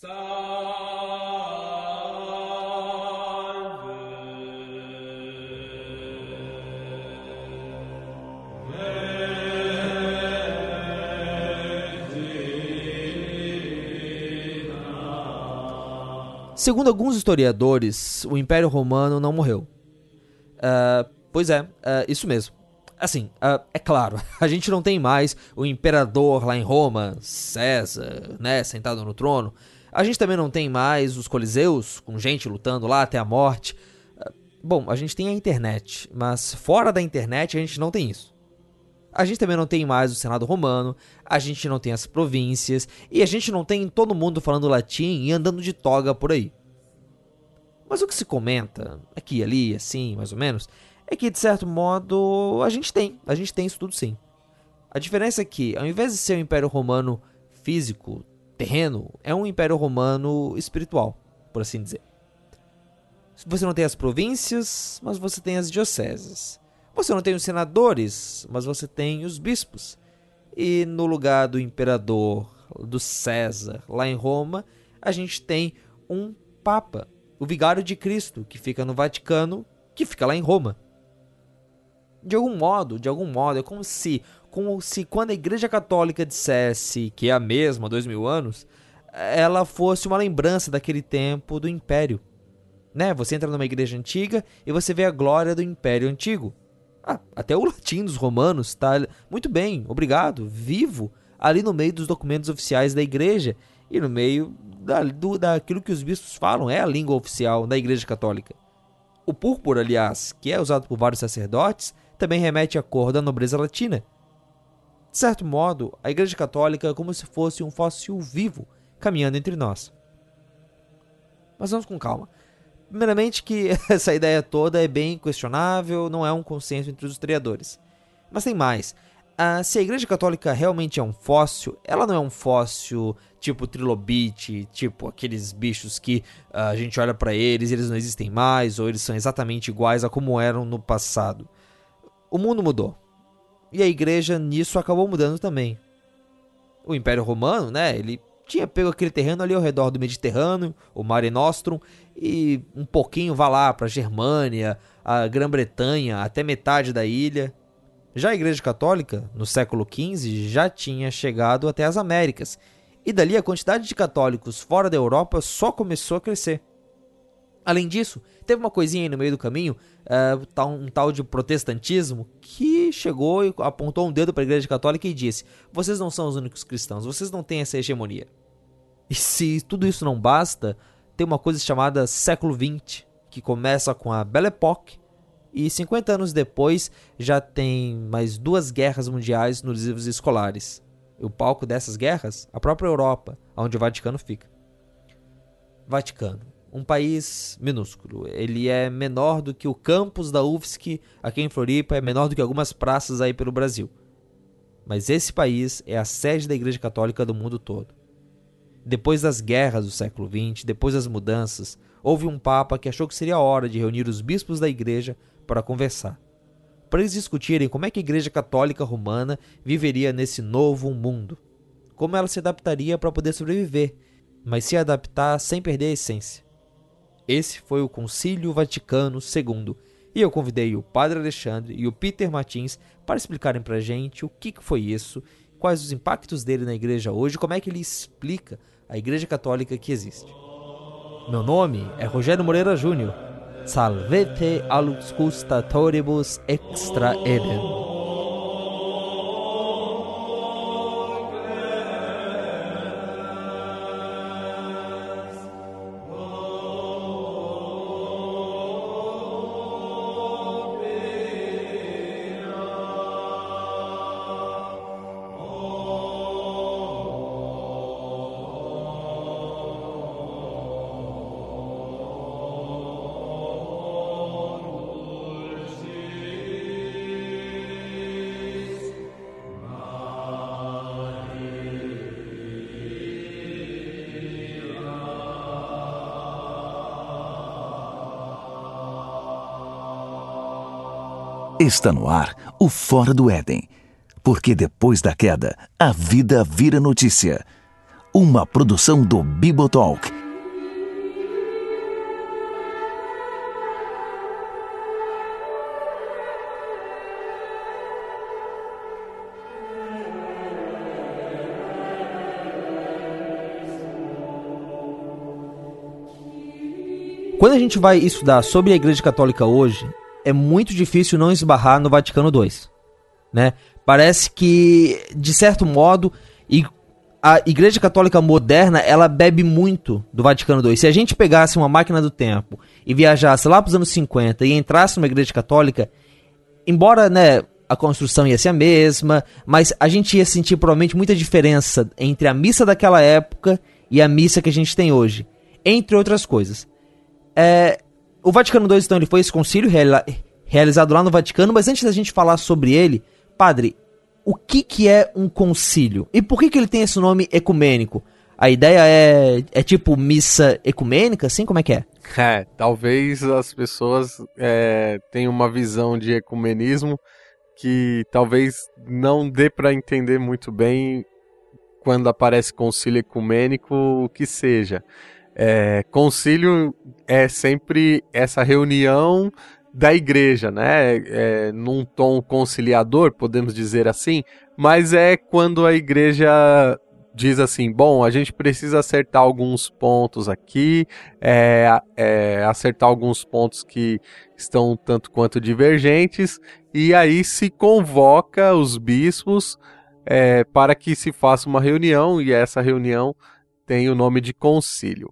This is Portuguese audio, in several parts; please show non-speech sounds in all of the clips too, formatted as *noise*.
Segundo alguns historiadores, o Império Romano não morreu. Uh, pois é, uh, isso mesmo. Assim, uh, é claro, *laughs* a gente não tem mais o imperador lá em Roma, César, né, sentado no trono. A gente também não tem mais os coliseus, com gente lutando lá até a morte. Bom, a gente tem a internet, mas fora da internet a gente não tem isso. A gente também não tem mais o Senado romano, a gente não tem as províncias, e a gente não tem todo mundo falando latim e andando de toga por aí. Mas o que se comenta, aqui e ali, assim, mais ou menos, é que de certo modo a gente tem, a gente tem isso tudo sim. A diferença é que, ao invés de ser um império romano físico, terreno, é um império romano espiritual, por assim dizer. Você não tem as províncias, mas você tem as dioceses. Você não tem os senadores, mas você tem os bispos. E no lugar do imperador, do César, lá em Roma, a gente tem um papa, o vigário de Cristo, que fica no Vaticano, que fica lá em Roma. De algum modo, de algum modo, é como se, como se quando a Igreja Católica dissesse que é a mesma há dois mil anos, ela fosse uma lembrança daquele tempo do Império. Né? Você entra numa igreja antiga e você vê a glória do Império Antigo. Ah, até o latim dos romanos está muito bem, obrigado, vivo, ali no meio dos documentos oficiais da igreja e no meio da, do, daquilo que os bispos falam, é a língua oficial da igreja católica. O púrpura, aliás, que é usado por vários sacerdotes, também remete à cor da nobreza latina. De certo modo, a igreja católica é como se fosse um fóssil vivo caminhando entre nós. Mas vamos com calma. Primeiramente que *laughs* essa ideia toda é bem questionável, não é um consenso entre os historiadores. Mas tem mais. Ah, se a Igreja Católica realmente é um fóssil, ela não é um fóssil tipo trilobite, tipo aqueles bichos que ah, a gente olha para eles e eles não existem mais, ou eles são exatamente iguais a como eram no passado. O mundo mudou. E a igreja nisso acabou mudando também. O Império Romano, né, ele tinha pego aquele terreno ali ao redor do Mediterrâneo, o Mare Nostrum, e um pouquinho vá lá para a Germânia, a Grã-Bretanha, até metade da ilha. Já a Igreja Católica, no século XV, já tinha chegado até as Américas, e dali a quantidade de católicos fora da Europa só começou a crescer. Além disso, teve uma coisinha aí no meio do caminho, uh, um tal de protestantismo, que chegou e apontou um dedo para a Igreja Católica e disse: Vocês não são os únicos cristãos, vocês não têm essa hegemonia. E se tudo isso não basta, tem uma coisa chamada século XX, que começa com a Belle Époque, e 50 anos depois já tem mais duas guerras mundiais nos livros escolares. E o palco dessas guerras, a própria Europa, onde o Vaticano fica. Vaticano, um país minúsculo. Ele é menor do que o campus da UFSC aqui em Floripa, é menor do que algumas praças aí pelo Brasil. Mas esse país é a sede da Igreja Católica do mundo todo. Depois das guerras do século XX, depois das mudanças, houve um Papa que achou que seria hora de reunir os bispos da Igreja para conversar. Para eles discutirem como é que a Igreja Católica Romana viveria nesse novo mundo. Como ela se adaptaria para poder sobreviver, mas se adaptar sem perder a essência. Esse foi o Concílio Vaticano II, e eu convidei o Padre Alexandre e o Peter Martins para explicarem para a gente o que foi isso, quais os impactos dele na igreja hoje, como é que ele explica a igreja católica que existe. Meu nome é Rogério Moreira Júnior. Salvete auscultatoribus extra edem. Está no ar o Fora do Éden. Porque depois da queda, a vida vira notícia. uma produção do Bibotalk. Quando a gente vai estudar sobre a Igreja Católica hoje, é muito difícil não esbarrar no Vaticano II, né? Parece que, de certo modo, a Igreja Católica moderna, ela bebe muito do Vaticano II. Se a gente pegasse uma máquina do tempo e viajasse lá para os anos 50 e entrasse numa igreja católica, embora, né, a construção ia ser a mesma, mas a gente ia sentir provavelmente muita diferença entre a missa daquela época e a missa que a gente tem hoje, entre outras coisas. É, o Vaticano II, então, ele foi esse concílio reali realizado lá no Vaticano, mas antes da gente falar sobre ele, padre, o que, que é um concílio? E por que, que ele tem esse nome ecumênico? A ideia é, é tipo missa ecumênica, assim? Como é que é? É, talvez as pessoas é, tenham uma visão de ecumenismo que talvez não dê para entender muito bem quando aparece concílio ecumênico, o que seja. É, concílio é sempre essa reunião da igreja, né? É, num tom conciliador, podemos dizer assim, mas é quando a igreja diz assim: bom, a gente precisa acertar alguns pontos aqui, é, é, acertar alguns pontos que estão tanto quanto divergentes, e aí se convoca os bispos é, para que se faça uma reunião, e essa reunião tem o nome de concílio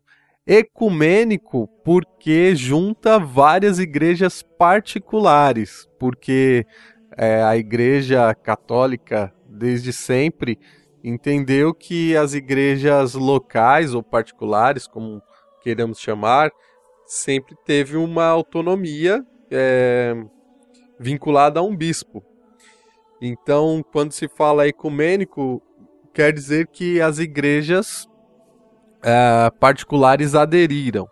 ecumênico porque junta várias igrejas particulares, porque é, a igreja católica desde sempre entendeu que as igrejas locais ou particulares, como queiramos chamar, sempre teve uma autonomia é, vinculada a um bispo. Então, quando se fala ecumênico, quer dizer que as igrejas uh, particulares aderiram.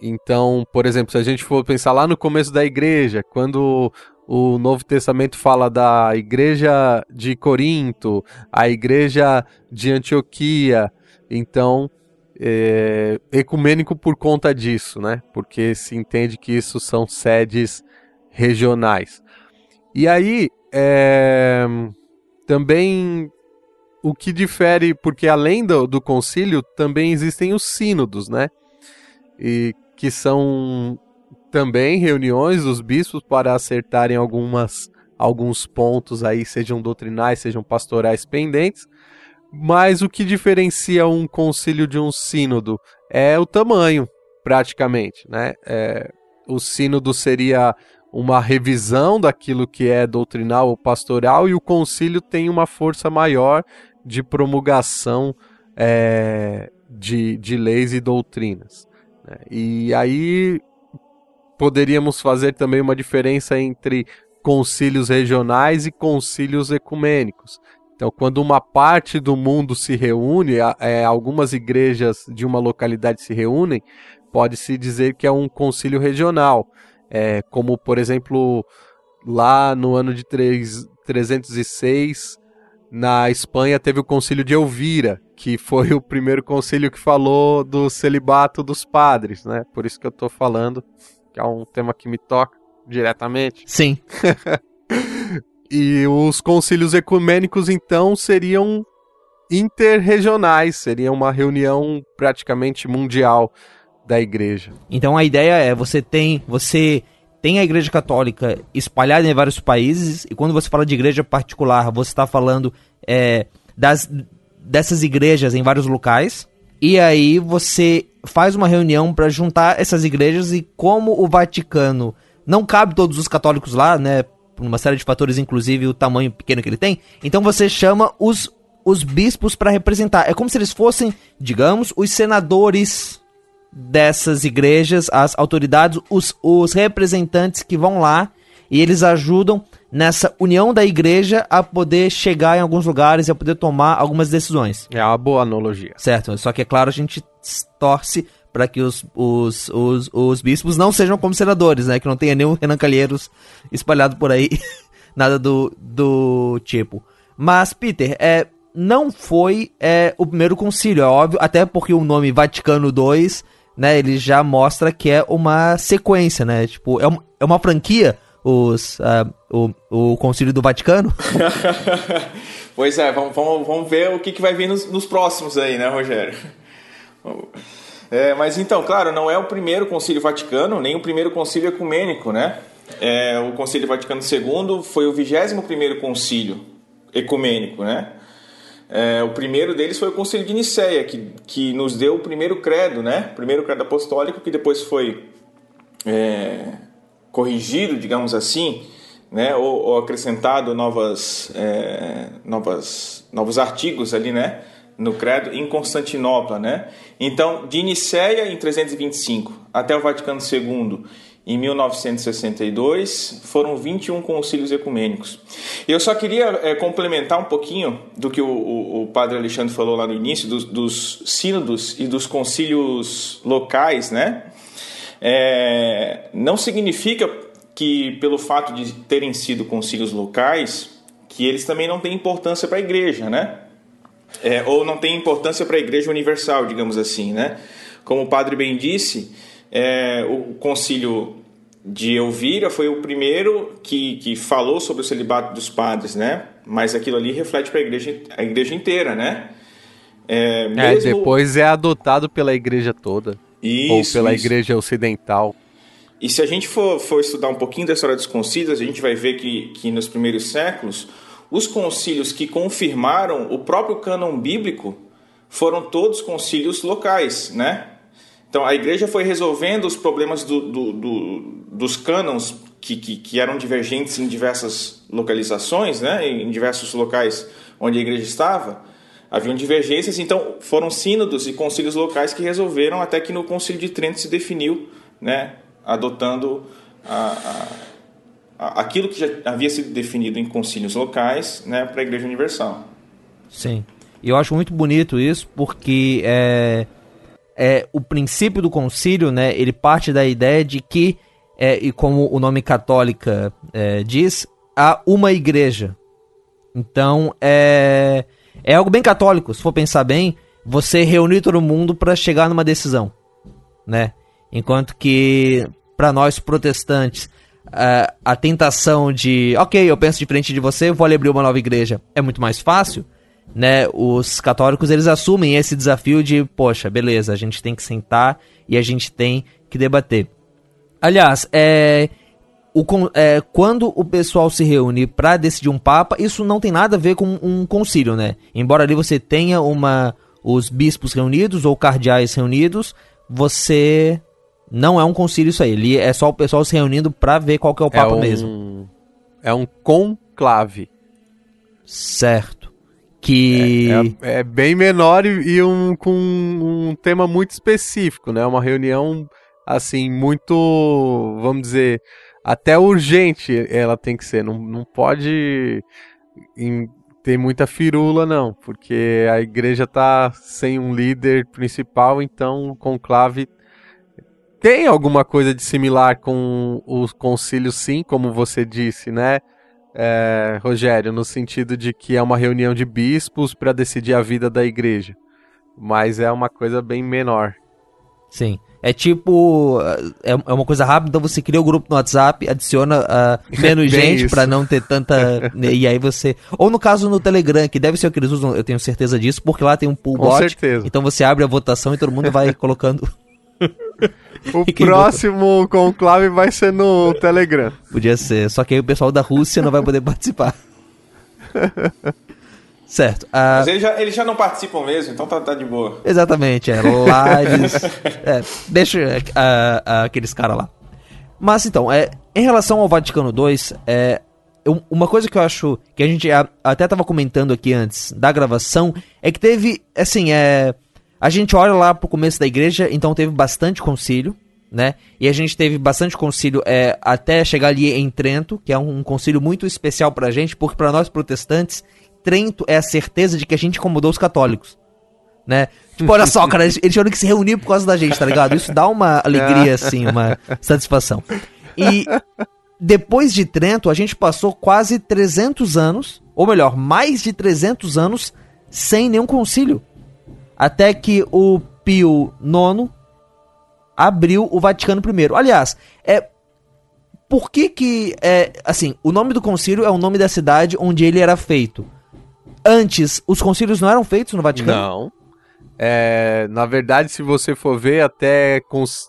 Então, por exemplo, se a gente for pensar lá no começo da igreja, quando o Novo Testamento fala da igreja de Corinto, a igreja de Antioquia, então é, ecumênico por conta disso, né? Porque se entende que isso são sedes regionais. E aí é, também o que difere, porque além do, do concílio, também existem os sínodos, né? E que são também reuniões dos bispos para acertarem algumas, alguns pontos aí, sejam doutrinais, sejam pastorais pendentes. Mas o que diferencia um concílio de um sínodo é o tamanho, praticamente, né? É, o sínodo seria uma revisão daquilo que é doutrinal ou pastoral e o concílio tem uma força maior de promulgação é, de, de leis e doutrinas. Né? E aí poderíamos fazer também uma diferença entre concílios regionais e concílios ecumênicos. Então, quando uma parte do mundo se reúne, é, algumas igrejas de uma localidade se reúnem, pode-se dizer que é um concílio regional. É, como, por exemplo, lá no ano de 3, 306, na Espanha teve o concílio de Elvira, que foi o primeiro concílio que falou do celibato dos padres, né? Por isso que eu tô falando, que é um tema que me toca diretamente. Sim. *laughs* e os concílios ecumênicos, então, seriam interregionais, seria uma reunião praticamente mundial da igreja. Então a ideia é você tem, você tem a igreja católica espalhada em vários países, e quando você fala de igreja particular, você está falando é, das, dessas igrejas em vários locais, e aí você faz uma reunião para juntar essas igrejas, e como o Vaticano não cabe todos os católicos lá, né? Por uma série de fatores, inclusive o tamanho pequeno que ele tem, então você chama os, os bispos para representar. É como se eles fossem, digamos, os senadores dessas igrejas, as autoridades, os, os representantes que vão lá e eles ajudam nessa união da igreja a poder chegar em alguns lugares e a poder tomar algumas decisões. É uma boa analogia. Certo, só que é claro, a gente torce para que os, os, os, os bispos não sejam como senadores, né? Que não tenha nenhum Renan Calheiros espalhado por aí, *laughs* nada do, do tipo. Mas, Peter, é, não foi é, o primeiro concílio, é óbvio, até porque o nome Vaticano II, né, ele já mostra que é uma sequência, né? Tipo, é uma, é uma franquia os, uh, o, o Concílio do Vaticano? *laughs* pois é, vamos, vamos, vamos ver o que, que vai vir nos, nos próximos aí, né, Rogério? É, mas então, claro, não é o primeiro Concílio Vaticano, nem o primeiro Concílio Ecumênico, né? É, o Concílio Vaticano II foi o 21 primeiro Concílio Ecumênico, né? É, o primeiro deles foi o Concílio de Nicéia, que, que nos deu o primeiro credo, né? O primeiro credo apostólico, que depois foi é, corrigido, digamos assim, né? ou, ou acrescentado novas, é, novas, novos artigos ali, né? no credo em Constantinopla, né? Então, de Nicéia em 325 até o Vaticano II em 1962, foram 21 concílios ecumênicos. Eu só queria é, complementar um pouquinho do que o, o, o, padre Alexandre falou lá no início, dos, dos sínodos e dos concílios locais, né? É, não significa que, pelo fato de terem sido concílios locais, que eles também não têm importância para a igreja, né? É, ou não têm importância para a igreja universal, digamos assim, né? Como o padre bem disse, é, o concílio de Elvira foi o primeiro que, que falou sobre o celibato dos padres, né? Mas aquilo ali reflete para a igreja, a igreja inteira, né? É, é mesmo... é, depois é adotado pela igreja toda. Isso, ou pela isso. igreja ocidental. E se a gente for, for estudar um pouquinho da história dos concílios, a gente vai ver que, que nos primeiros séculos, os concílios que confirmaram o próprio cânon bíblico foram todos concílios locais, né? Então a igreja foi resolvendo os problemas do, do, do, dos cânons que, que, que, eram divergentes em diversas localizações, né? em diversos locais onde a igreja estava. Haviam divergências, então foram sínodos e concílios locais que resolveram até que no concílio de Trento se definiu, né? adotando a, a, a, aquilo que já havia sido definido em concílios locais né? para a Igreja Universal. Sim, e eu acho muito bonito isso porque é, é, o princípio do concílio, né, ele parte da ideia de que, é, e como o nome católica é, diz, há uma igreja. Então, é, é algo bem católico, se for pensar bem, você reunir todo mundo para chegar numa decisão, né? Enquanto que, para nós protestantes, a, a tentação de, ok, eu penso diferente de você, vou abrir uma nova igreja, é muito mais fácil né, os católicos eles assumem esse desafio de, poxa, beleza, a gente tem que sentar e a gente tem que debater. Aliás, é, o, é, quando o pessoal se reúne para decidir um papa, isso não tem nada a ver com um concílio, né? Embora ali você tenha uma os bispos reunidos ou cardeais reunidos, você não é um concílio isso aí. Ele é só o pessoal se reunindo para ver qual que é o papa é um, mesmo. É um conclave. Certo que é, é, é bem menor e, e, um com um tema muito específico, né? Uma reunião assim muito, vamos dizer, até urgente ela tem que ser. Não, não pode em, ter muita firula não, porque a igreja tá sem um líder principal, então o conclave tem alguma coisa de similar com os concílios, sim, como você disse, né? É, Rogério, no sentido de que é uma reunião de bispos para decidir a vida da igreja. Mas é uma coisa bem menor. Sim. É tipo. É, é uma coisa rápida, então você cria o um grupo no WhatsApp, adiciona uh, *laughs* menos gente para não ter tanta. *laughs* e aí você. Ou no caso no Telegram, que deve ser o que eles usam, eu tenho certeza disso, porque lá tem um pool Com bot. Certeza. Então você abre a votação e todo mundo vai *laughs* colocando. O *laughs* próximo conclave vai ser no Telegram. Podia ser, só que aí o pessoal da Rússia não vai poder *laughs* participar. *laughs* Certo. Uh... Mas eles já, eles já não participam mesmo, então tá, tá de boa. Exatamente, é. Lá eles. é, deixa uh, uh, aqueles caras lá. Mas então, é, em relação ao Vaticano II, é, uma coisa que eu acho que a gente até tava comentando aqui antes da gravação é que teve, assim, é a gente olha lá pro começo da igreja, então teve bastante concílio, né? E a gente teve bastante concílio é, até chegar ali em Trento, que é um, um concílio muito especial pra gente, porque para nós protestantes, Trento é a certeza de que a gente incomodou os católicos, né? Tipo, olha só, cara, eles, eles tiveram que se reunir por causa da gente, tá ligado? Isso dá uma alegria, assim, uma satisfação. E depois de Trento, a gente passou quase 300 anos, ou melhor, mais de 300 anos sem nenhum concílio. Até que o Pio IX abriu o Vaticano I. Aliás, é por que que é assim, o nome do concílio é o nome da cidade onde ele era feito. Antes, os concílios não eram feitos no Vaticano? Não. É, na verdade, se você for ver até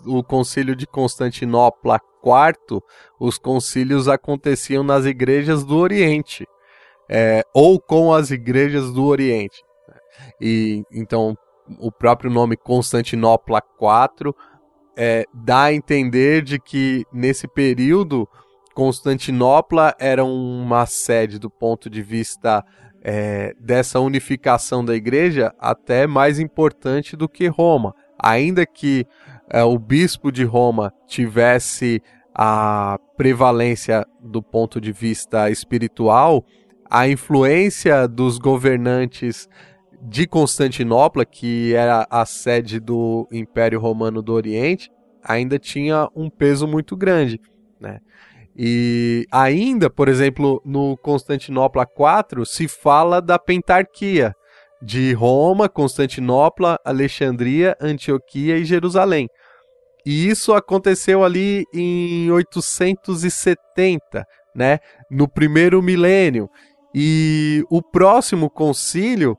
o concílio de Constantinopla IV, os concílios aconteciam nas igrejas do Oriente, é, ou com as igrejas do Oriente. E então o próprio nome Constantinopla IV é, dá a entender de que nesse período Constantinopla era uma sede do ponto de vista é, dessa unificação da igreja até mais importante do que Roma. Ainda que é, o bispo de Roma tivesse a prevalência do ponto de vista espiritual, a influência dos governantes de Constantinopla, que era a sede do Império Romano do Oriente, ainda tinha um peso muito grande. Né? E ainda, por exemplo, no Constantinopla IV se fala da pentarquia de Roma, Constantinopla, Alexandria, Antioquia e Jerusalém. E isso aconteceu ali em 870, né, no primeiro milênio. E o próximo concílio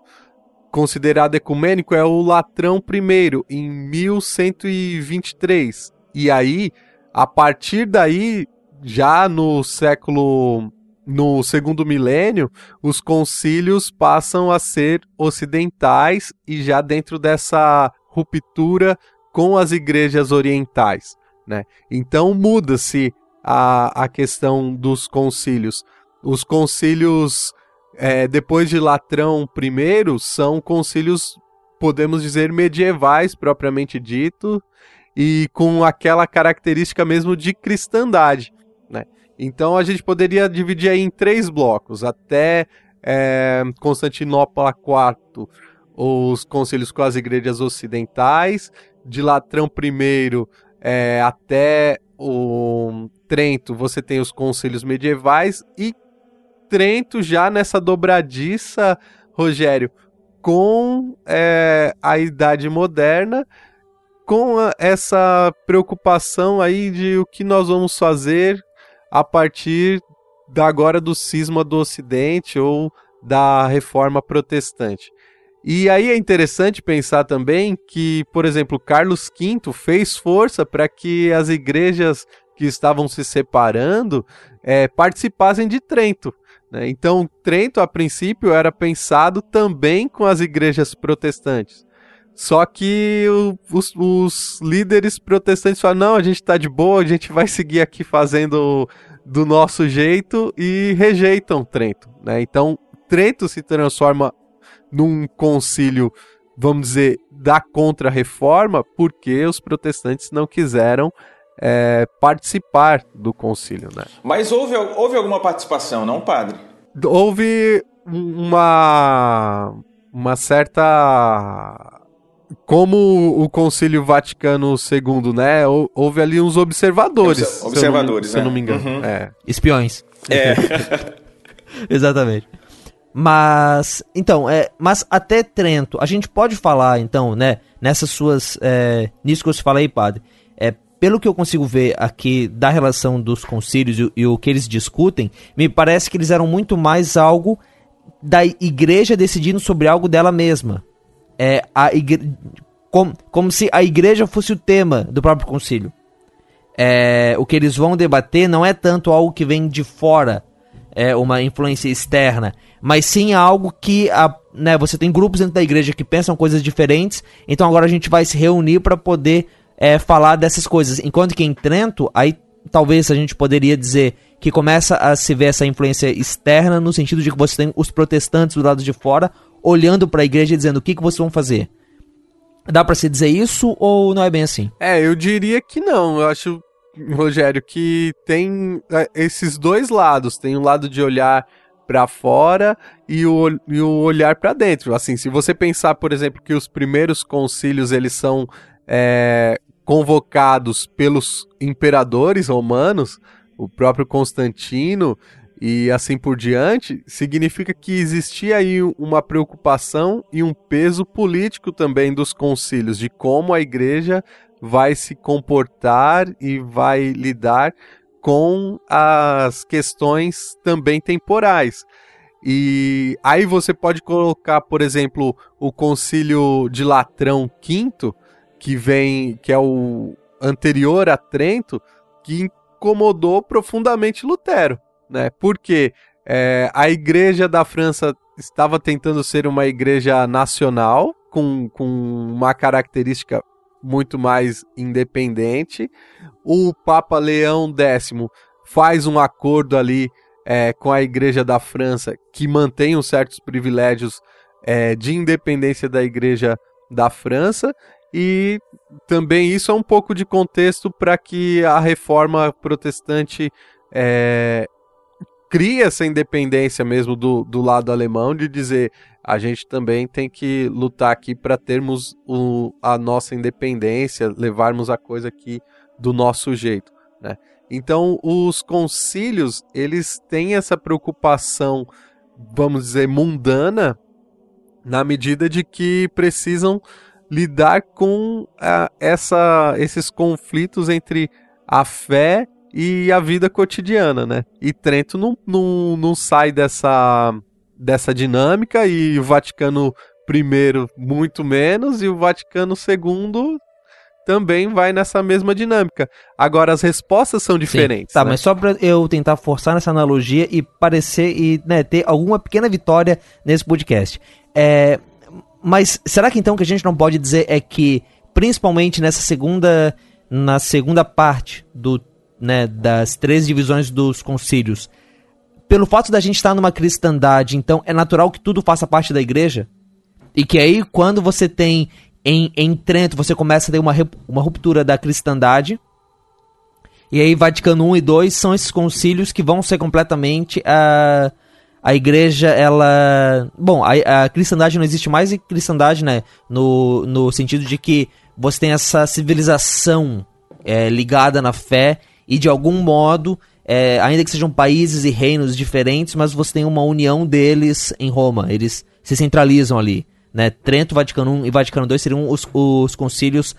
considerado ecumênico é o Latrão I, em 1123. E aí, a partir daí, já no século no segundo milênio, os concílios passam a ser ocidentais e já dentro dessa ruptura com as igrejas orientais. Né? Então muda-se a, a questão dos concílios. Os concílios, é, depois de Latrão I, são concílios, podemos dizer, medievais, propriamente dito, e com aquela característica mesmo de cristandade. Né? Então a gente poderia dividir aí em três blocos, até é, Constantinopla IV, os conselhos com as igrejas ocidentais, de Latrão I é, até o Trento você tem os conselhos medievais e Trento já nessa dobradiça, Rogério, com é, a Idade Moderna com a, essa preocupação aí de o que nós vamos fazer a partir da agora do cisma do Ocidente ou da reforma protestante. E aí é interessante pensar também que, por exemplo, Carlos V fez força para que as igrejas que estavam se separando é, participassem de Trento. Né? Então, Trento, a princípio, era pensado também com as igrejas protestantes. Só que os, os, líderes protestantes falam: não, a gente tá de boa, a gente vai seguir aqui fazendo do nosso jeito e rejeitam Trento. Né? Então, Trento se transforma num concílio, vamos dizer, da contra-reforma, porque os protestantes não quiseram é, participar do concílio. Né? Mas houve, houve alguma participação, não, padre? Houve uma, uma certa como o Concílio Vaticano II, né? Houve ali uns observadores. Observadores, se eu não, se eu não me engano. Uhum. É. Espiões. É. *laughs* Exatamente. Mas, então, é, mas até Trento, a gente pode falar, então, né, nessas suas, é, nisso que você fala aí, padre, é, pelo que eu consigo ver aqui da relação dos concílios e, e, o que eles discutem, me parece que eles eram muito mais algo da igreja decidindo sobre algo dela mesma é, a igre... como, como se a igreja fosse o tema do próprio concílio. É, o que eles vão debater não é tanto algo que vem de fora, é uma influência externa, mas sim algo que a, né, você tem grupos dentro da igreja que pensam coisas diferentes, então agora a gente vai se reunir para poder é, falar dessas coisas. Enquanto que em Trento, aí talvez a gente poderia dizer que começa a se ver essa influência externa no sentido de que você tem os protestantes do lado de fora olhando para a igreja e dizendo o que, que vocês vão fazer. Dá para se dizer isso ou não é bem assim? É, eu diria que não. Eu acho, Rogério, que tem é, esses dois lados. Tem um lado de olhar para fora e o, e o olhar para dentro. Assim, se você pensar, por exemplo, que os primeiros concílios eles são é, convocados pelos imperadores romanos, o próprio Constantino e assim por diante, significa que existia aí uma preocupação e um peso político também dos concílios, de como a igreja vai se comportar e vai lidar com as questões também temporais. E aí você pode colocar, por exemplo, o concílio de Latrão V, que vem, que é o anterior a Trento, que incomodou profundamente Lutero, né? Porque é, a igreja da França estava tentando ser uma igreja nacional, com, com uma característica muito mais independente. O Papa Leão X faz um acordo ali é, com a Igreja da França que mantém certos privilégios é, de independência da Igreja da França. E também isso é um pouco de contexto para que a reforma protestante é, crie essa independência mesmo do, do lado alemão de dizer a gente também tem que lutar aqui para termos o, a nossa independência, levarmos a coisa aqui do nosso jeito, né? Então, os concílios, eles têm essa preocupação, vamos dizer, mundana, na medida de que precisam lidar com uh, essa, esses conflitos entre a fé e a vida cotidiana, né? E Trento não, não, não sai dessa, dessa dinâmica e o Vaticano I muito menos e o Vaticano II também vai nessa mesma dinâmica. Agora as respostas são diferentes. Sim. Tá, né? mas só para eu tentar forçar nessa analogia e parecer e né, ter alguma pequena vitória nesse podcast. É, mas será que então que a gente não pode dizer é que principalmente nessa segunda na segunda parte do né, das três divisões dos concílios pelo fato da gente estar numa cristandade, então é natural que tudo faça parte da igreja? E que aí, quando você tem em, em Trento, você começa a ter uma, uma ruptura da cristandade. E aí, Vaticano 1 e 2 são esses concílios que vão ser completamente a. A igreja, ela. Bom, a, a cristandade não existe mais e cristandade, né? No, no sentido de que você tem essa civilização é, ligada na fé e de algum modo é, ainda que sejam países e reinos diferentes, mas você tem uma união deles em Roma. Eles se centralizam ali. Né? Trento, Vaticano I e Vaticano II seriam os, os concílios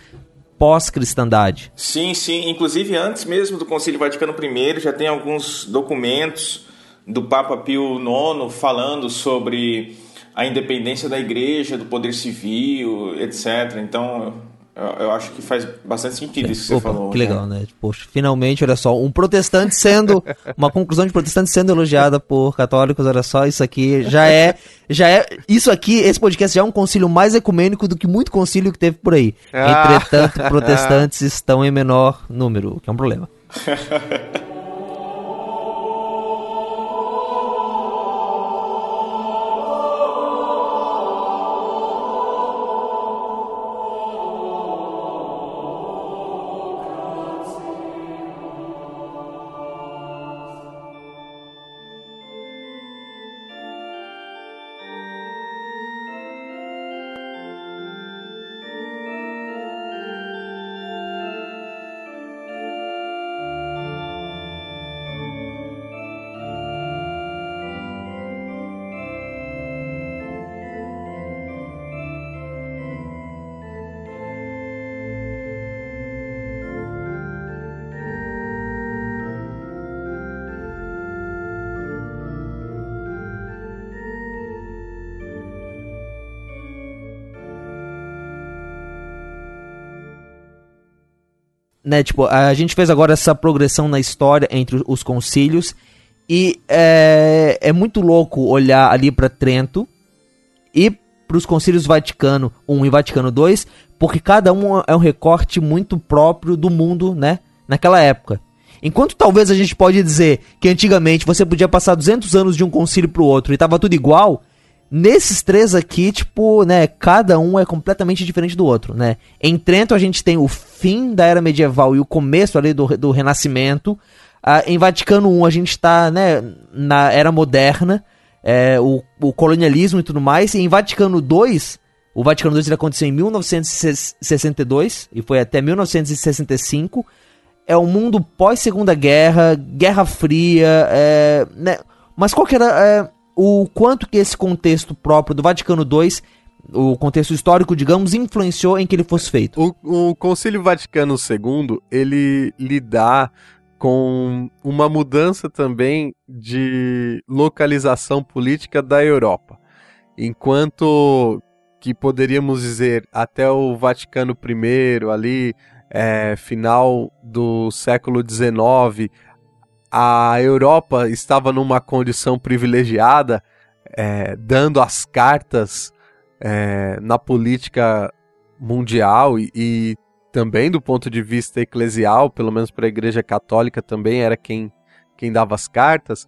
pós-cristandade. Sim, sim. Inclusive, antes mesmo do Concílio Vaticano I, já tem alguns documentos do Papa Pio IX falando sobre a independência da igreja, do poder civil, etc. Então, eu, eu, acho que faz bastante sentido isso que Opa, você falou. Que legal, né? Poxa, finalmente, olha só, um protestante sendo. uma conclusão de protestante sendo elogiada por católicos, olha só, isso aqui já é. Já é. Isso aqui, esse podcast já é um concílio mais ecumênico do que muito concílio que teve por aí. Ah. Entretanto, protestantes *laughs* estão em menor número, o que é um problema. *laughs* né, tipo, a gente fez agora essa progressão na história entre os concílios e é, é muito louco olhar ali para Trento e para os concílios Vaticano I e Vaticano II, porque cada um é um recorte muito próprio do mundo, né, naquela época. Enquanto talvez a gente pode dizer que antigamente você podia passar 200 anos de um concílio para o outro e tava tudo igual, Nesses três aqui, tipo, né, cada um é completamente diferente do outro, né? Em Trento a gente tem o fim da era medieval e o começo ali do, do Renascimento. Ah, em Vaticano I a gente está, né, na era moderna, é, o, o, colonialismo e tudo mais. E em Vaticano II, o Vaticano II aconteceu em 1962 e foi até 1965. é o mundo pós Segunda Guerra, Guerra Fria, é, né? Mas qual que era é, o quanto que esse contexto próprio do Vaticano II, o contexto histórico, digamos, influenciou em que ele fosse feito? O, o Concílio Vaticano II, ele lidar com uma mudança também de localização política da Europa. Enquanto que poderíamos dizer até o Vaticano I ali, é, final do século XIX, a Europa estava numa condição privilegiada, é, dando as cartas é, na política mundial e, e, também do ponto de vista eclesial, pelo menos para a Igreja Católica também era quem, quem dava as cartas.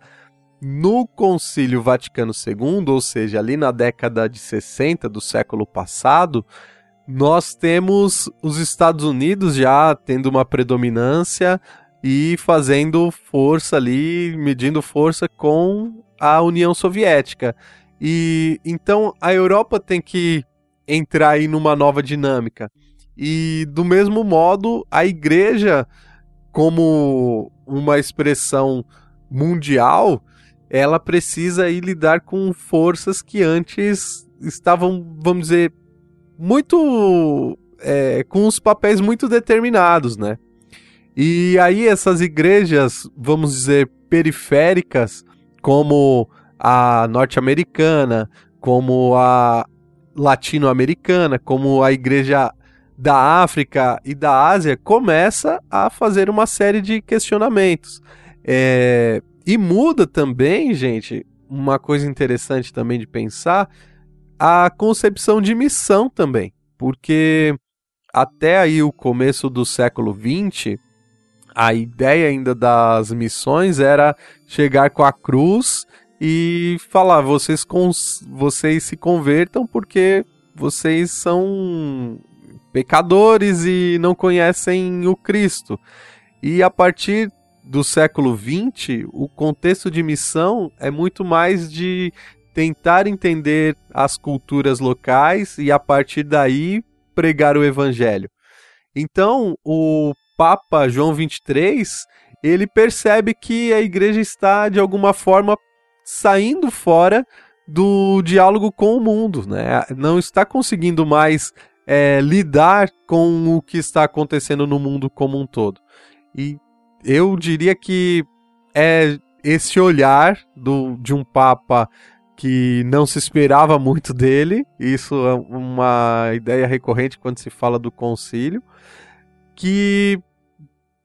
No Concílio Vaticano II, ou seja, ali na década de 60 do século passado, nós temos os Estados Unidos já tendo uma predominância e fazendo força ali, medindo força com a União Soviética. E então a Europa tem que entrar aí numa nova dinâmica. E do mesmo modo, a igreja, como uma expressão mundial, ela precisa aí lidar com forças que antes estavam, vamos dizer, muito. É, com os papéis muito determinados, né? E aí essas igrejas, vamos dizer, periféricas, como a norte-americana, como a latino-americana, como a igreja da África e da Ásia, começa a fazer uma série de questionamentos. É, e muda também, gente, uma coisa interessante também de pensar, a concepção de missão também. Porque até aí o começo do século XX, a ideia ainda das missões era chegar com a cruz e falar: vocês, vocês se convertam porque vocês são pecadores e não conhecem o Cristo. E a partir do século XX, o contexto de missão é muito mais de tentar entender as culturas locais e a partir daí pregar o evangelho. Então, o Papa João 23, ele percebe que a igreja está de alguma forma saindo fora do diálogo com o mundo, né? Não está conseguindo mais é, lidar com o que está acontecendo no mundo como um todo. E eu diria que é esse olhar do, de um Papa que não se esperava muito dele, isso é uma ideia recorrente quando se fala do concílio, que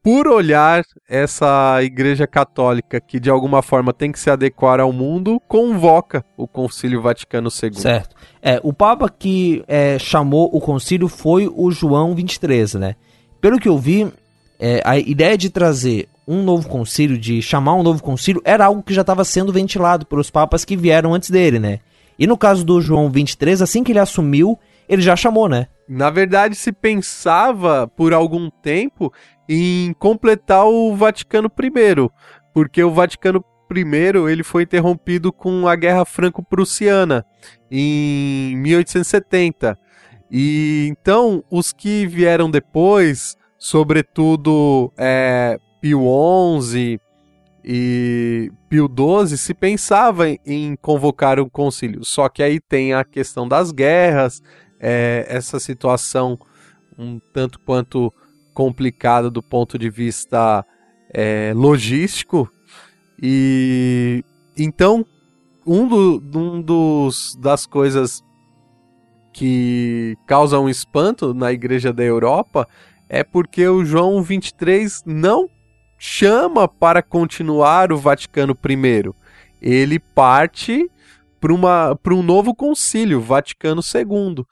por olhar essa igreja católica que de alguma forma tem que se adequar ao mundo, convoca o Concílio Vaticano II. Certo. É, o Papa que é, chamou o concílio foi o João 23, né? Pelo que eu vi, é, a ideia de trazer um novo concílio, de chamar um novo concílio, era algo que já estava sendo ventilado pelos papas que vieram antes dele, né? E no caso do João 23, assim que ele assumiu, ele já chamou, né? Na verdade, se pensava por algum tempo em completar o Vaticano I, porque o Vaticano I ele foi interrompido com a Guerra Franco-Prussiana em 1870. E então os que vieram depois sobretudo é, Pio XI e Pio XII, se pensava em convocar um concílio. Só que aí tem a questão das guerras, é, essa situação um tanto quanto complicada do ponto de vista é, logístico. E então, um, do, um dos, das coisas que causam um espanto na igreja da Europa é porque o João 23 não chama para continuar o Vaticano I. Ele parte para um novo concílio, Vaticano II.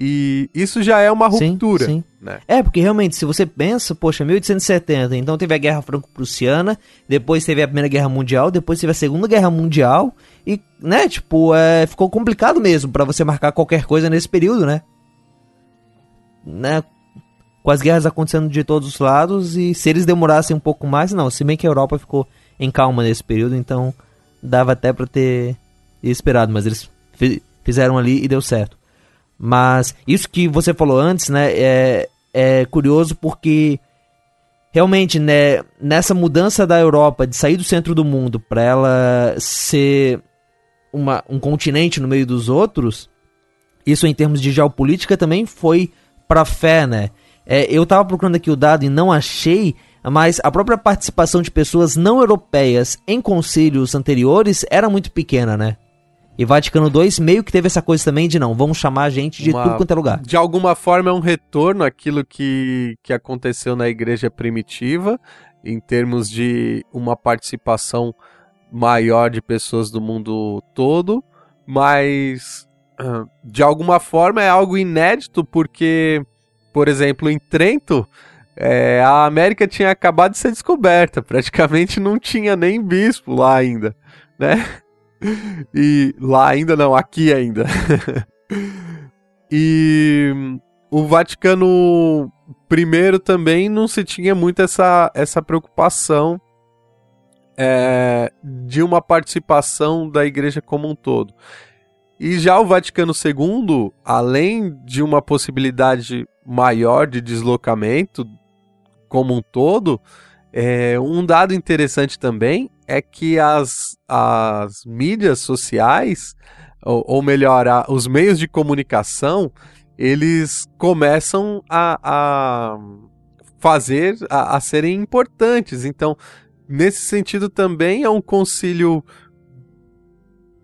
E isso já é uma ruptura. Sim, sim. Né? É, porque realmente, se você pensa, poxa, 1870, então teve a Guerra Franco-Prussiana, depois teve a Primeira Guerra Mundial, depois teve a Segunda Guerra Mundial, e, né, tipo, é, ficou complicado mesmo para você marcar qualquer coisa nesse período, né? né? com as guerras acontecendo de todos os lados e se eles demorassem um pouco mais, não, se bem que a Europa ficou em calma nesse período, então dava até para ter esperado, mas eles fizeram ali e deu certo. Mas isso que você falou antes, né, é, é curioso porque realmente, né, nessa mudança da Europa de sair do centro do mundo para ela ser uma, um continente no meio dos outros, isso em termos de geopolítica também foi para fé, né? É, eu estava procurando aqui o dado e não achei, mas a própria participação de pessoas não europeias em concílios anteriores era muito pequena, né? E Vaticano II meio que teve essa coisa também de não, vamos chamar a gente de Uma, tudo quanto é lugar. De alguma forma é um retorno àquilo que, que aconteceu na igreja primitiva, em termos de uma participação maior de pessoas do mundo todo, mas de alguma forma é algo inédito porque, por exemplo, em Trento, é, a América tinha acabado de ser descoberta, praticamente não tinha nem bispo lá ainda, né? E lá ainda não, aqui ainda. *laughs* e o Vaticano I também não se tinha muito essa, essa preocupação é, de uma participação da igreja como um todo. E já o Vaticano II, além de uma possibilidade maior de deslocamento como um todo, é, um dado interessante também é que as, as mídias sociais, ou, ou melhor, a, os meios de comunicação, eles começam a, a fazer, a, a serem importantes. Então, nesse sentido também é um concílio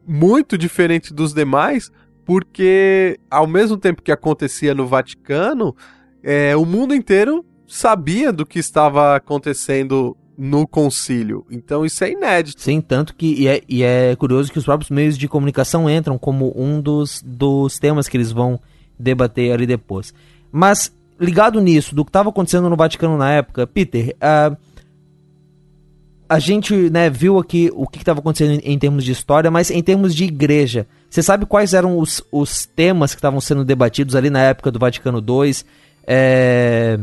muito diferente dos demais, porque ao mesmo tempo que acontecia no Vaticano, é, o mundo inteiro sabia do que estava acontecendo no concílio. Então isso é inédito. Sim, tanto que e é, e é curioso que os próprios meios de comunicação entram como um dos, dos temas que eles vão debater ali depois. Mas ligado nisso, do que estava acontecendo no Vaticano na época, Peter, uh, a gente né, viu aqui o que estava acontecendo em, em, termos de história, mas em termos de igreja, você sabe quais eram os, os temas que estavam sendo debatidos ali na época do Vaticano II? É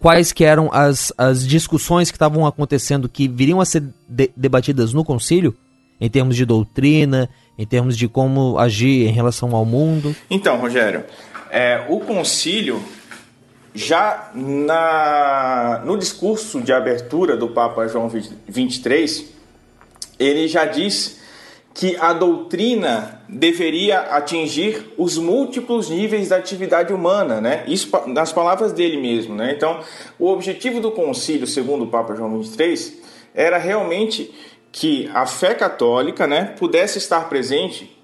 quais que eram as, as discussões que estavam acontecendo que viriam a ser de, debatidas no concílio, em termos de doutrina, em termos de como agir em relação ao mundo? Então, Rogério, é, o concílio, já na, no discurso de abertura do Papa João 23, ele já diz que a doutrina deveria atingir os múltiplos níveis da atividade humana, né? Isso nas palavras dele mesmo, né? Então, o objetivo do concílio, segundo o Papa João XXIII, era realmente que a fé católica, né, pudesse estar presente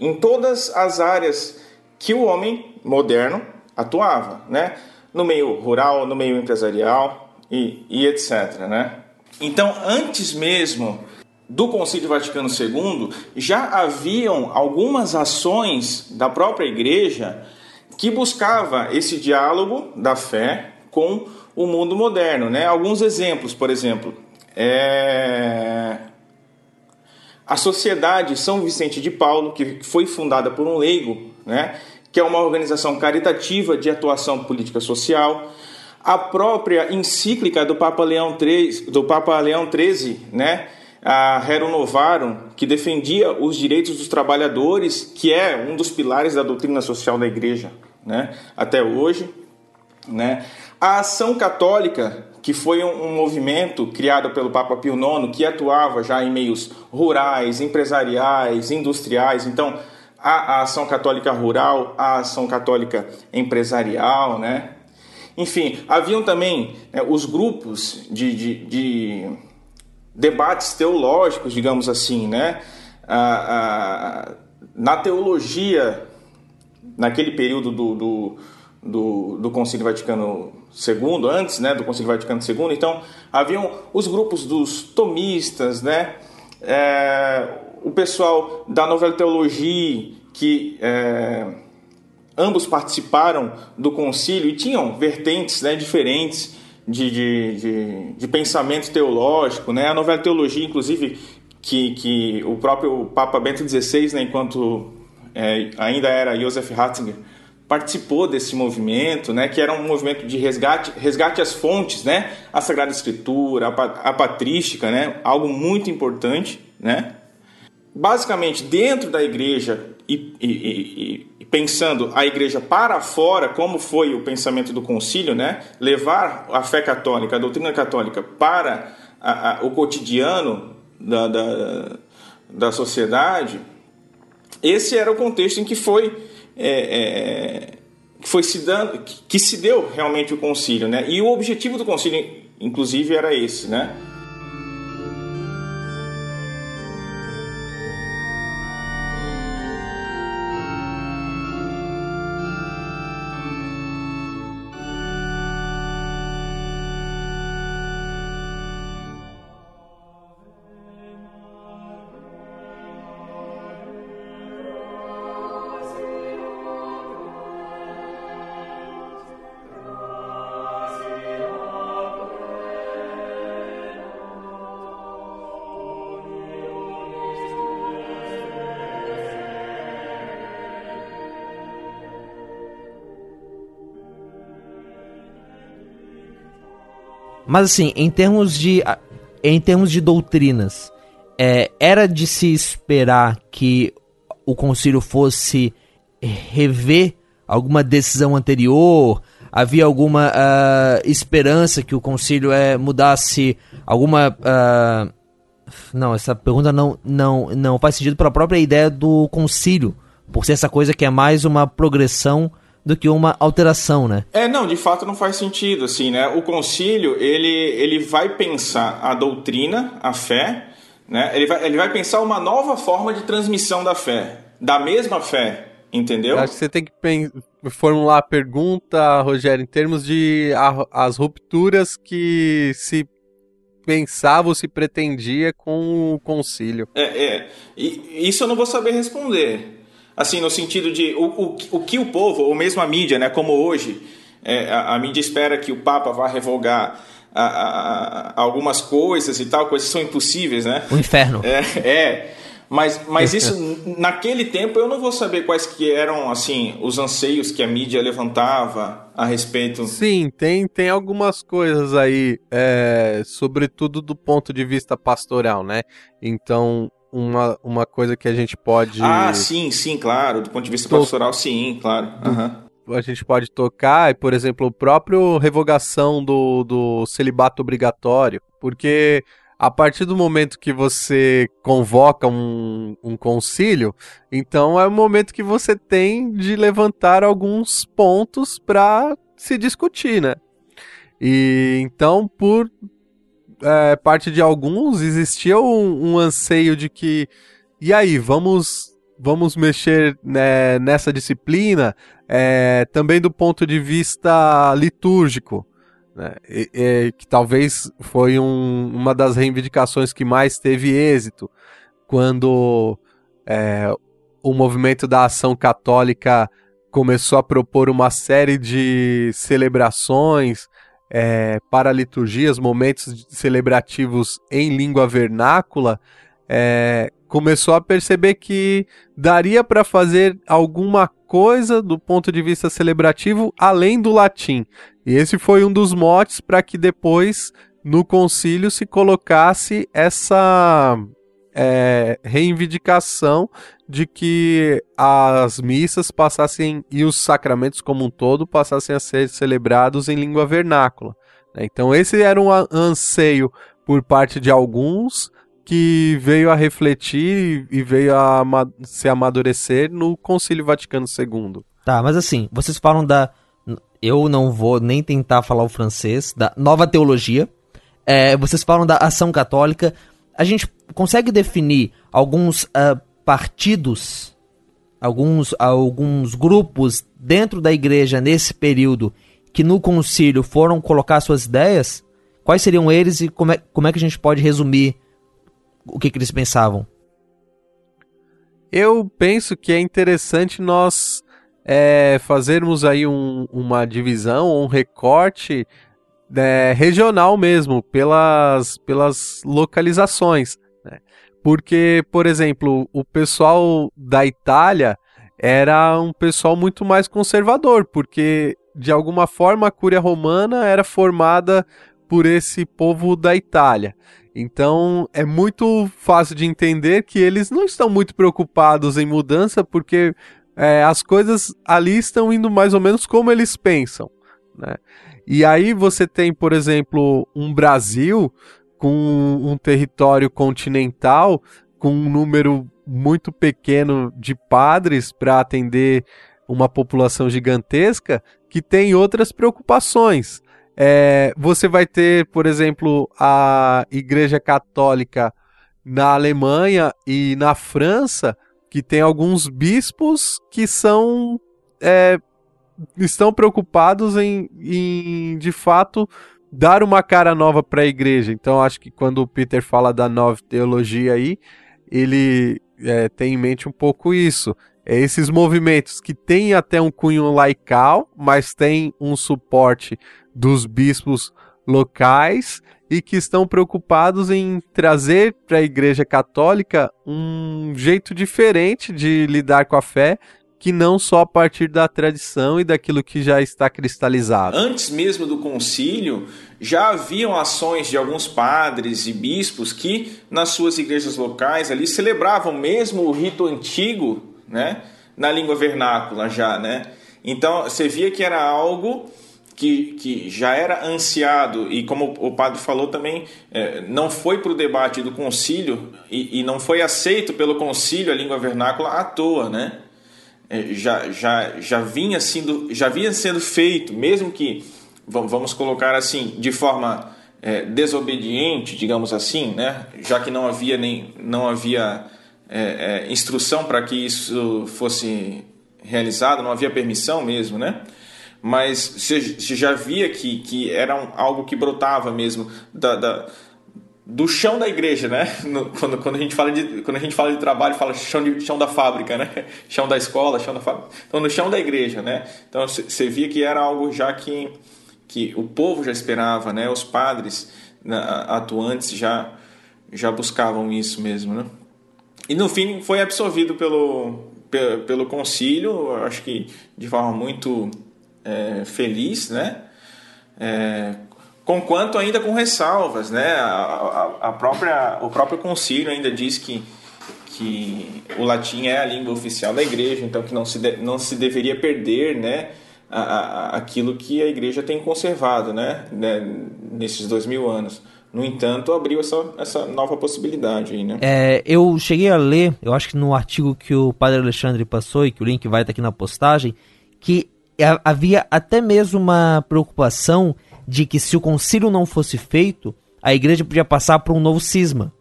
em todas as áreas que o homem moderno atuava, né? No meio rural, no meio empresarial e, e etc, né? Então, antes mesmo do Concílio Vaticano II já haviam algumas ações da própria Igreja que buscava esse diálogo da fé com o mundo moderno, né? Alguns exemplos, por exemplo, é... a Sociedade São Vicente de Paulo, que foi fundada por um leigo, né? Que é uma organização caritativa de atuação política social. A própria encíclica do Papa Leão XIII, do Papa Leão XIII, né? A Rerum Novarum, que defendia os direitos dos trabalhadores, que é um dos pilares da doutrina social da igreja né, até hoje. Né? A Ação Católica, que foi um, movimento criado pelo Papa Pio IX, que atuava já em meios rurais, empresariais, industriais. Então, a, a Ação Católica Rural, a Ação Católica Empresarial, né? Enfim, haviam também né, os grupos de, de, de debates teológicos, digamos assim, né? na teologia, naquele período do, do, do, do Concílio Vaticano II, antes né, do Concílio Vaticano II, então haviam os grupos dos tomistas, né? É, o pessoal da Novela Teologia, que é, ambos participaram do concílio e tinham vertentes né, diferentes de, de, de, de pensamento teológico, né? A novela Teologia, inclusive, que, que o próprio Papa Bento XVI, né, enquanto é, ainda era Joseph Ratzinger, participou desse movimento, né, que era um movimento de resgate, resgate às fontes, né, a Sagrada Escritura, a patrística, né, algo muito importante, né. Basicamente, dentro da igreja e, e, e, pensando a igreja para fora, como foi o pensamento do concílio, né? levar a fé católica, a doutrina católica para a, a, o cotidiano da, da, da, sociedade, esse era o contexto em que foi, é, é, foi se dando, que se deu realmente o concílio. Né? E o objetivo do concílio, inclusive, era esse, né? Mas assim, em termos de em termos de doutrinas, é, era de se esperar que o concílio fosse rever alguma decisão anterior? Havia alguma uh, esperança que o concílio é, mudasse alguma. Uh, não, essa pergunta não, não, não faz sentido pela própria ideia do concílio, por ser essa coisa que é mais uma progressão do que uma alteração, né? É, não, de fato não faz sentido, assim, né? O concílio, ele, ele vai pensar a doutrina, a fé, né? Ele vai, ele vai pensar uma nova forma de transmissão da fé, da mesma fé, entendeu? Acho que você tem que formular a pergunta, Rogério, em termos de a, as rupturas que se pensava ou se pretendia com o concílio. É, é. E, isso eu não vou saber responder assim, no sentido de o, o, o que o povo, ou mesmo a mídia, né, como hoje, é, a, a, mídia espera que o Papa vá revogar a, a, algumas coisas e tal, coisas que são impossíveis, né? O inferno. É, é. Mas, mas isso, naquele tempo, eu não vou saber quais que eram, assim, os anseios que a mídia levantava a respeito. Sim, tem, tem algumas coisas aí, é, sobretudo do ponto de vista pastoral, né? Então, uma, uma coisa que a gente pode. Ah, sim, sim, claro. Do ponto de vista to... pastoral, sim, claro. Uhum. A gente pode tocar, por exemplo, o próprio revogação do, do celibato obrigatório, porque a partir do momento que você convoca um, um concílio, então é o momento que você tem de levantar alguns pontos para se discutir, né? E então, por é, parte de alguns, existia um, um, anseio de que, e aí, vamos, vamos mexer né, nessa disciplina, é, também do ponto de vista litúrgico, né, e, e, que talvez foi um, uma das reivindicações que mais teve êxito, quando é, o movimento da ação católica começou a propor uma série de celebrações é, para liturgias, momentos celebrativos em língua vernácula, é, começou a perceber que daria para fazer alguma coisa do ponto de vista celebrativo além do latim. E esse foi um dos motes para que depois no concílio se colocasse essa é, reivindicação de que as missas passassem e os sacramentos como um todo passassem a ser celebrados em língua vernácula. Né? Então esse era um anseio por parte de alguns que veio a refletir e veio a se amadurecer no Concílio Vaticano II. Tá, mas assim, vocês falam da. Eu não vou nem tentar falar o francês, da nova teologia. É, vocês falam da ação católica a gente consegue definir alguns uh, partidos, alguns, alguns grupos dentro da igreja nesse período que no concílio foram colocar suas ideias? Quais seriam eles e como é, como é que a gente pode resumir o que, que eles pensavam? Eu penso que é interessante nós é, fazermos aí um, uma divisão, um recorte é, regional mesmo, pelas, pelas localizações. Né? Porque, por exemplo, o pessoal da Itália era um pessoal muito mais conservador, porque de alguma forma a Cúria Romana era formada por esse povo da Itália. Então é muito fácil de entender que eles não estão muito preocupados em mudança, porque é, as coisas ali estão indo mais ou menos como eles pensam. Né? E aí você tem, por exemplo, um Brasil com um território continental com um número muito pequeno de padres para atender uma população gigantesca que tem outras preocupações. É, você vai ter, por exemplo, a Igreja Católica na Alemanha e na França, que tem alguns bispos que são é, estão preocupados em, em, de fato, dar uma cara nova para a igreja. Então, acho que quando o Peter fala da nova teologia aí, ele é, tem em mente um pouco isso. É esses movimentos que têm até um cunho laical, mas tem um suporte dos bispos locais e que estão preocupados em trazer para a Igreja Católica um jeito diferente de lidar com a fé, que não só a partir da tradição e daquilo que já está cristalizado. Antes mesmo do concílio, já haviam ações de alguns padres e bispos que nas suas igrejas locais ali celebravam mesmo o rito antigo, né, na língua vernácula já, né? Então, você via que era algo que, que já era ansiado e como o padre falou também é, não foi para o debate do concílio e, e, não foi aceito pelo concílio a língua vernácula à toa, né? É, já, já, já vinha sendo já vinha sendo feito, mesmo que vamos colocar assim de forma é, desobediente, digamos assim, né? Já que não havia nem não havia é, é instrução para que isso fosse realizado, não havia permissão mesmo, né? mas você já via que, que era um, algo que brotava mesmo da, da, do chão da igreja, né? *laughs* No, quando, quando, a gente fala de, quando a gente fala de trabalho, fala chão, de, chão da fábrica, né? *laughs* Chão da escola, chão da fábrica. Então, no chão da igreja, né? Então, você via que era algo já que, que o povo já esperava, né? Os padres né, atuantes já, já buscavam isso mesmo, né? E no fim foi absorvido pelo, pelo, pelo concílio, acho que de forma muito é, feliz, né? É, conquanto ainda com ressalvas, né? A, a, a, própria, o próprio concílio ainda diz que, que o latim é a língua oficial da igreja, então que não se, de, não se deveria perder, né? A, aquilo que a igreja tem conservado, né? né? Nesses dois mil anos. No entanto, abriu essa, essa nova possibilidade aí, né? É, eu cheguei a ler, eu acho que no artigo que o padre Alexandre passou e que o link vai estar aqui na postagem, que havia até mesmo uma preocupação de que se o concílio não fosse feito, a igreja podia passar por um novo cisma,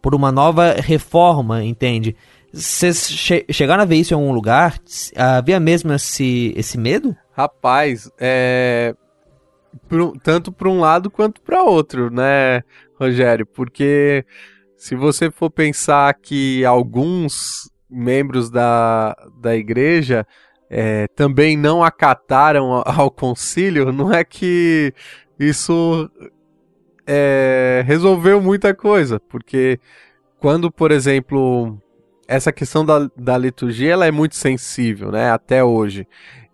por uma nova reforma, entende? Vocês che chegaram a ver isso em algum lugar? Havia mesmo esse, esse medo? Rapaz, é. Tanto para um lado quanto para outro, né, Rogério? Porque se você for pensar que alguns membros da, da igreja é, também não acataram ao concílio, *laughs* não é que isso é, resolveu muita coisa, porque quando, por exemplo, essa questão da, da liturgia ela é muito sensível, né, até hoje.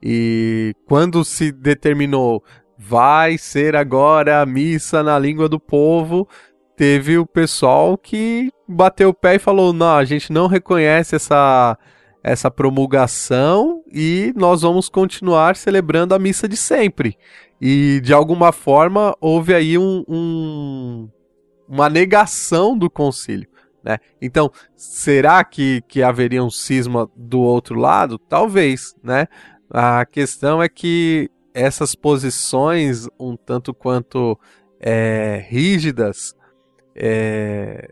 E quando se determinou vai ser agora a missa na língua do povo, teve o pessoal que bateu o pé e falou: não, a gente não reconhece essa essa promulgação e nós vamos continuar celebrando a missa de sempre. E de alguma forma houve aí um, um, uma negação do concílio. Né? Então, será que, que haveria um cisma do outro lado? Talvez. Né? A questão é que essas posições, um tanto quanto é, rígidas, é,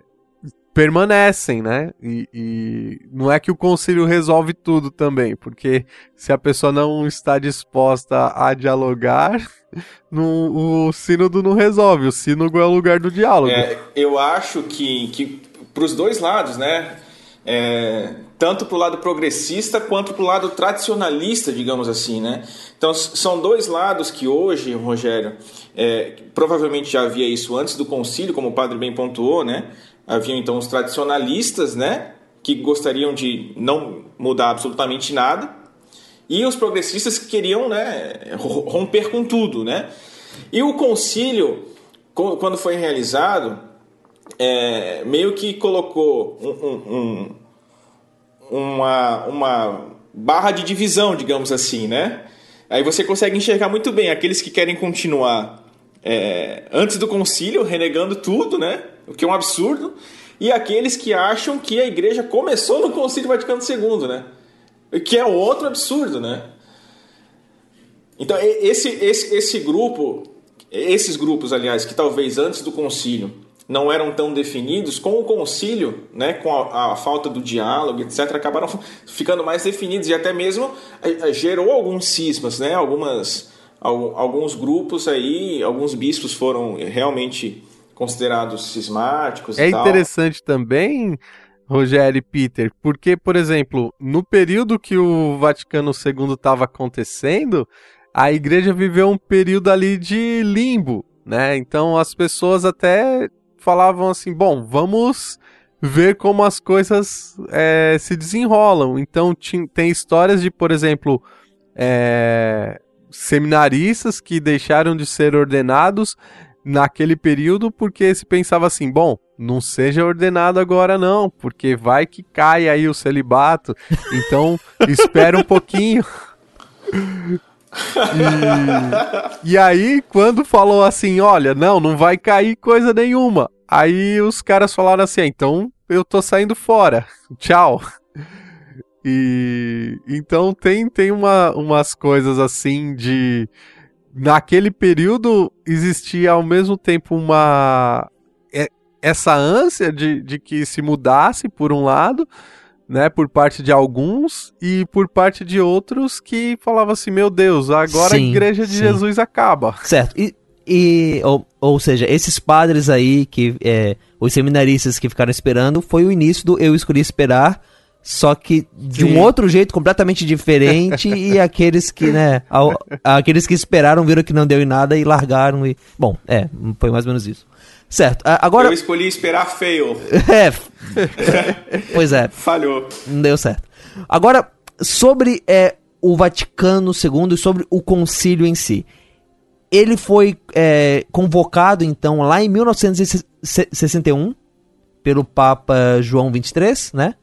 permanecem, né? E, e, não é que o concílio resolve tudo também, porque se a pessoa não está disposta a dialogar, *laughs* o sínodo não resolve, o sínodo é o lugar do diálogo. É, eu acho que, que para os dois lados, né? É, tanto para o lado progressista quanto para o lado tradicionalista, digamos assim, né? Então são dois lados que hoje, Rogério, é, provavelmente já havia isso antes do concílio, como o padre bem pontuou, né? Haviam então os tradicionalistas, né, que gostariam de não mudar absolutamente nada, e os progressistas que queriam, né, romper com tudo, né? E o concílio, quando foi realizado, é, meio que colocou um, um, uma, uma barra de divisão, digamos assim, né? Aí você consegue enxergar muito bem aqueles que querem continuar é, antes do concílio, renegando tudo, né? O que é um absurdo, e aqueles que acham que a igreja começou no concílio Vaticano II, né? O que é outro absurdo, né? Então, esse, esse, esse grupo, esses grupos, aliás, que talvez antes do concílio não eram tão definidos, com o concílio, né, com a, a, falta do diálogo, etc., acabaram ficando mais definidos e até mesmo gerou alguns cismas, né, algumas, alguns grupos aí, alguns bispos foram realmente considerados cismáticos. É interessante também, Rogério e Peter, porque, por exemplo, no período que o Vaticano II estava acontecendo, a igreja viveu um período ali de limbo, né? Então as pessoas até falavam assim: bom, vamos ver como as coisas é, se desenrolam. Então tem histórias de, por exemplo, é, seminaristas que deixaram de ser ordenados naquele período porque se pensava assim: bom, não seja ordenado agora não, porque vai que cai aí o celibato. Então *laughs* espera um pouquinho. E, e aí, quando falou assim, olha, não, não vai cair coisa nenhuma. Aí os caras falaram assim, ah, então eu tô saindo fora. Tchau. E então tem, tem uma, umas coisas assim de. Naquele período existia ao mesmo tempo uma. É, essa ânsia de, de que se mudasse, por um lado, né, por parte de alguns e por parte de outros que falavam assim, meu Deus, agora sim, a igreja de sim. Jesus acaba. Certo. E, e ou, ou seja, esses padres aí que é, os seminaristas que ficaram esperando foi o início do eu escolhi esperar, só que de sim. um outro jeito completamente diferente *laughs* e aqueles que, né, ao, aqueles que esperaram viram que não deu em nada e largaram e bom, é, foi mais ou menos isso. Certo. Agora. Eu escolhi esperar fail. *laughs* é. *laughs* pois é. Falhou. Não deu certo. Agora, sobre é, o Vaticano II e sobre o concílio em si. Ele foi é, convocado, então, lá em 1961, pelo Papa João XXIII, né?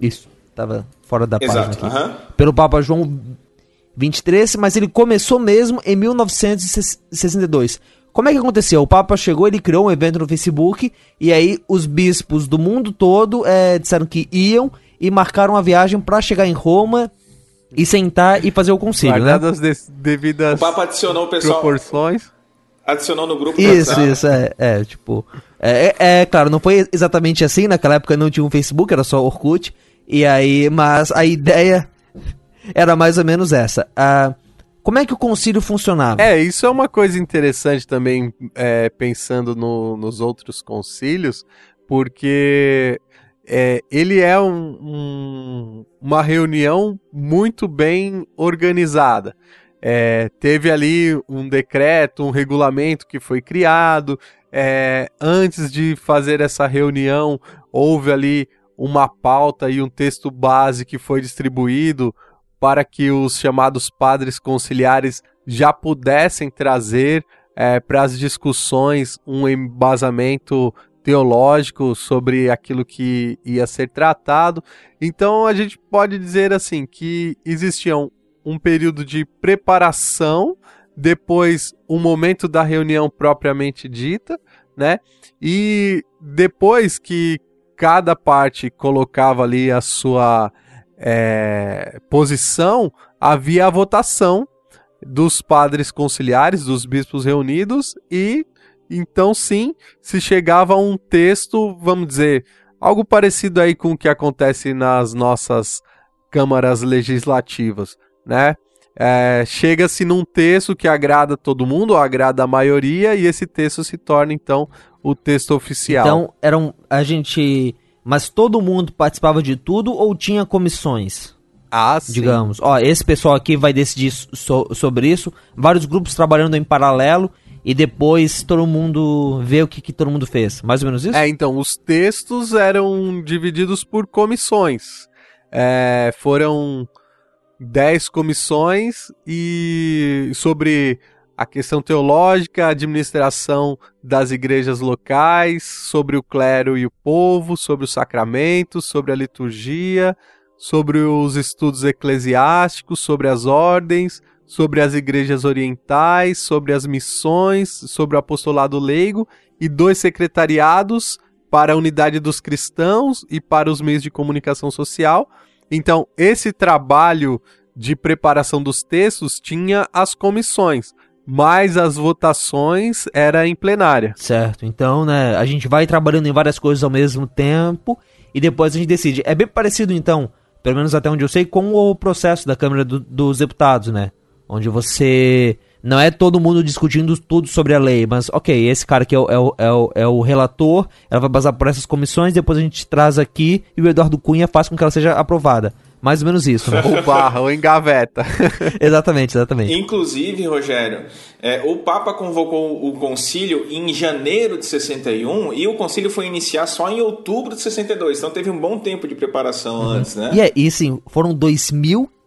Isso, tava fora da Exato, página aqui. Pelo Papa João XXIII, mas ele começou mesmo em 1962 como é que aconteceu? O Papa chegou, ele criou um evento no Facebook e aí os bispos do mundo todo é, disseram que iam e marcaram a viagem para chegar em Roma e sentar e fazer o concílio, Guardadas né? As devidas o Papa adicionou o pessoal, proporções. Adicionou no grupo. Isso, isso, é, é tipo... É, é, é, claro, não foi exatamente assim, naquela época não tinha um Facebook, era só Orkut, e aí, mas a ideia *laughs* era mais ou menos essa. Uh, como é que o concílio funcionava? É, isso é uma coisa interessante também, é, pensando no, nos outros concílios, porque é, ele é um, um, uma reunião muito bem organizada. É, teve ali um decreto, um regulamento que foi criado. É, antes de fazer essa reunião, houve ali uma pauta e um texto base que foi distribuído para que os chamados padres conciliares já pudessem trazer é, para as discussões um embasamento teológico sobre aquilo que ia ser tratado. Então a gente pode dizer assim que existia um, período de preparação, depois o um momento da reunião propriamente dita, né? E depois que cada parte colocava ali a sua é, posição, havia a votação dos padres conciliares, dos bispos reunidos, e então sim se chegava a um texto, vamos dizer, algo parecido aí com o que acontece nas nossas câmaras legislativas, né? É, Chega-se num texto que agrada todo mundo, agrada a maioria, e esse texto se torna então o texto oficial. Então, eram, a gente mas todo mundo participava de tudo ou tinha comissões? Ah, sim. Digamos, ó, esse pessoal aqui vai decidir so sobre isso, vários grupos trabalhando em paralelo e depois todo mundo vê o que, que todo mundo fez. Mais ou menos isso? É, então, os textos eram divididos por comissões. É, foram 10 comissões e sobre a questão teológica, a administração das igrejas locais, sobre o clero e o povo, sobre os sacramentos, sobre a liturgia, sobre os estudos eclesiásticos, sobre as ordens, sobre as igrejas orientais, sobre as missões, sobre o apostolado leigo e dois secretariados para a unidade dos cristãos e para os meios de comunicação social. Então, esse trabalho de preparação dos textos tinha as comissões, mas as votações era em plenária. Certo. Então, né, a gente vai trabalhando em várias coisas ao mesmo tempo e depois a gente decide. É bem parecido, então, pelo menos até onde eu sei, com o processo da Câmara do, dos Deputados, né? Onde você. Não é todo mundo discutindo tudo sobre a lei, mas ok, esse cara que é o, é o, é o, é o relator, ela vai passar por essas comissões, depois a gente traz aqui e o Eduardo Cunha faz com que ela seja aprovada. Mais ou menos isso, né? ou barra, ou engaveta. *laughs* *laughs* exatamente, exatamente. Inclusive, Rogério, é, o Papa convocou o concílio em janeiro de 61 e o concílio foi iniciar só em outubro de 62. Então teve um bom tempo de preparação uhum. antes, né? E, é, e sim, foram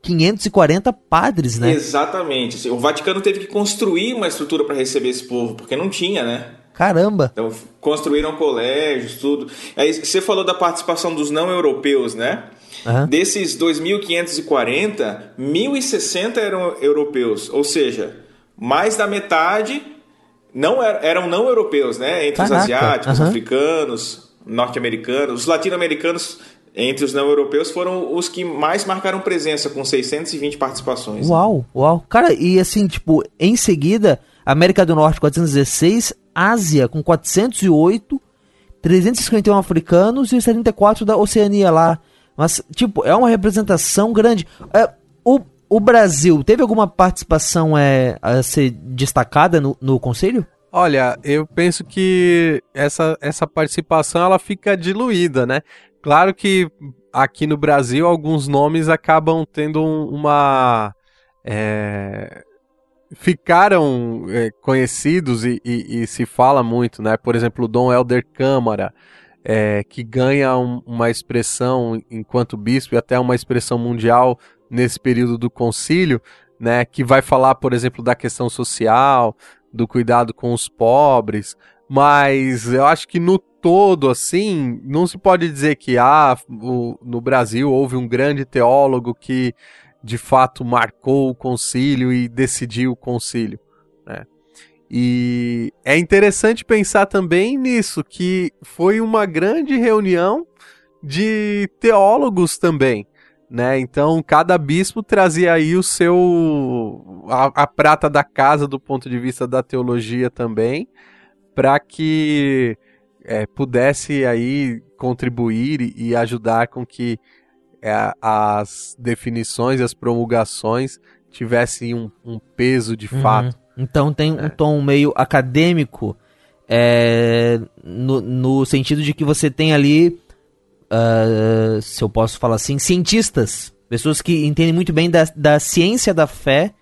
2.540 padres, né? Exatamente. O Vaticano teve que construir uma estrutura para receber esse povo, porque não tinha, né? Caramba! Então, construíram colégios, tudo. Aí você falou da participação dos não europeus, né? Uhum. Desses 2.540, 1.060 eram europeus, ou seja, mais da metade não eram não europeus, né? Entre Caraca. os asiáticos, uhum. africanos, norte-americanos, os latino-americanos entre os não europeus foram os que mais marcaram presença, com 620 participações. Uau, uau. Cara, e assim, tipo, em seguida, América do Norte 416, Ásia com 408, 351 africanos e 74 da Oceania lá. Mas, tipo, é uma representação grande. É, o, o Brasil teve alguma participação é, a ser destacada no, no conselho? Olha, eu penso que essa, essa participação ela fica diluída, né? Claro que aqui no Brasil alguns nomes acabam tendo uma. É, ficaram é, conhecidos e, e, e, se fala muito, né? Por exemplo, o Dom Helder Câmara é, que ganha um, uma expressão enquanto bispo e até uma expressão mundial nesse período do concílio, né, que vai falar, por exemplo, da questão social, do cuidado com os pobres, mas eu acho que no todo, assim, não se pode dizer que ah, o, no Brasil houve um grande teólogo que de fato marcou o concílio e decidiu o concílio. Né? E é interessante pensar também nisso, que foi uma grande reunião de teólogos também. Né? Então, cada bispo trazia aí o seu a, a prata da casa do ponto de vista da teologia também, para que é, pudesse aí contribuir e, e ajudar com que é, as definições, as promulgações tivessem um, um peso de uhum. fato então tem um é. tom meio acadêmico, é, no, no, sentido de que você tem ali, uh, se eu posso falar assim, cientistas, pessoas que entendem muito bem da, da ciência da fé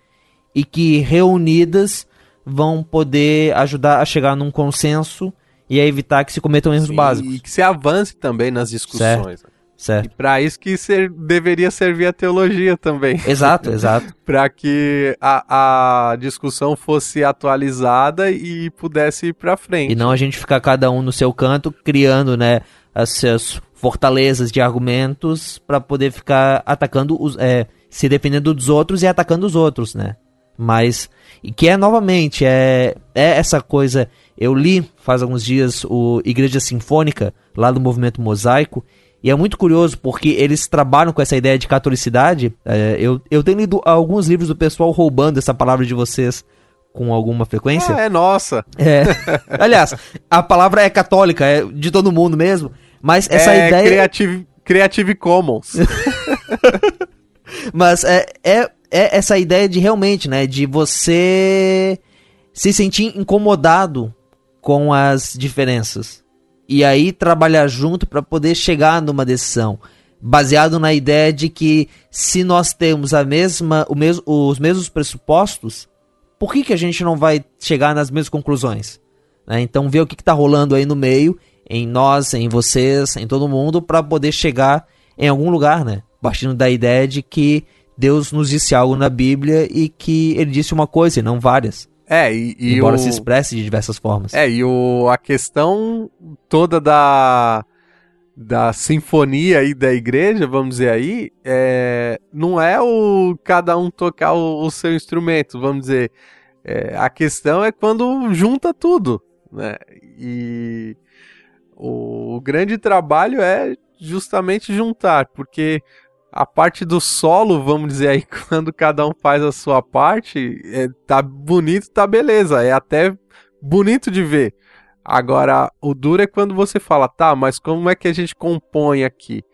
e que reunidas vão poder ajudar a chegar num consenso e a evitar que se cometam erros Sim, básicos. E que se avance também nas discussões. Certo. Certo. E para isso que ser, deveria servir a teologia também. Exato, exato. *laughs* para que a, a discussão fosse atualizada e pudesse ir para frente. E não a gente ficar cada um no seu canto criando, né, as suas fortalezas de argumentos para poder ficar atacando os, é, se defendendo dos outros e atacando os outros, né? Mas e que é novamente é, é essa coisa. Eu li faz alguns dias o Igreja Sinfônica lá do movimento Mosaico e é muito curioso porque eles trabalham com essa ideia de catolicidade. É, eu, eu tenho lido alguns livros do pessoal roubando essa palavra de vocês com alguma frequência. Ah, é nossa. É. *laughs* Aliás, a palavra é católica, é de todo mundo mesmo. Mas essa é ideia. Creative, Creative Commons. *laughs* mas é, é, é essa ideia de realmente, né? De você se sentir incomodado com as diferenças e aí trabalhar junto para poder chegar numa decisão baseado na ideia de que se nós temos a mesma, o mesmo, os mesmos pressupostos, por que, que a gente não vai chegar nas mesmas conclusões? Né? Então ver o que está rolando aí no meio, em nós, em vocês, em todo mundo, para poder chegar em algum lugar, né? Partindo da ideia de que Deus nos disse algo na Bíblia e que ele disse uma coisa e não várias. É, e, e embora o... se expresse de diversas formas. É, e o, a questão toda da, da sinfonia aí da igreja, vamos dizer aí, é, não é o cada um tocar o, o seu instrumento, vamos dizer. É, a questão é quando junta tudo, né? E o, o grande trabalho é justamente juntar, porque a parte do solo, vamos dizer aí, *laughs* quando cada um faz a sua parte, é, tá bonito, tá beleza, é até bonito de ver. Agora, o duro é quando você fala, tá, mas como é que a gente compõe aqui?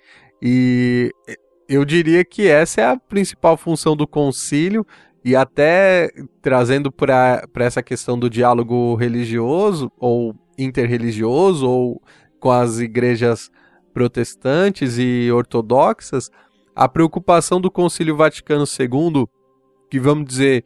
E eu diria que essa é a principal função do concílio, e até trazendo para essa questão do diálogo religioso, ou interreligioso, ou com as igrejas protestantes e ortodoxas, a preocupação do Concílio Vaticano II, que vamos dizer,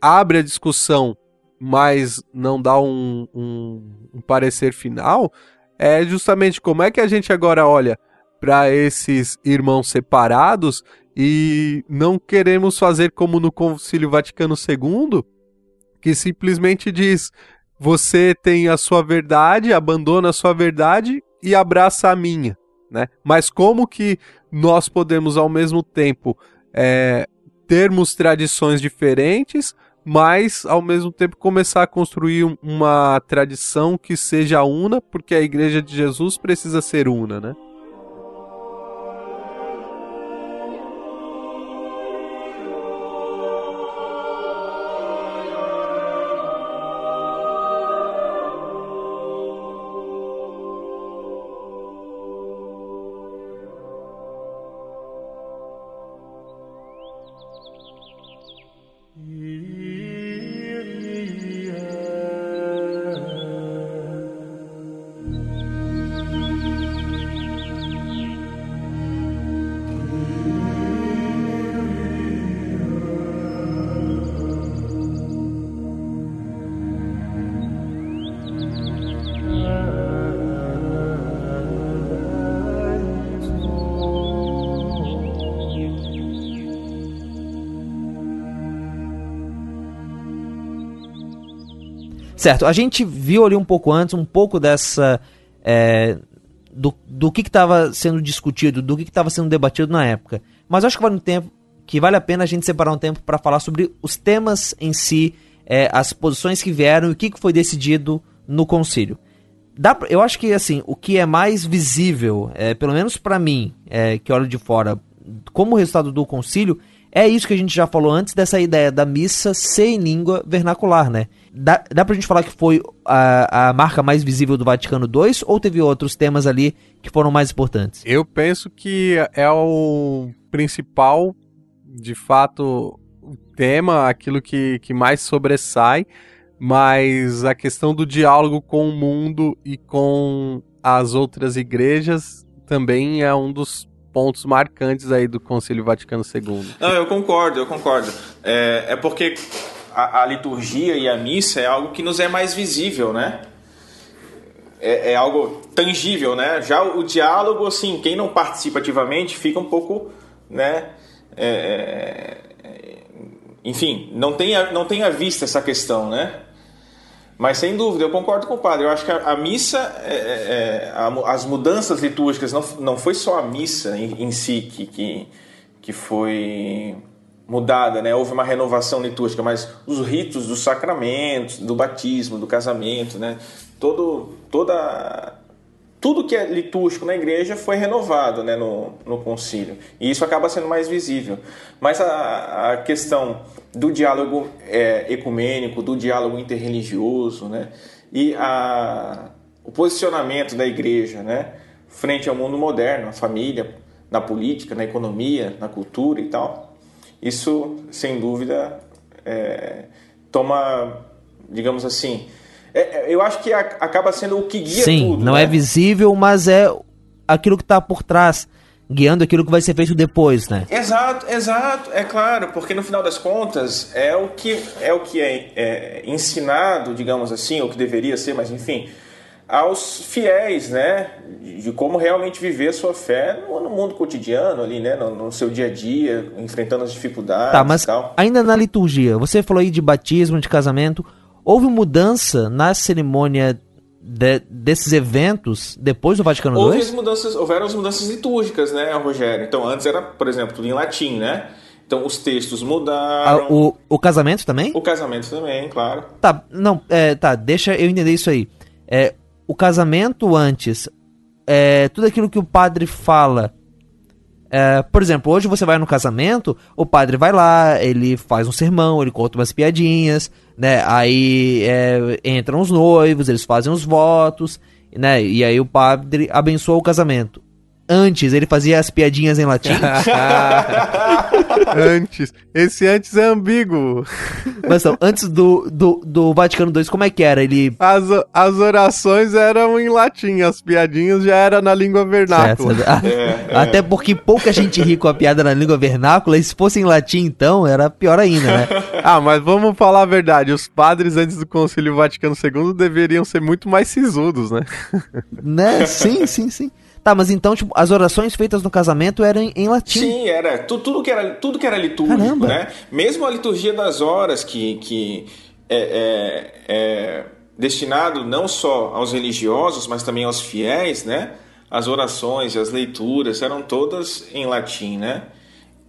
abre a discussão, mas não dá um, um, um parecer final, é justamente como é que a gente agora olha para esses irmãos separados e não queremos fazer como no Concílio Vaticano II, que simplesmente diz: você tem a sua verdade, abandona a sua verdade e abraça a minha né? Mas como que nós podemos ao mesmo tempo é, termos tradições diferentes, mas ao mesmo tempo começar a construir uma tradição que seja una, porque a Igreja de Jesus precisa ser una, né? Certo, a gente viu ali um pouco antes, um pouco dessa. É, do, do que estava sendo discutido, do que estava sendo debatido na época. Mas acho que vale um tempo que vale a pena a gente separar um tempo para falar sobre os temas em si, é, as posições que vieram e o que, que foi decidido no concílio. Dá, eu acho que assim, o que é mais visível, é, pelo menos para mim, é, que olho de fora, como resultado do concílio, é isso que a gente já falou antes dessa ideia da missa ser em língua vernacular, né? Dá, dá pra gente falar que foi a, a marca mais visível do Vaticano II ou teve outros temas ali que foram mais importantes? Eu penso que é o principal, de fato, tema, aquilo que, que mais sobressai, mas a questão do diálogo com o mundo e com as outras igrejas também é um dos pontos marcantes aí do Concílio Vaticano II. Não, eu concordo, eu concordo. É, é porque a, a, liturgia e a missa é algo que nos é mais visível, né? É, é, algo tangível, né? Já o, diálogo, assim, quem não participa ativamente fica um pouco, né? É, é enfim, não tem, a, não tem a vista essa questão, né? Mas sem dúvida, eu concordo com o padre. Eu acho que a, a missa, é, é, é a, as mudanças litúrgicas, não, não foi só a missa em, em si que, que, que foi mudada, né? Houve uma renovação litúrgica, mas os ritos dos sacramentos, do batismo, do casamento, né? Todo, toda, tudo que é litúrgico na igreja foi renovado, né? No, no concílio e isso acaba sendo mais visível. Mas a, a questão do diálogo é, ecumênico, do diálogo interreligioso, né? E a, o posicionamento da igreja, né? Frente ao mundo moderno, a família, na política, na economia, na cultura e tal isso, sem dúvida, é, toma, digamos assim, é, é eu acho que acaba sendo o que guia Sim, tudo. não né? é visível, mas é aquilo que está por trás, guiando aquilo que vai ser feito depois, né? Exato, exato, é claro, porque no final das contas é o que é o que é, é ensinado, digamos assim, ou que deveria ser, mas enfim, aos fiéis, né? De como realmente viver a sua fé no, mundo cotidiano ali, né? No, no, seu dia a dia, enfrentando as dificuldades. Tá, mas ainda na liturgia, você falou aí de batismo, de casamento. Houve mudança na cerimônia de, desses eventos depois do Vaticano Houve II? As mudanças, houveram as mudanças litúrgicas, né, Rogério? Então, antes era, por exemplo, tudo em latim, né? Então, os textos mudaram. Ah, o, o casamento também? O casamento também, claro. Tá, não, é, tá, deixa eu entender isso aí. É, o casamento antes, é, tudo aquilo que o padre fala. É, por exemplo, hoje você vai no casamento, o padre vai lá, ele faz um sermão, ele conta umas piadinhas, né? Aí é, entram os noivos, eles fazem os votos, né? E aí o padre abençoa o casamento. Antes, ele fazia as piadinhas em latim. *laughs* *laughs* antes. Esse antes é ambíguo. Mas então, antes do, do, do Vaticano II, como é que era? Ele. As, as orações eram em latim, as piadinhas já eram na língua vernácula. Certo. É, é. Até porque pouca gente ri com a piada na língua vernácula, e se fosse em latim, então, era pior ainda, né? *laughs* ah, mas vamos falar a verdade. Os padres antes do Concílio Vaticano II deveriam ser muito mais sisudos, né? né? Sim, sim, sim. Tá, mas então, tipo, as orações feitas no casamento eram em, em latim. Sim, era. Tudo, tudo, que era tudo que era litúrgico, Caramba. né? Mesmo a liturgia das horas, que, que é, é, é destinado não só aos religiosos, mas também aos fiéis, né? As orações e as leituras eram todas em latim, né?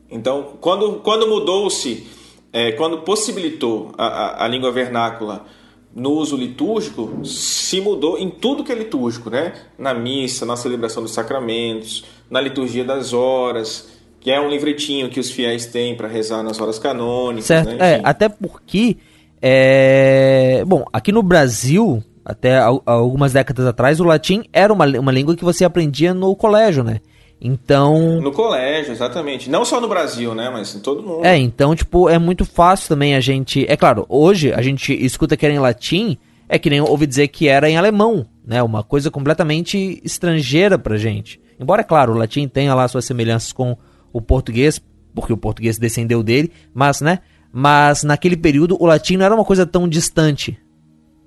Então, quando, quando mudou-se, é, quando possibilitou a, a, a língua vernácula no uso litúrgico se mudou em tudo que é litúrgico, né? Na missa, na celebração dos sacramentos, na liturgia das horas, que é um livretinho que os fiéis têm para rezar nas horas canônicas. Certo, né? é, até porque, é... bom, aqui no Brasil, até algumas décadas atrás, o latim era uma, uma língua que você aprendia no colégio, né? Então. No colégio, exatamente. Não só no Brasil, né? Mas em todo mundo. É, então, tipo, é muito fácil também a gente. É claro, hoje a gente escuta que era em latim, é que nem ouvi dizer que era em alemão, né? Uma coisa completamente estrangeira pra gente. Embora, é claro, o latim tenha lá suas semelhanças com o português, porque o português descendeu dele, mas, né? Mas naquele período o latim não era uma coisa tão distante.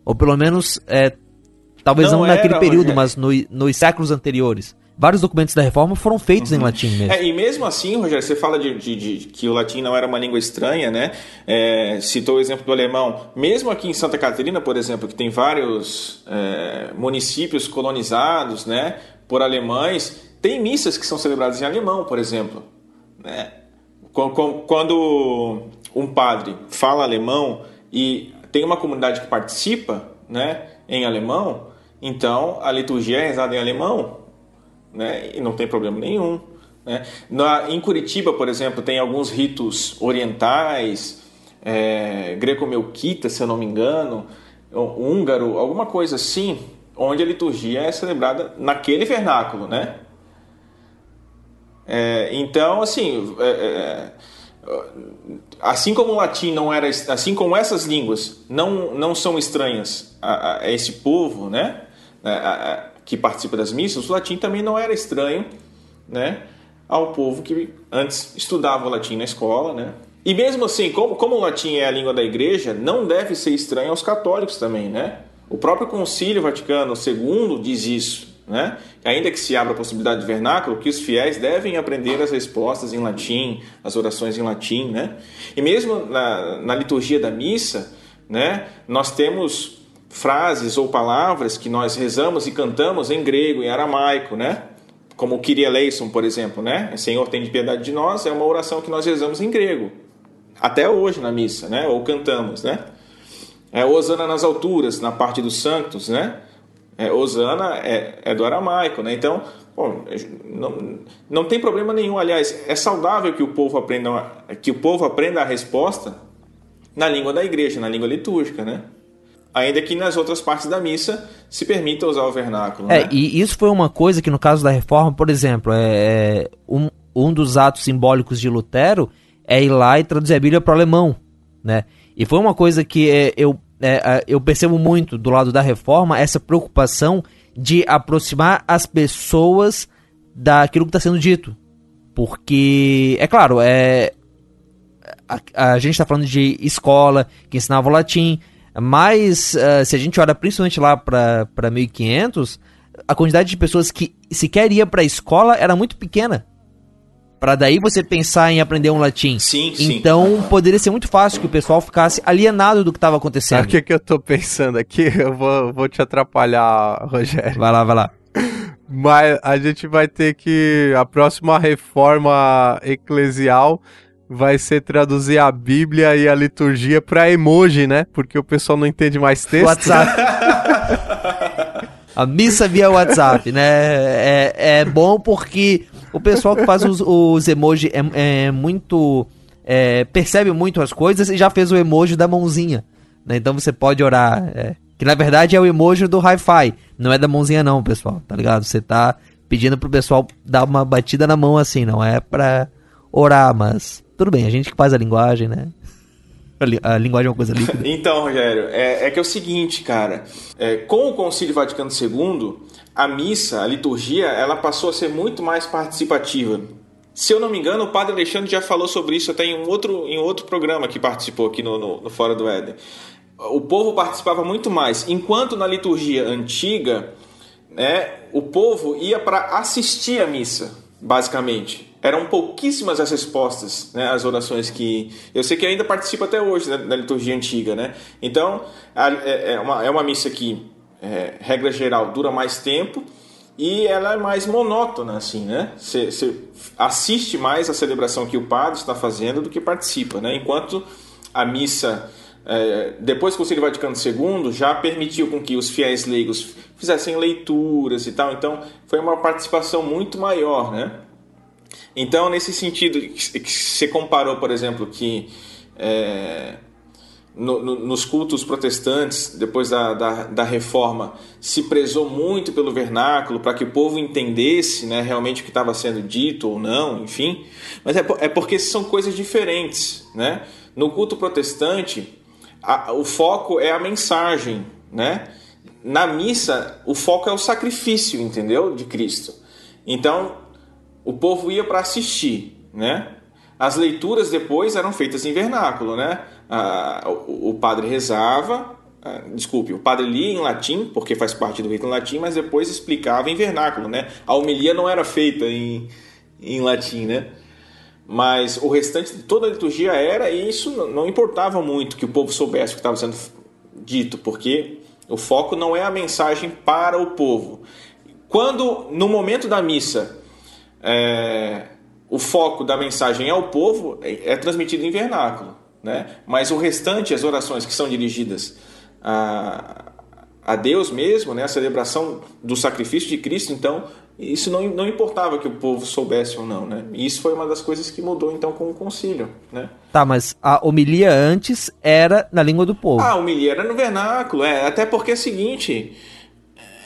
Ou pelo menos, é, talvez não, não naquele período, mas no, nos séculos anteriores vários documentos da reforma foram feitos uhum. em latim mesmo. É, e mesmo assim, Rogério, você fala de, de, de, que o latim não era uma língua estranha, né? É, citou o exemplo do alemão. Mesmo aqui em Santa Catarina, por exemplo, que tem vários é, municípios colonizados, né, por alemães, tem missas que são celebradas em alemão, por exemplo. Né? Quando um padre fala alemão e tem uma comunidade que participa, né, em alemão, então a liturgia é rezada em alemão né? e não tem problema nenhum. Né? Na, em Curitiba, por exemplo, tem alguns ritos orientais, é, greco-melquita, se eu não me engano, húngaro, alguma coisa assim, onde a liturgia é celebrada naquele vernáculo, né? É, então, assim, é, é, assim como o latim não era, assim como essas línguas não, não são estranhas a, a esse povo, né? A, que participa das missas, o latim também não era estranho, né, ao povo que antes estudava o latim na escola, né? E mesmo assim, como, como o latim é a língua da igreja, não deve ser estranho aos católicos também, né? O próprio Concílio Vaticano II diz isso, né? Ainda que se abra a possibilidade de vernáculo, que os fiéis devem aprender as respostas em latim, as orações em latim, né? E mesmo na, na liturgia da missa, né? Nós temos frases ou palavras que nós rezamos e cantamos em grego, em aramaico, né? Como o Kyrie eleison, por exemplo, né? Senhor, tem de piedade de nós, é uma oração que nós rezamos em grego. Até hoje na missa, né? Ou cantamos, né? É Osana nas alturas, na parte dos santos, né? É, Osana é, é do aramaico, né? Então, bom, não, não tem problema nenhum. Aliás, é saudável que o povo aprenda que o povo aprenda a resposta na língua da igreja, na língua litúrgica, né? Ainda que nas outras partes da missa se permita usar o vernáculo. É, né? e isso foi uma coisa que no caso da reforma, por exemplo, é, é um, um dos atos simbólicos de Lutero é ir lá e traduzir a Bíblia para o alemão, né? E foi uma coisa que é, eu, é, eu percebo muito do lado da reforma, essa preocupação de aproximar as pessoas daquilo que está sendo dito. Porque, é claro, é, a, a gente está falando de escola que ensinava o latim, Mas uh, se a gente olha principalmente lá para 1500, a quantidade de pessoas que sequer ia para a escola era muito pequena. Para daí você pensar em aprender um latim. Sim, sim. Então poderia ser muito fácil que o pessoal ficasse alienado do que estava acontecendo. Sabe o que, que eu tô pensando aqui? *laughs* Eu vou, vou te atrapalhar, Rogério. Vai lá, vai lá. Mas a gente vai ter que. A próxima reforma eclesial vai ser traduzir a Bíblia e a liturgia para emoji, né? Porque o pessoal não entende mais texto. WhatsApp. *laughs* a missa via WhatsApp, né? É, é bom porque o pessoal que faz os, os emojis é, é muito. É, percebe muito as coisas e já fez o emoji da mãozinha. Né? Então você pode orar. É, que na verdade é o emoji do hi-fi. Não é da mãozinha, não, pessoal. Tá ligado? Você tá pedindo pro pessoal dar uma batida na mão assim, não é pra orar, mas tudo bem, a gente que faz a linguagem, né? A, linguagem é uma coisa líquida. *laughs* então, Rogério, é, é, que é o seguinte, cara. É, com o Concílio Vaticano II, a missa, a liturgia, ela passou a ser muito mais participativa. Se eu não me engano, o padre Alexandre já falou sobre isso até em um outro, em outro programa que participou aqui no, no, no Fora do Éden. O povo participava muito mais. Enquanto na liturgia antiga, né, o povo ia para assistir a missa, basicamente eram pouquíssimas as respostas né, às orações que eu sei que ainda participa até hoje né, da liturgia antiga, né? Então é, é, uma, é uma missa que é, regra geral dura mais tempo e ela é mais monótona, assim, né? Você assiste mais a celebração que o padre está fazendo do que participa, né? Enquanto a missa é, depois que o Concílio Vaticano II já permitiu com que os fiéis leigos fizessem leituras e tal, então foi uma participação muito maior, né? Então, nesse sentido, que você comparou, por exemplo, que é, no, no, nos cultos protestantes, depois da, da, da, reforma, se prezou muito pelo vernáculo para que o povo entendesse né, realmente o que estava sendo dito ou não, enfim. Mas é, é porque são coisas diferentes. Né? No culto protestante, a, o foco é a mensagem. Né? Na missa, o foco é o sacrifício, entendeu? De Cristo. Então, o povo ia para assistir, né? As leituras depois eram feitas em vernáculo, né? Ah, o, o, padre rezava, ah, desculpe, o padre lia em latim, porque faz parte do rito em latim, mas depois explicava em vernáculo, né? A homilia não era feita em, em latim, né? Mas o restante de toda a liturgia era, e isso não importava muito que o povo soubesse o que estava sendo dito, porque o foco não é a mensagem para o povo. Quando, no momento da missa, é, o foco da mensagem ao povo é, é transmitido em vernáculo, né? Mas o restante, as orações que são dirigidas a, a Deus mesmo, né? A celebração do sacrifício de Cristo, então isso não, não importava que o povo soubesse ou não, né? E isso foi uma das coisas que mudou então com o concílio, né? Tá, mas a homilia antes era na língua do povo. Ah, a homilia era no vernáculo, é. Até porque é o seguinte,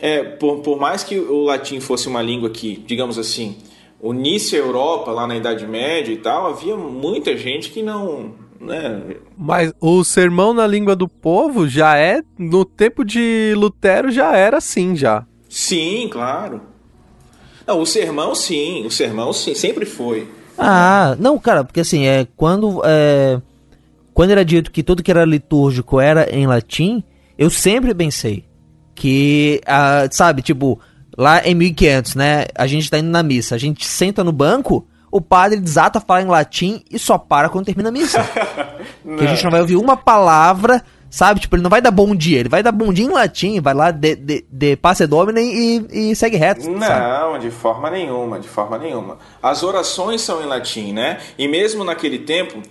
é, por, por mais que o latim fosse uma língua que, digamos assim, unisse a Europa lá na Idade Média e tal, havia muita gente que não. Né? Mas o sermão na língua do povo já é. No tempo de Lutero já era assim, já. Sim, claro. Não, o sermão sim, o sermão sim, sempre foi. Ah, não, cara, porque assim, é quando. É, quando era dito que tudo que era litúrgico era em latim, eu sempre pensei que, ah, sabe, tipo, lá em 1500, né? A gente tá indo na missa, a gente senta no banco, o padre desata a falar em latim e só para quando termina a missa. *laughs* que a gente não vai ouvir uma palavra, sabe? Tipo, ele não vai dar bom dia, ele vai dar bom dia em latim, vai lá de, de, de passe domine e, e segue reto. Não, sabe? de forma nenhuma, de forma nenhuma. As orações são em latim, né? E mesmo naquele tempo,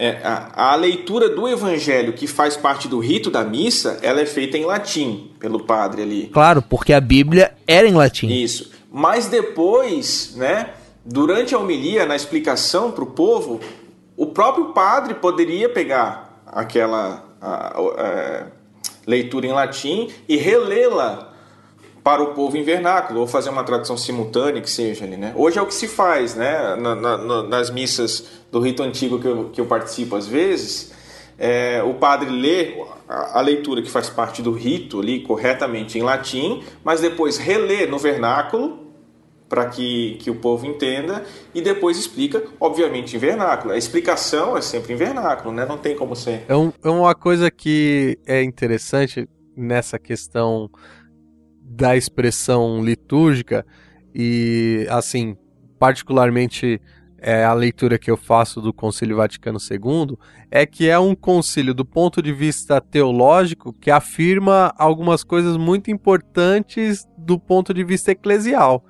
é, a, a, leitura do evangelho que faz parte do rito da missa, ela é feita em latim pelo padre ali. Claro, porque a Bíblia era em latim. Isso. Mas depois, né, durante a homilia, na explicação para o povo, o próprio padre poderia pegar aquela a, a, é, leitura em latim e relê-la para o povo em vernáculo, ou fazer uma tradução simultânea que seja ali, né? Hoje é o que se faz, né? Na, na, nas missas do rito antigo que eu, que eu participo às vezes, é, o padre lê a, a, leitura que faz parte do rito ali corretamente em latim, mas depois relê no vernáculo para que, que o povo entenda e depois explica, obviamente, em vernáculo. A explicação é sempre em vernáculo, né? Não tem como ser. É, um, é uma coisa que é interessante nessa questão da expressão litúrgica e, assim, particularmente é, a leitura que eu faço do Concílio Vaticano II é que é um concílio do ponto de vista teológico que afirma algumas coisas muito importantes do ponto de vista eclesial.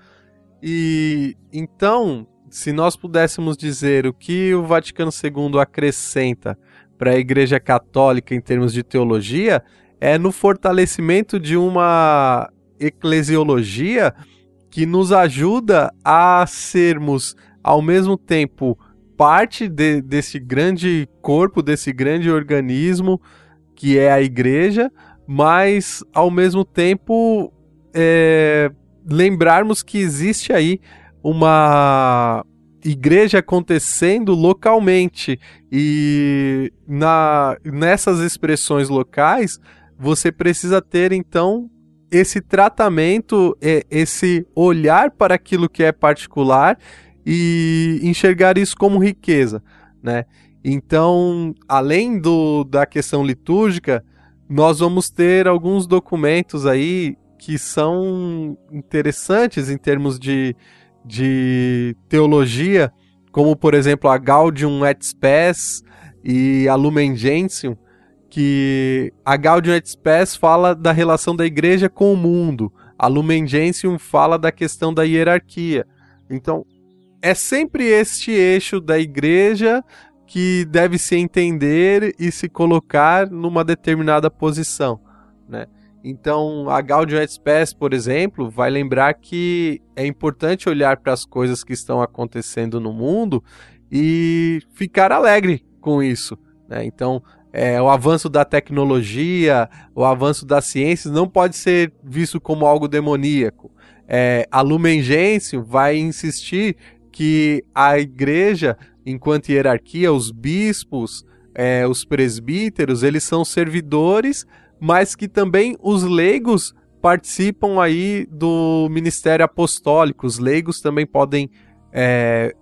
E então, se nós pudéssemos dizer o que o Vaticano II acrescenta para a Igreja Católica em termos de teologia, é no fortalecimento de uma eclesiologia que nos ajuda a sermos, ao mesmo tempo, parte de, desse grande corpo, desse grande organismo que é a igreja, mas ao mesmo tempo é, lembrarmos que existe aí uma igreja acontecendo localmente. E na, nessas expressões locais você precisa ter então esse tratamento, esse olhar para aquilo que é particular e enxergar isso como riqueza, né? Então, além do, da questão litúrgica, nós vamos ter alguns documentos aí que são interessantes em termos de, de teologia, como por exemplo a Gaudium et Spes e a Lumen Gentium, que a Gaudium et Spes fala da relação da igreja com o mundo, a Lumen Gentium fala da questão da hierarquia. Então, é sempre este eixo da igreja que deve se entender e se colocar numa determinada posição, né? Então, a Gaudium et Spes, por exemplo, vai lembrar que é importante olhar para as coisas que estão acontecendo no mundo e ficar alegre com isso. Né? Então, é, o avanço da tecnologia, o avanço das ciências não pode ser visto como algo demoníaco. É, a Lumen Gentium vai insistir que a igreja, enquanto hierarquia, os bispos, é, os presbíteros, eles são servidores mas que também os leigos participam aí do ministério apostólico. Os leigos também podem é,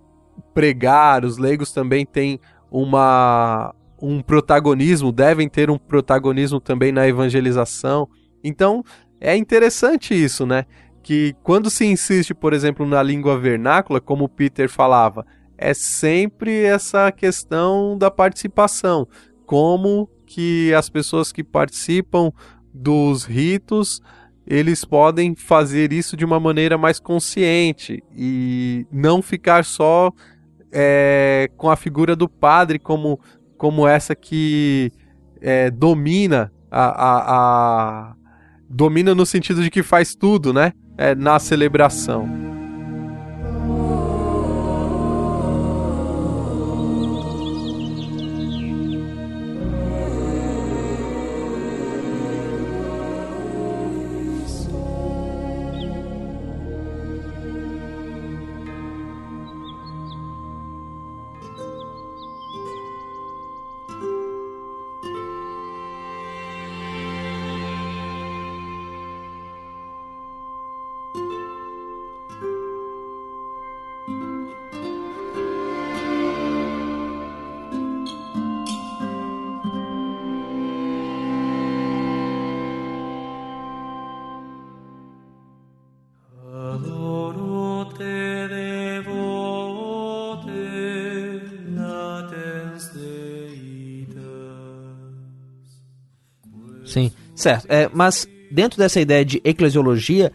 pregar, os leigos também têm uma, um protagonismo, devem ter um protagonismo também na evangelização. Então é interessante isso, né? Que quando se insiste, por exemplo, na língua vernácula, como o Peter falava, é sempre essa questão da participação, como que as pessoas que participam dos ritos eles podem fazer isso de uma maneira mais consciente e não ficar só é, com a figura do padre como, como essa que é, domina a, a, a, domina no sentido de que faz tudo, né? É, na celebração. Certo. É, mas dentro dessa ideia de eclesiologia,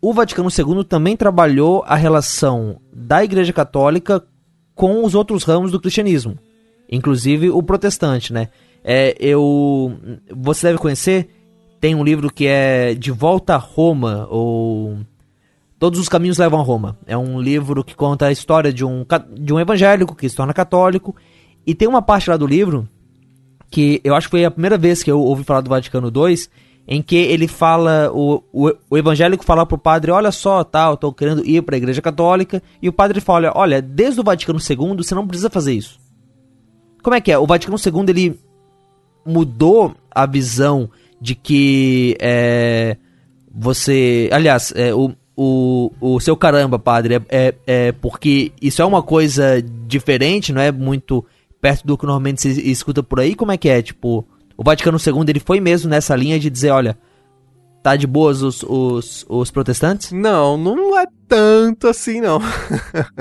o Vaticano II também trabalhou a relação da Igreja Católica com os outros ramos do cristianismo, inclusive o protestante, né? É, eu, você deve conhecer, tem um livro que é De Volta a Roma ou Todos os caminhos levam a Roma. É um livro que conta a história de um, de um evangélico que se torna católico e tem uma parte lá do livro que eu acho que foi a primeira vez que eu ouvi falar do Vaticano II, em que ele fala, o, o, o evangélico fala pro padre, olha só, tá, tô querendo ir para a igreja católica, e o padre fala, olha, desde o Vaticano II você não precisa fazer isso. Como é que é? O Vaticano II, ele mudou a visão de que é, você, aliás, é, o, o, o seu caramba, padre, é, é, é, porque isso é uma coisa diferente, não é muito perto do que normalmente se escuta por aí? Como é que é? Tipo, o Vaticano II ele foi mesmo nessa linha de dizer, olha, tá de boas os, os, os protestantes? Não, não é tanto assim, não.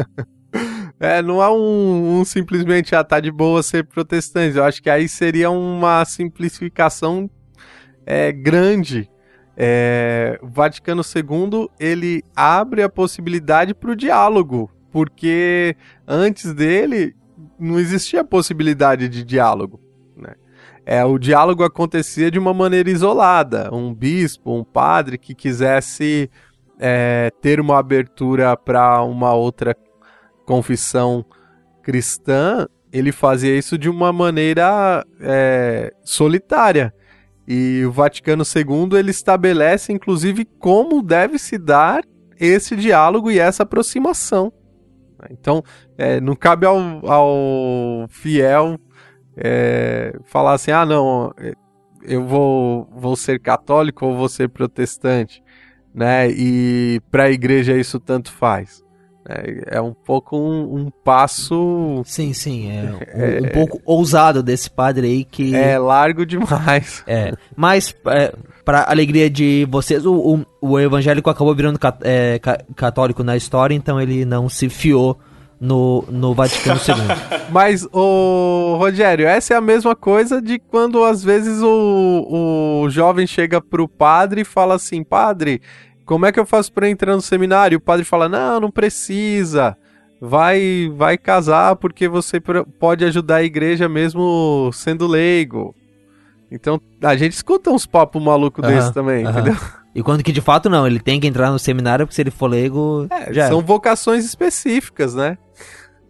*laughs* é, não é um, um, simplesmente, ah, tá de boa ser protestante. Eu acho que aí seria uma simplificação é, grande. É, o Vaticano II, ele abre a possibilidade para o diálogo, porque antes dele não existia possibilidade de diálogo. Né? É, o diálogo acontecia de uma maneira isolada. Um bispo, um padre que quisesse é, ter uma abertura para uma outra confissão cristã, ele fazia isso de uma maneira é, solitária. E o Vaticano II ele estabelece, inclusive, como deve se dar esse diálogo e essa aproximação. Então, é, não cabe ao, ao fiel é, falar assim: ah, não, é, eu vou, vou ser católico ou vou ser protestante, né? E para a igreja isso tanto faz. É, é um pouco um, um, passo. Sim, sim. É, um, *laughs* um, é. pouco ousado desse padre aí que. É largo demais. *laughs* É. Mas, é, para alegria de vocês, o, o, o evangélico acabou virando cat, é, católico na história, então ele não se fiou no, no Vaticano II. *laughs* Mas, o Rogério, essa é a mesma coisa de quando às vezes o, o jovem chega pro padre e fala assim: Padre, como é que eu faço para entrar no seminário? O padre fala: Não, não precisa. Vai, vai casar porque você pode ajudar a igreja mesmo sendo leigo. Então, a gente escuta uns papos malucos uhum, desse também, uhum. entendeu? E quando que de fato não, ele tem que entrar no seminário porque se ele for leigo. É, já são vocações específicas, né?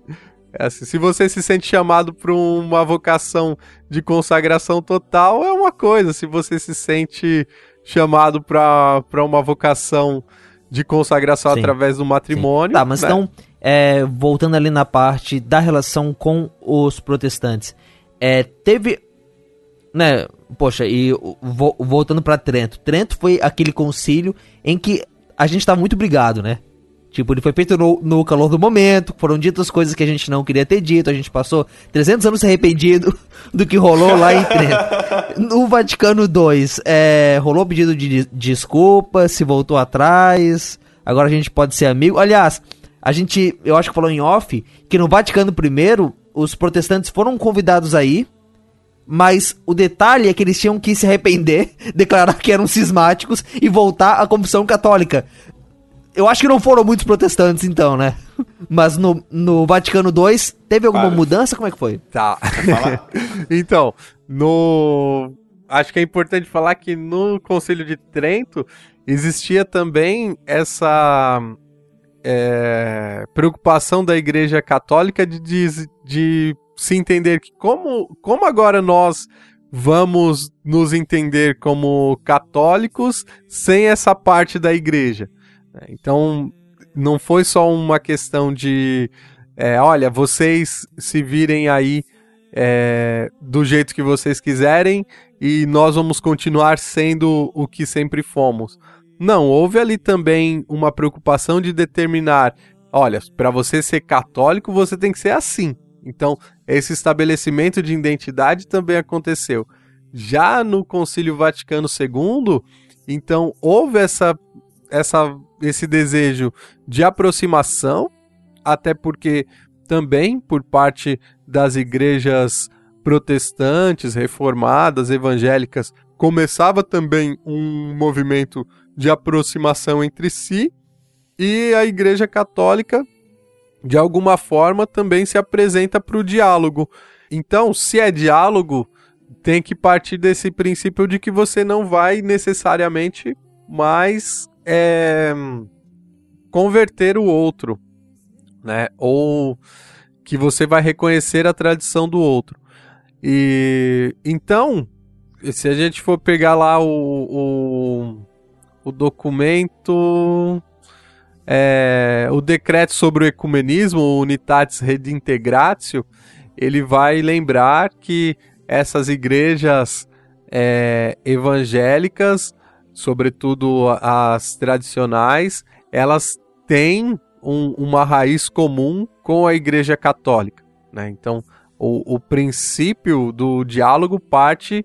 *laughs* É assim, se você se sente chamado para uma vocação de consagração total, é uma coisa. Se você se sente chamado para uma vocação de consagração Sim. através do matrimônio. Sim. Tá, mas né? então, é, voltando ali na parte da relação com os protestantes, é, teve né, poxa, e vo, voltando para Trento. Trento foi aquele concílio em que a gente tá muito brigado, né? Tipo, ele foi feito no, no, calor do momento, foram ditas coisas que a gente não queria ter dito, a gente passou 300 anos arrependido *laughs* do que rolou lá em Trento. No Vaticano II, é, rolou pedido de, de desculpa, se voltou atrás, agora a gente pode ser amigo. Aliás, a gente, eu acho que falou em off, que no Vaticano I, os protestantes foram convidados aí, mas o detalhe é que eles tinham que se arrepender, *laughs* declarar que eram cismáticos e voltar à confissão católica. Eu acho que não foram muitos protestantes, então, né? Mas no, no Vaticano II, teve alguma Para. mudança? Como é que foi? Tá. *laughs* então, no. Acho que é importante falar que no Conselho de Trento existia também essa é, preocupação da Igreja Católica de, de, de se entender que como, como agora nós vamos nos entender como católicos sem essa parte da igreja. Então, não foi só uma questão de, é, olha, vocês se virem aí é, do jeito que vocês quiserem e nós vamos continuar sendo o que sempre fomos. Não, houve ali também uma preocupação de determinar, olha, para você ser católico, você tem que ser assim. Então, esse estabelecimento de identidade também aconteceu. Já no Concílio Vaticano II, então houve essa, essa, esse desejo de aproximação, até porque também por parte das igrejas protestantes, reformadas, evangélicas, começava também um movimento de aproximação entre si, e a Igreja Católica de alguma forma também se apresenta para o diálogo. Então, se é diálogo, tem que partir desse princípio de que você não vai necessariamente mais é, converter o outro, né? Ou que você vai reconhecer a tradição do outro. E então, se a gente for pegar lá o, o, o documento é, o decreto sobre o ecumenismo, o Unitatis Redintegratio, ele vai lembrar que essas igrejas é, evangélicas, sobretudo as tradicionais, elas têm um, uma raiz comum com a Igreja Católica. Né? Então, o, o princípio do diálogo parte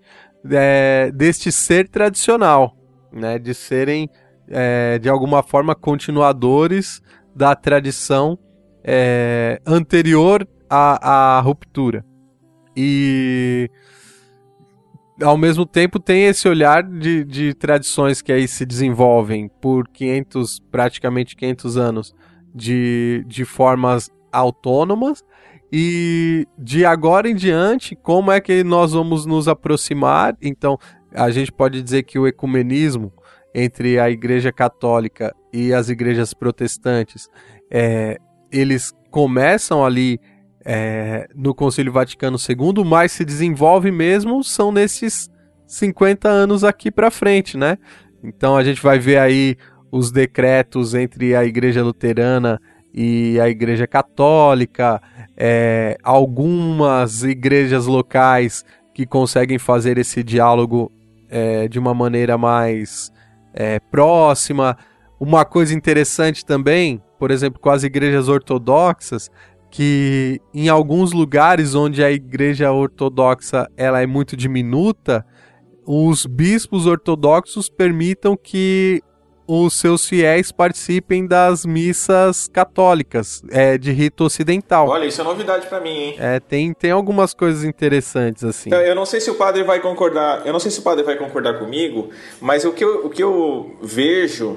é, deste ser tradicional, né? de serem, é, de alguma forma, continuadores da tradição é, anterior à, à ruptura. E ao mesmo tempo tem esse olhar de, de tradições que aí se desenvolvem por 500, praticamente 500 anos de, de formas autônomas e de agora em diante, como é que nós vamos nos aproximar? Então, a gente pode dizer que o ecumenismo entre a Igreja Católica e as igrejas protestantes, é, eles começam ali é, no Concílio Vaticano II, mas se desenvolve mesmo são nesses 50 anos aqui para frente, né? Então a gente vai ver aí os decretos entre a Igreja Luterana e a Igreja Católica, é, algumas igrejas locais que conseguem fazer esse diálogo é, de uma maneira mais é, próxima. Uma coisa interessante também, por exemplo, com as igrejas ortodoxas, que em alguns lugares onde a igreja ortodoxa ela é muito diminuta, os bispos ortodoxos permitam que os seus fiéis participem das missas católicas, é, de rito ocidental. Olha, isso é novidade para mim, hein? É, tem, tem algumas coisas interessantes, assim. Eu não sei se o padre vai concordar, eu não sei se o padre vai concordar comigo, mas o que eu, o que eu vejo,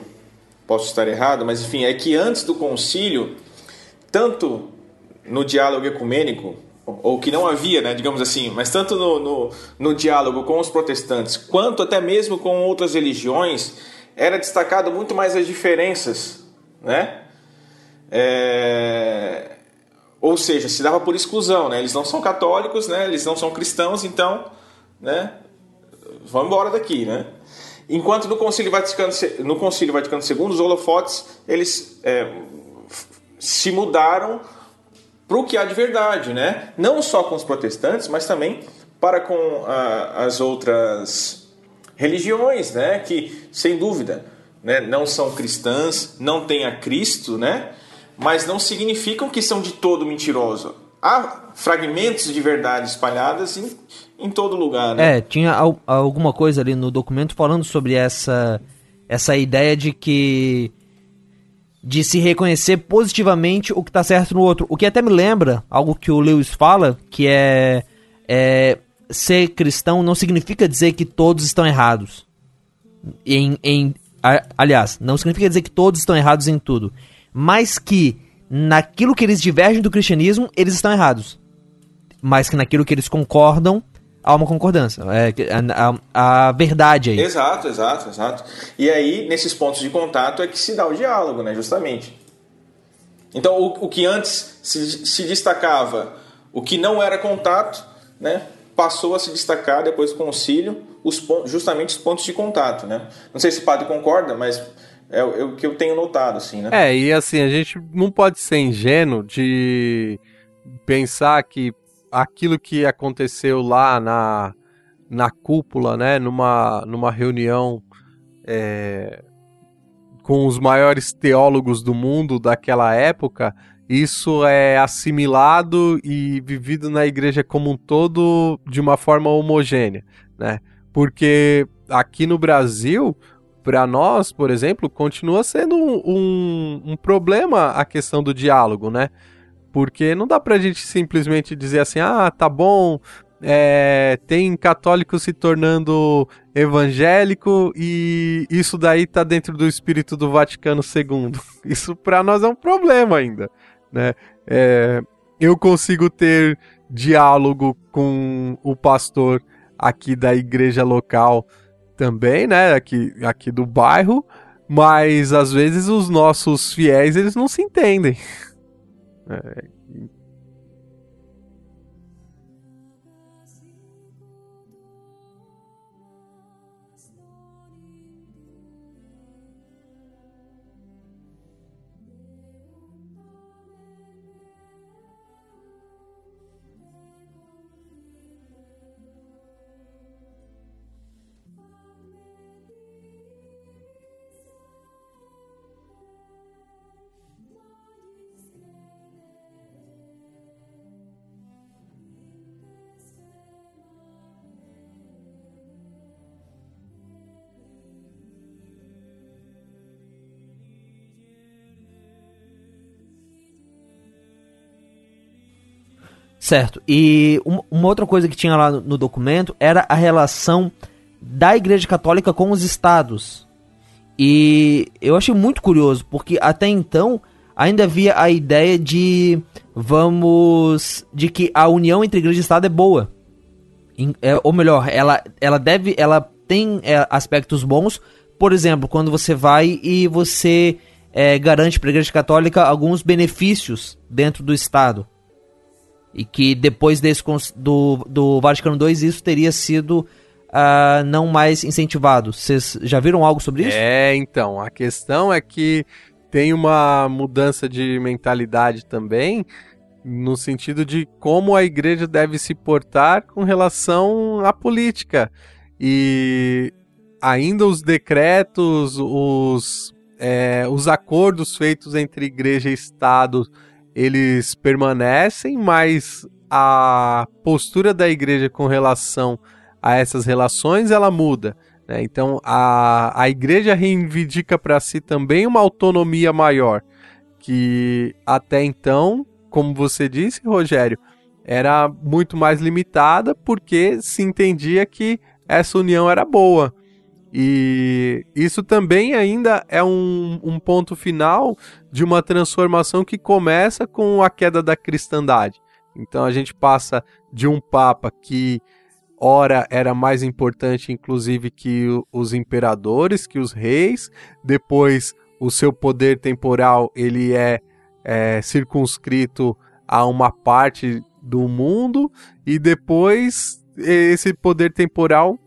posso estar errado, mas enfim, é que antes do concílio, tanto no diálogo ecumênico, ou que não havia, né, digamos assim, mas tanto no, no, no diálogo com os protestantes, quanto até mesmo com outras religiões, era destacado muito mais as diferenças, né? É... Ou seja, se dava por exclusão, né? Eles não são católicos, né? Eles não são cristãos, então, né? Vão embora daqui, né? Enquanto no Concílio Vaticano, no Concílio Vaticano II, os holofotes, eles é, se mudaram para o que há de verdade, né? Não só com os protestantes, mas também para com a, as outras religiões, né, que sem dúvida, né, não são cristãs, não têm a Cristo, né, mas não significam que são de todo mentirosos. Há fragmentos de verdade espalhadas em, em todo lugar. Né? É, tinha al alguma coisa ali no documento falando sobre essa essa ideia de que de se reconhecer positivamente o que está certo no outro. O que até me lembra algo que o Lewis fala, que é, é ser cristão não significa dizer que todos estão errados. Em, em, aliás, não significa dizer que todos estão errados em tudo. Mas que naquilo que eles divergem do cristianismo, eles estão errados. Mas que naquilo que eles concordam, há uma concordância. É, a, a, a, verdade aí. Exato, exato, exato. E aí, nesses pontos de contato, é que se dá o diálogo, né? Justamente. Então, o, o que antes se, se destacava, o que não era contato, né? passou a se destacar depois do concílio os pontos, justamente os pontos de contato, né? Não sei se o padre concorda, mas é, é, o que eu tenho notado, assim, né? É, e assim, a gente não pode ser ingênuo de pensar que aquilo que aconteceu lá na, na cúpula, né, numa, numa reunião é, com os maiores teólogos do mundo daquela época, isso é assimilado e vivido na igreja como um todo de uma forma homogênea, né? Porque aqui no Brasil, para nós, por exemplo, continua sendo um, um, um, problema a questão do diálogo, né? Porque não dá pra gente simplesmente dizer assim, ah, tá bom, é, tem católico se tornando evangélico e isso daí tá dentro do espírito do Vaticano II. *laughs* Isso para nós é um problema ainda né? É, eu consigo ter diálogo com o pastor aqui da igreja local também, né? Aqui, aqui do bairro, mas às vezes os nossos fiéis eles não se entendem. *laughs* Uh, Certo. E uma outra coisa que tinha lá no documento era a relação da Igreja Católica com os estados. E eu achei muito curioso, porque até então ainda havia a ideia de vamos de que a união entre igreja e estado é boa. É, ou melhor, ela, ela deve ela tem é, aspectos bons. Por exemplo, quando você vai e você é, garante para a Igreja Católica alguns benefícios dentro do Estado. E que depois desse, do, do Vaticano II isso teria sido uh, não mais incentivado. Vocês já viram algo sobre isso? É, então. A questão é que tem uma mudança de mentalidade também, no sentido de como a igreja deve se portar com relação à política. E ainda os decretos, os, é, os acordos feitos entre igreja e Estado eles permanecem, mas a postura da igreja com relação a essas relações ela muda. Né? Então a, a igreja reivindica para si também uma autonomia maior, que até então, como você disse, Rogério, era muito mais limitada porque se entendia que essa união era boa. E isso também ainda é um, um ponto final de uma transformação que começa com a queda da cristandade. Então a gente passa de um papa que ora era mais importante inclusive que os imperadores, que os reis, depois o seu poder temporal ele é, é circunscrito a uma parte do mundo e depois esse poder temporal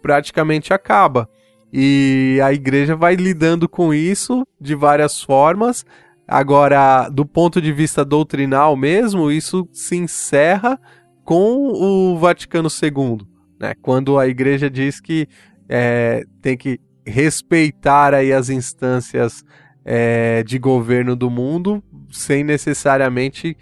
praticamente acaba. E a igreja vai lidando com isso de várias formas. Agora, do ponto de vista doutrinal mesmo, isso se encerra com o Vaticano II, né? quando a igreja diz que é, tem que respeitar aí as instâncias é, de governo do mundo sem necessariamente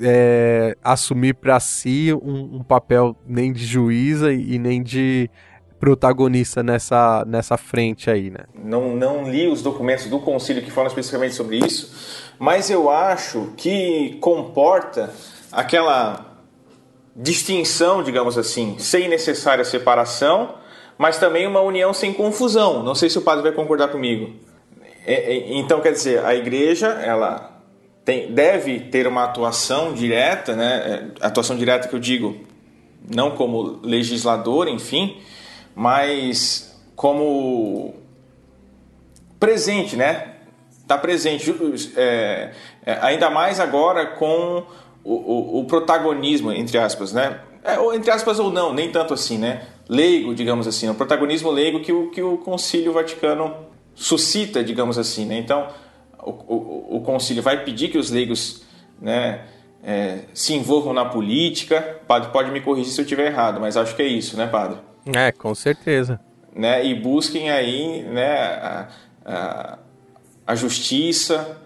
é, assumir para si um, um, papel nem de juíza e, e nem de protagonista nessa, nessa frente aí, né? Não, não li os documentos do concílio que falam especificamente sobre isso, mas eu acho que comporta aquela distinção, digamos assim, sem necessária separação, mas também uma união sem confusão. Não sei se o padre vai concordar comigo. É, é, então, quer dizer, a igreja, ela tem, deve ter uma atuação direta, né? É, atuação direta que eu digo, não como legislador, enfim, mas como presente, né? Está presente, é, é, ainda mais agora com o, o, o, protagonismo, entre aspas, né? É, ou entre aspas ou não, nem tanto assim, né? Leigo, digamos assim, o protagonismo leigo que o, que o Concílio Vaticano suscita, digamos assim, né? Então, o, o, o Concílio vai pedir que os leigos, né? É, se envolvam na política. Padre, pode me corrigir se eu estiver errado, mas acho que é isso, né, padre? É, com certeza. Né? E busquem aí né, a, a, a justiça,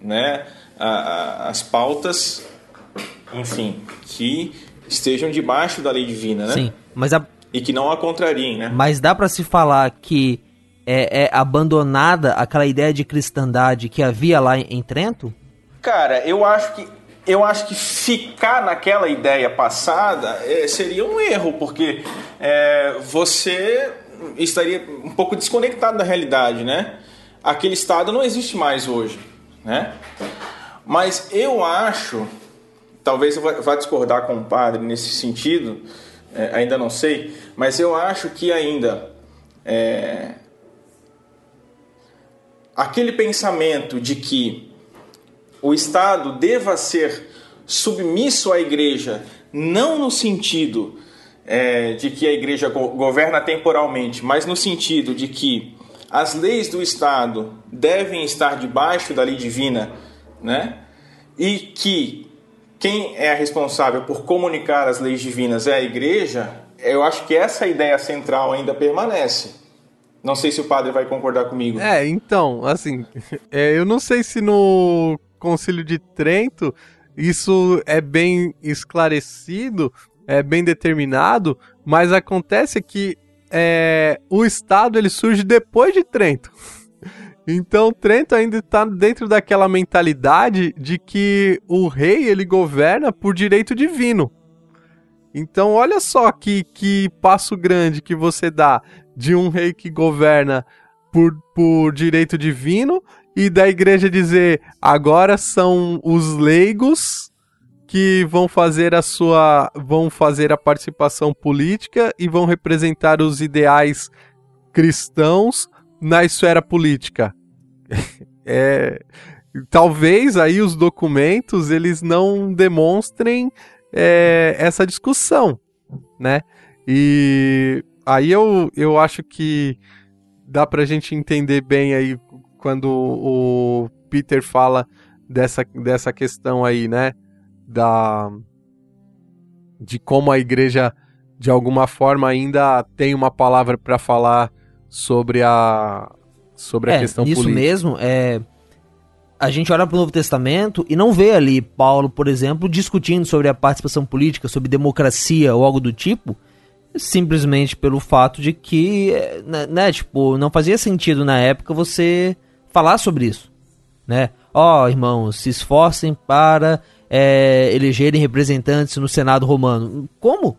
né, a, a, as pautas, enfim, que estejam debaixo da lei divina, né? Sim, mas a... E que não a contrariem, né? Mas dá para se falar que é, é, abandonada aquela ideia de cristandade que havia lá em, em Trento? Cara, eu acho que eu acho que ficar naquela ideia passada é, seria um erro, porque é, você estaria um pouco desconectado da realidade, né? Aquele estado não existe mais hoje, né? Mas eu acho, talvez eu vá discordar com o padre nesse sentido, é, ainda não sei, mas eu acho que ainda aquele pensamento de que o Estado deva ser submisso à igreja, não no sentido é, de que a igreja governa temporalmente, mas no sentido de que as leis do Estado devem estar debaixo da lei divina, né? E que quem é responsável por comunicar as leis divinas é a igreja, eu acho que essa ideia central ainda permanece. Não sei se o padre vai concordar comigo. É, então, assim, *laughs* é, eu não sei se no Concílio de Trento, isso é bem esclarecido, é bem determinado, mas acontece que é, o Estado ele surge depois de Trento. *laughs* Então Trento ainda está dentro daquela mentalidade de que o rei ele governa por direito divino. Então olha só que, que passo grande que você dá de um rei que governa por, por direito divino e da igreja dizer agora são os leigos que vão fazer a sua vão fazer a participação política e vão representar os ideais cristãos na esfera política. *laughs* é, talvez aí os documentos eles não demonstrem é, essa discussão, né? E aí eu, eu acho que dá pra gente entender bem aí quando o Peter fala dessa, dessa questão aí, né? Da de como a igreja de alguma forma ainda tem uma palavra para falar sobre a sobre a é, questão isso política. mesmo, é a gente olha para o Novo Testamento e não vê ali Paulo, por exemplo, discutindo sobre a participação política, sobre democracia ou algo do tipo, simplesmente pelo fato de que, né, né tipo, não fazia sentido na época você falar sobre isso, né? Ó, oh, irmãos, se esforcem para é, elegerem representantes no Senado romano. Como?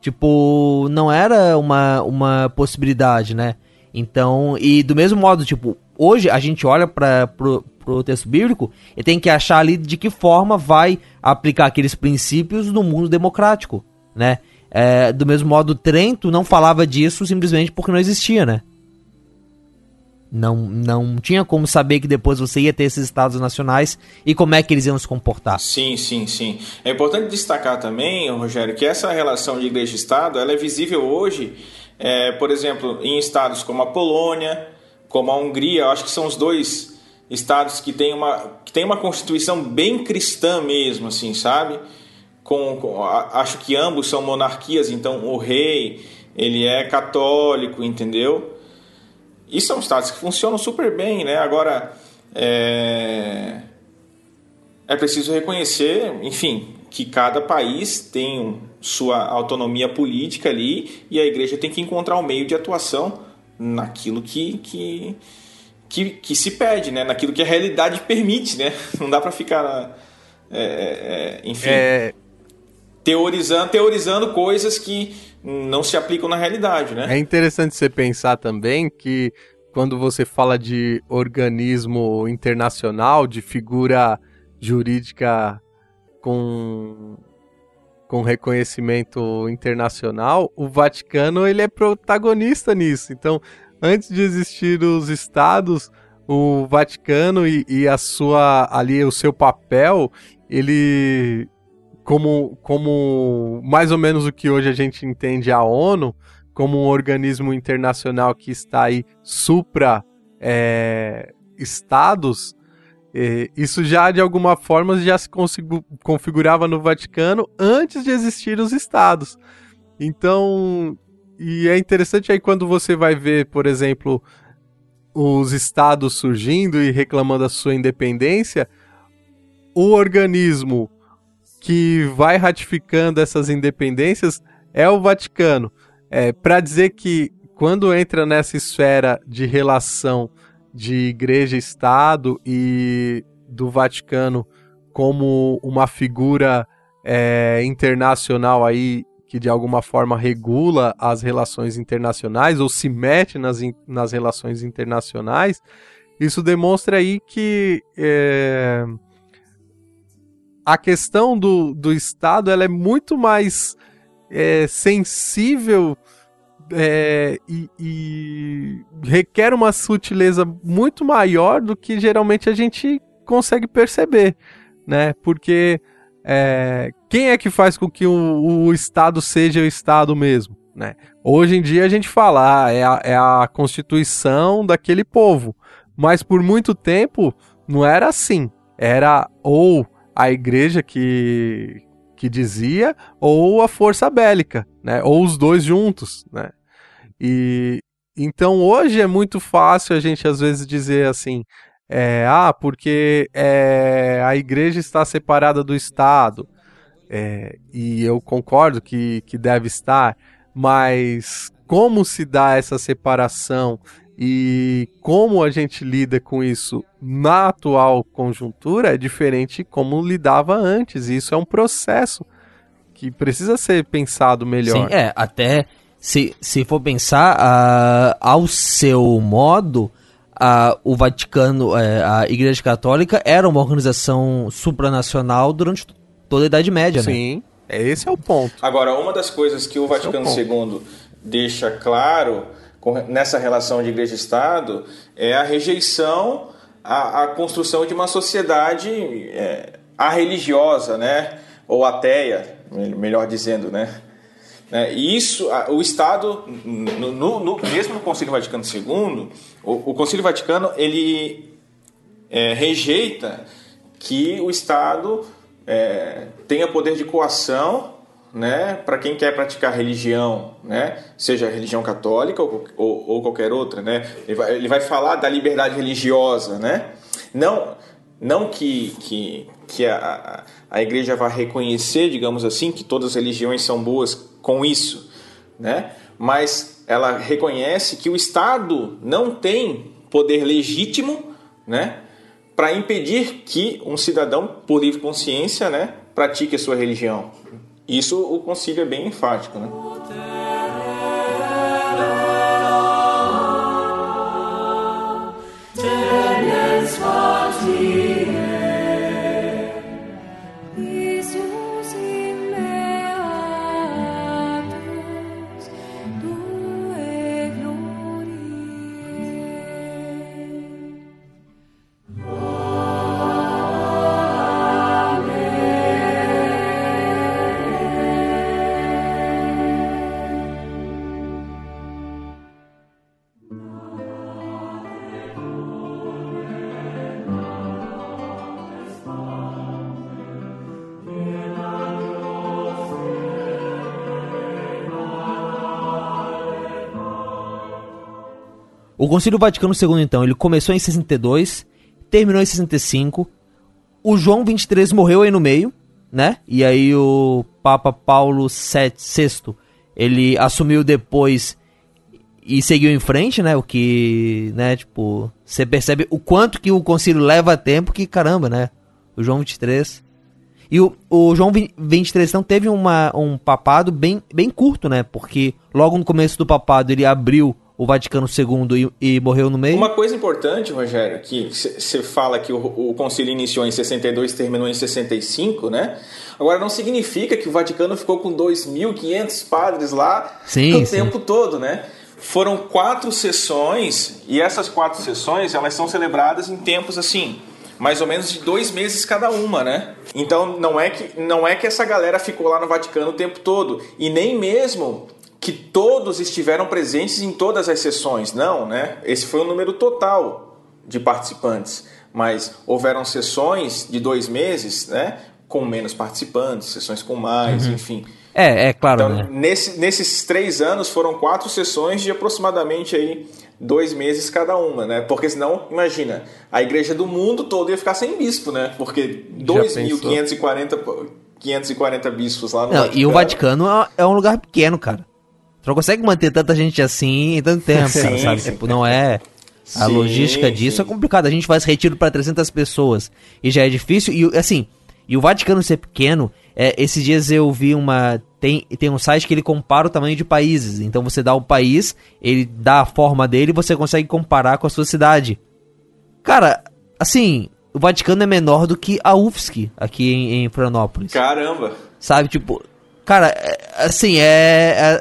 Tipo, não era uma, uma possibilidade, né? Então, e do mesmo modo, tipo, hoje a gente olha para pro, pro texto bíblico e tem que achar ali de que forma vai aplicar aqueles princípios no mundo democrático, né? É, do mesmo modo, Trento não falava disso simplesmente porque não existia, né? Não, não tinha como saber que depois você ia ter esses estados nacionais e como é que eles iam se comportar. Sim, sim, sim. É importante destacar também, Rogério, que essa relação de igreja e Estado ela é visível hoje, é, por exemplo, em estados como a Polônia, como a Hungria, acho que são os dois estados que têm uma, que têm uma constituição bem cristã mesmo, assim, sabe? Com, com, acho que ambos são monarquias, então o rei ele é católico, entendeu? E são estados que funcionam super bem, né? Agora, é, é preciso reconhecer, enfim, que cada país tem sua autonomia política ali e a igreja tem que encontrar um meio de atuação naquilo que, que, que, que se pede, né? Naquilo que a realidade permite, né? *laughs* Não dá para ficar, é, é, enfim, é... teorizando, teorizando coisas que não se aplicam na realidade, né? É interessante você pensar também que quando você fala de organismo internacional, de figura jurídica com, com reconhecimento internacional, o Vaticano ele é protagonista nisso. Então, antes de existir os estados, o Vaticano e, e a sua ali o seu papel, ele como, como mais ou menos o que hoje a gente entende a ONU, como um organismo internacional que está aí supra é, estados, é, isso já de alguma forma já se configurava no Vaticano antes de existir os estados. Então, e é interessante aí quando você vai ver, por exemplo, os estados surgindo e reclamando a sua independência, o organismo que vai ratificando essas independências é o Vaticano. É, para dizer que quando entra nessa esfera de relação de igreja-estado e do Vaticano como uma figura é, internacional aí que de alguma forma regula as relações internacionais ou se mete nas, nas relações internacionais, isso demonstra aí que é, a questão do, do Estado ela é muito mais é, sensível é, e, e, requer uma sutileza muito maior do que geralmente a gente consegue perceber, né? Porque é, quem é que faz com que o, o, Estado seja o Estado mesmo? Né? Hoje em dia a gente fala, ah, é, a, é a constituição daquele povo, mas por muito tempo não era assim. Era ou a igreja que, que dizia, ou a força bélica, né? Ou os dois juntos, né? E então hoje é muito fácil a gente às vezes dizer assim, é, ah, porque é, a igreja está separada do Estado. É, e eu concordo que, que deve estar, mas como se dá essa separação E como a gente lida com isso na atual conjuntura é diferente como lidava antes. E isso é um processo que precisa ser pensado melhor. Sim, é, até se, se for pensar uh, ao seu modo, uh, o Vaticano, uh, a Igreja Católica era uma organização supranacional durante toda a Idade Média, Sim, né? Sim, esse é o ponto. Agora, uma das coisas que o Vaticano é o II deixa claro nessa relação de igreja e Estado é a rejeição à, à construção de uma sociedade é, religiosa, né? ou ateia, melhor dizendo, né? É, e isso, o Estado, no, no, mesmo no Concílio Vaticano II, o, o Concílio Vaticano ele é, rejeita que o Estado é, tenha poder de coação né, para quem quer praticar religião, né, seja religião católica ou, ou, ou qualquer outra, né, ele vai, ele vai, falar da liberdade religiosa, né, não, não que, que, que a, a igreja vai reconhecer, digamos assim, que todas as religiões são boas com isso, né, mas ela reconhece que o Estado não tem poder legítimo, né, para impedir que um cidadão, por livre consciência, né, pratique a sua religião. Isso o concílio é bem enfático, né? O Concílio Vaticano II, então, ele começou em 62, terminou em 65. O João 23 morreu aí no meio, né? E aí o Papa Paulo VI, ele assumiu depois e seguiu em frente, né? O que, né, tipo, você percebe o quanto que o concílio leva tempo, que caramba, né? O João 23. E o, o João 23 então teve uma, um papado bem, bem curto, né? Porque logo no começo do papado ele abriu o Vaticano II e, e, morreu no meio? Uma coisa importante, Rogério, que você fala que o, o concílio iniciou em 62 e terminou em 65, né? Agora, não significa que o Vaticano ficou com 2.500 padres lá sim, o sim. tempo todo, né? Foram quatro sessões e essas quatro sessões elas são celebradas em tempos assim, mais ou menos de dois meses cada uma, né? Então não é que não é que essa galera ficou lá no Vaticano o tempo todo e nem mesmo que todos estiveram presentes em todas as sessões. Não, né? Esse foi o número total de participantes. Mas houveram sessões de dois meses, né? Com menos participantes, sessões com mais, uhum. enfim. É, é claro. Então, né? nesse, nesses três anos foram quatro sessões de aproximadamente aí dois meses cada uma, né? Porque senão, imagina, a igreja do mundo todo ia ficar sem bispo, né? Porque 2.540 540 bispos lá no Não, Vaticano. E o Vaticano é, é um lugar pequeno, cara. Você não consegue manter tanta gente assim em tanto tempo, sim, cara, sabe? Sim. Tipo, não é... A sim, logística disso é complicada. A gente faz retiro para 300 pessoas e já é difícil. E assim, e o Vaticano ser pequeno, é, esses dias eu vi uma. Tem, tem um site que ele compara o tamanho de países. Então você dá o país, ele dá a forma dele e você consegue comparar com a sua cidade. Cara, assim, o Vaticano é menor do que a UFSC aqui em, em Florianópolis. Caramba! Sabe, tipo, Cara, é, assim, é.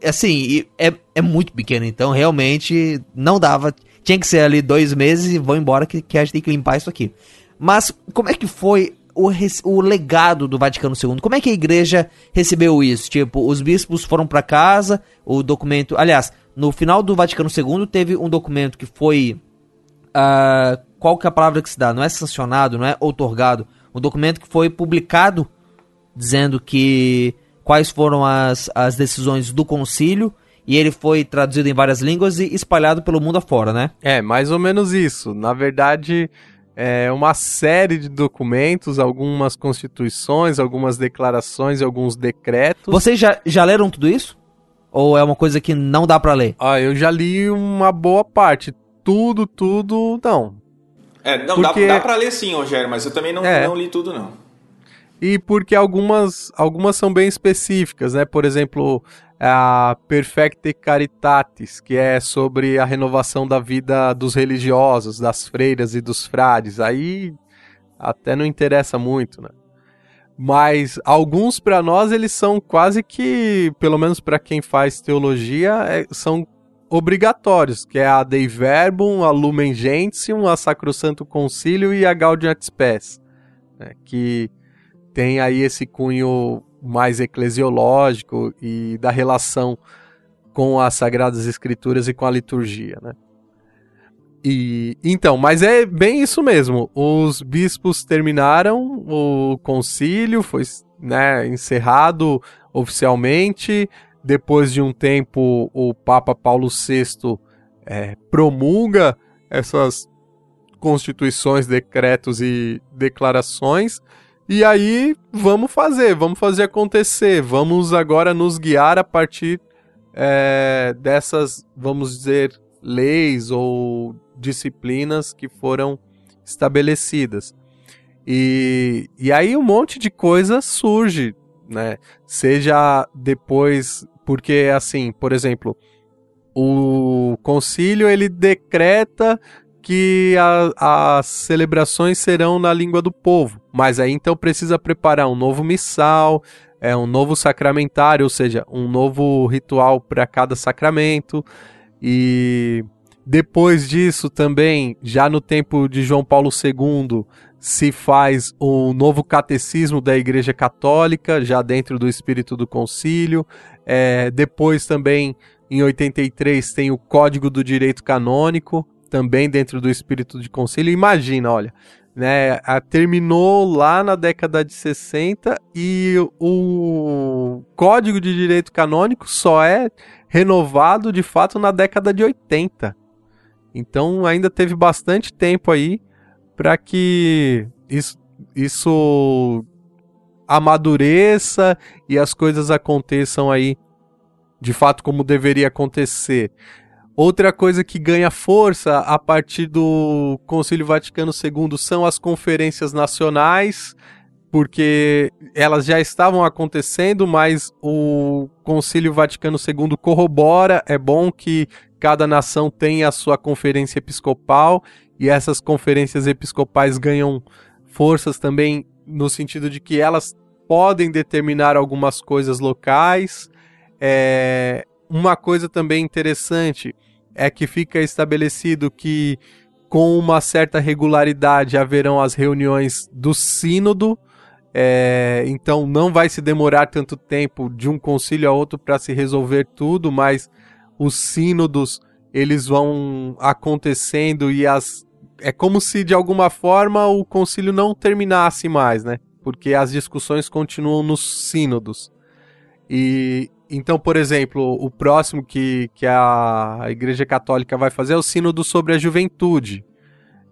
é assim, é, é muito pequeno, então realmente não dava. Tinha que ser ali dois meses e vou embora que, que a gente tem que limpar isso aqui. Mas como é que foi o, o legado do Vaticano II? Como é que a igreja recebeu isso? Tipo, os bispos foram para casa, o documento. Aliás, no final do Vaticano II teve um documento que foi. Uh, qual que é a palavra que se dá? Não é sancionado, não é outorgado. Um documento que foi publicado dizendo que quais foram as, as decisões do concílio e ele foi traduzido em várias línguas e espalhado pelo mundo afora, né? É, mais ou menos isso. Na verdade, é uma série de documentos, algumas constituições, algumas declarações, alguns decretos. Vocês já, já leram tudo isso? Ou é uma coisa que não dá para ler? Ah, eu já li uma boa parte. Tudo, tudo, não. É, não, porque... dá, dá pra ler sim, Rogério, mas eu também não, é. não li tudo, não. E porque algumas, algumas são bem específicas, né? Por exemplo, a Perfecte Caritatis, que é sobre a renovação da vida dos religiosos, das freiras e dos frades. Aí até não interessa muito, né? Mas alguns para nós eles são quase que, pelo menos para quem faz teologia, é, são obrigatórios, que é a Dei Verbum, a Lumen Gentium, a Sacrosanto Concílio e a Gaudium et Spes, né, que tem aí esse cunho mais eclesiológico e da relação com as Sagradas Escrituras e com a liturgia, né? E então, mas é bem isso mesmo. Os bispos terminaram o concílio, foi né, encerrado oficialmente. Depois de um tempo, o Papa Paulo VI é, promulga essas constituições, decretos e declarações. E aí, vamos fazer, vamos fazer acontecer. Vamos agora nos guiar a partir é, dessas, vamos dizer, leis ou disciplinas que foram estabelecidas. E, e aí um monte de coisa surge, né? Seja depois, porque assim, por exemplo, o concílio ele decreta que a, as celebrações serão na língua do povo, mas aí então precisa preparar um novo missal, é um novo sacramentário, ou seja, um novo ritual para cada sacramento. E depois disso, também, já no tempo de João Paulo II, se faz o novo catecismo da Igreja Católica, já dentro do espírito do concílio. É, depois, também, em 83, tem o Código do Direito Canônico, também dentro do espírito de concílio. Imagina, olha, né, a, terminou lá na década de 60 e o Código de Direito Canônico só é renovado de fato na década de 80. Então ainda teve bastante tempo aí para que isso, isso amadureça e as coisas aconteçam aí de fato como deveria acontecer. Outra coisa que ganha força a partir do Concílio Vaticano II são as conferências nacionais, porque elas já estavam acontecendo, mas o Concílio Vaticano II corrobora. É bom que cada nação tem a sua conferência episcopal e essas conferências episcopais ganham forças também no sentido de que elas podem determinar algumas coisas locais. É, uma coisa também interessante é que fica estabelecido que com uma certa regularidade haverão as reuniões do sínodo. É, então não vai se demorar tanto tempo de um concílio a outro para se resolver tudo, mas os sínodos eles vão acontecendo e as é como se de alguma forma o concílio não terminasse mais, né? Porque as discussões continuam nos sínodos. E então, por exemplo, o próximo que, que a Igreja Católica vai fazer é o sínodo sobre a juventude.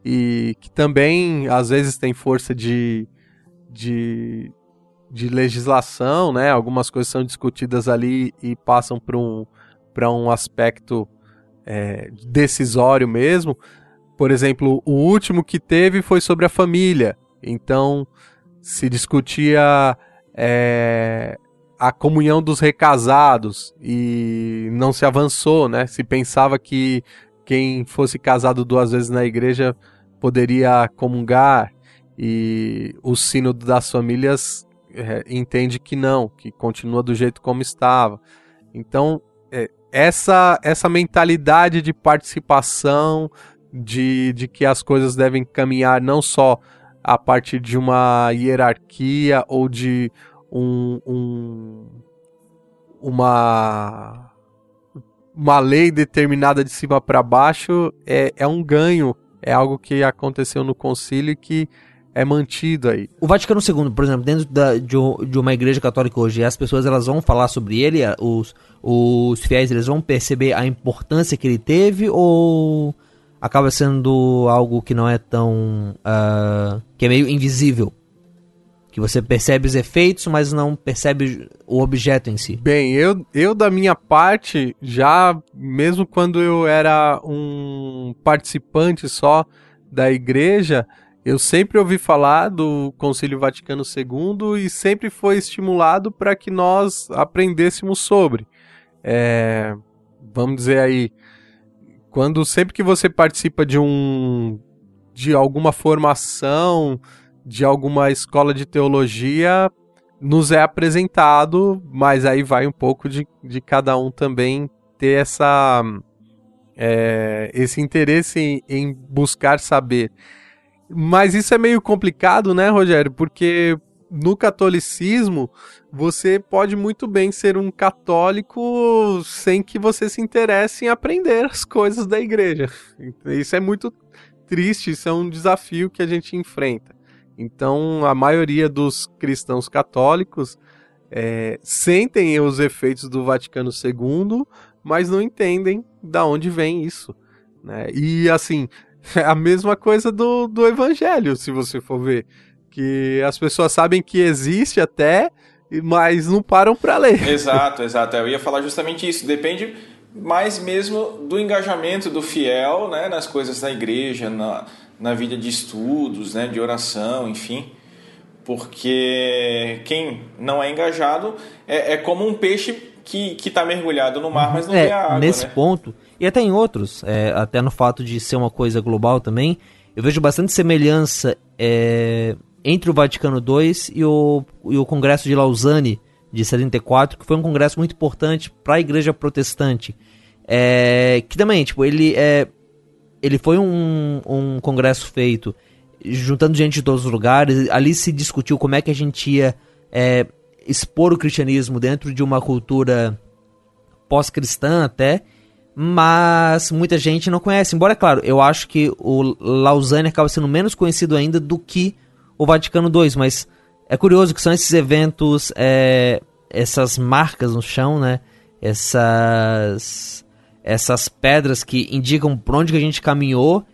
E que também às vezes tem força de, de, de legislação, né? Algumas coisas são discutidas ali e passam para um, um aspecto é, decisório mesmo. Por exemplo, o último que teve foi sobre a família. Então, se discutia é, a comunhão dos recasados e não se avançou, né? Se pensava que quem fosse casado duas vezes na igreja poderia comungar e o sino das famílias é, entende que não, que continua do jeito como estava. Então, é, essa, essa mentalidade de participação, de, de que as coisas devem caminhar não só a partir de uma hierarquia ou de um, um uma uma lei determinada de cima para baixo é, é um ganho, é algo que aconteceu no concílio e que é mantido aí. O Vaticano II, por exemplo, dentro da, de, de, uma igreja católica hoje, as pessoas elas vão falar sobre ele, os, os fiéis eles vão perceber a importância que ele teve ou acaba sendo algo que não é tão. Uh, que é meio invisível? Que você percebe os efeitos, mas não percebe o objeto em si. Bem, eu, eu da minha parte, já mesmo quando eu era um participante só da igreja, eu sempre ouvi falar do Concílio Vaticano II e sempre foi estimulado para que nós aprendêssemos sobre. É, vamos dizer aí, quando sempre que você participa de um de alguma formação, de alguma escola de teologia, nos é apresentado, mas aí vai um pouco de, de cada um também ter essa é, esse interesse em, em buscar saber. Mas isso é meio complicado, né, Rogério? Porque no catolicismo, você pode muito bem ser um católico sem que você se interesse em aprender as coisas da igreja. Isso é muito triste, isso é um desafio que a gente enfrenta. Então, a maioria dos cristãos católicos é, sentem os efeitos do Vaticano II, mas não entendem da onde vem isso. Né? E assim, é *laughs* a mesma coisa do, do Evangelho, se você for ver que as pessoas sabem que existe até, mas não param para ler. *laughs* Exato, exato. Eu ia falar justamente isso. Depende mais mesmo do engajamento do fiel, né, nas coisas da igreja, na, na vida de estudos, né, de oração, enfim. Porque quem não é engajado é, é como um peixe que está mergulhado no mar, mas não é, vê a água. Nesse né? ponto, e até em outros, é, até no fato de ser uma coisa global também, eu vejo bastante semelhança é, entre o Vaticano II e o, e o Congresso de Lausanne de 74, que foi um congresso muito importante para a Igreja Protestante. É, que também, tipo, ele é, ele foi um, um congresso feito juntando gente de todos os lugares. Ali se discutiu como é que a gente ia é, expor o cristianismo dentro de uma cultura pós-cristã até, mas muita gente não conhece. Embora, claro, eu acho que o Lausanne acaba sendo menos conhecido ainda do que o Vaticano II, mas é curioso que são esses eventos, é, essas marcas no chão, né? Essas, essas pedras que indicam por onde que a gente caminhou,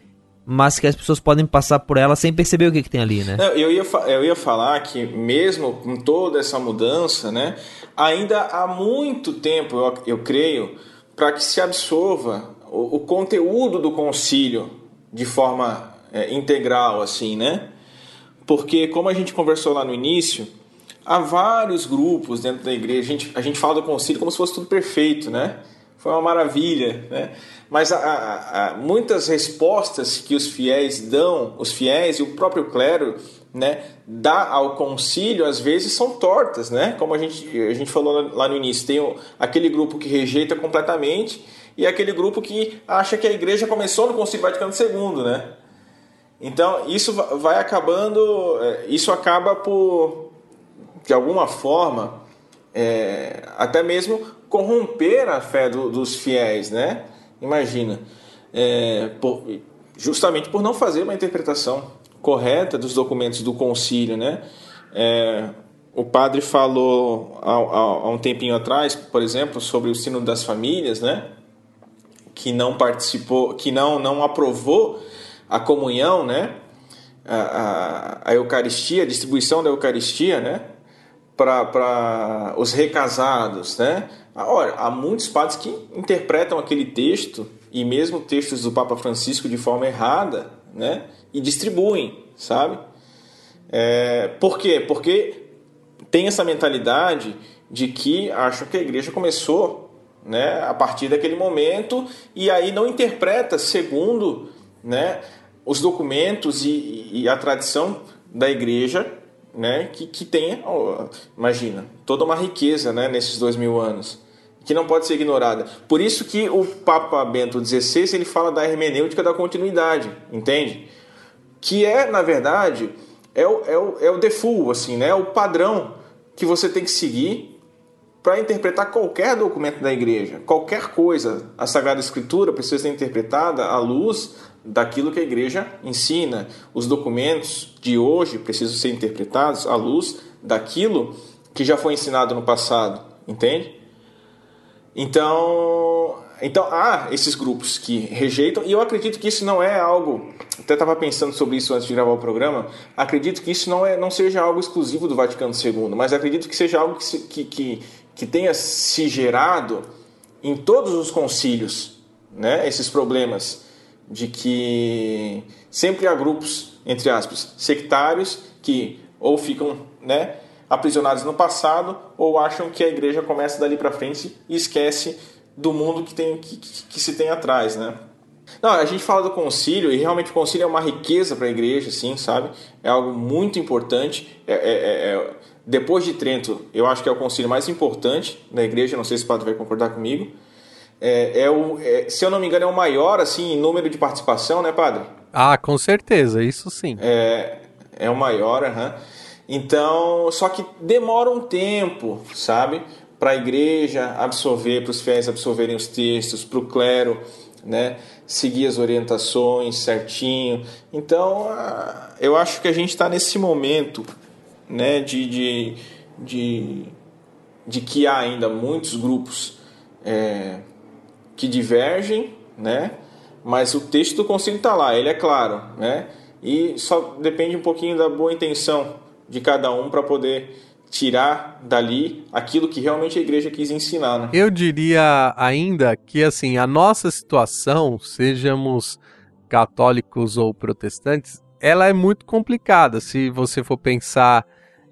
mas que as pessoas podem passar por elas sem perceber o que, que tem ali, né? Não, eu, ia, eu ia falar que mesmo com toda essa mudança, né? Ainda há muito tempo, eu, eu creio, para que se absorva o, o, conteúdo do concílio de forma é, integral, assim, né? Porque, como a gente conversou lá no início, há vários grupos dentro da igreja. A gente, a gente fala do concílio como se fosse tudo perfeito, né? Foi uma maravilha, né? Mas há, muitas respostas que os fiéis dão, os fiéis e o próprio clero, né, dá ao concílio, às vezes são tortas, né? Como a gente, a gente falou lá no início, tem aquele grupo que rejeita completamente e aquele grupo que acha que a igreja começou no Concílio Vaticano II, né? Então, isso vai acabando, é, isso acaba por, de alguma forma, é, até mesmo corromper a fé do, dos fiéis, né? Imagina, é, por, justamente por não fazer uma interpretação correta dos documentos do concílio, né? É, o padre falou há, um tempinho atrás, por exemplo, sobre o sino das famílias, né? Que não participou, que não não aprovou a comunhão, né? A, a, a Eucaristia, a distribuição da Eucaristia, né? Para os recasados, né? Olha, há muitos padres que interpretam aquele texto e mesmo textos do Papa Francisco de forma errada, né? E distribuem, sabe? É, por quê? Porque tem essa mentalidade de que acham que a igreja começou né, a partir daquele momento e aí não interpreta segundo né, os documentos e, e a tradição da igreja, né, que, que tem, imagina, toda uma riqueza né, nesses dois mil anos, que não pode ser ignorada. Por isso que o Papa Bento XVI ele fala da hermenêutica da continuidade, entende? Que é, na verdade, é o, é o, é o default, assim, né, é o padrão que você tem que seguir para interpretar qualquer documento da igreja, qualquer coisa. A Sagrada Escritura precisa ser interpretada à luz daquilo que a igreja ensina. Os documentos de hoje precisam ser interpretados à luz daquilo que já foi ensinado no passado, entende? Então, então há esses grupos que rejeitam, e eu acredito que isso não é algo. Até estava pensando sobre isso antes de gravar o programa. Acredito que isso não, é, não seja algo exclusivo do Vaticano II, mas acredito que seja algo que, se, que, que, que tenha se gerado em todos os concílios, né? esses problemas de que sempre há grupos, entre aspas, sectários que ou ficam né, aprisionados no passado ou acham que a igreja começa dali para frente e esquece do mundo que, tem, que, que, se tem atrás, né? Não, a gente fala do concílio e realmente o concílio é uma riqueza para a igreja, sim, sabe? É algo muito importante. É, é, é, é, depois de Trento, eu acho que é o concílio mais importante da igreja. Não sei se o padre vai concordar comigo. É, é o, é, se eu não me engano, é o maior assim em número de participação, né, padre? Ah, com certeza, isso sim. É, é o maior, aham. Então, só que demora um tempo, sabe? para a igreja absorver, para os fiéis absorverem os textos, para o clero né, seguir as orientações certinho. Então, eu acho que a gente está nesse momento né, de, de, de, de, que há ainda muitos grupos é, que divergem, né, mas o texto do concílio está lá, ele é claro, né, e só depende um pouquinho da boa intenção de cada um para poder tirar dali aquilo que realmente a igreja quis ensinar. Né? Eu diria ainda que assim a nossa situação, sejamos católicos ou protestantes, ela é muito complicada. Se você for pensar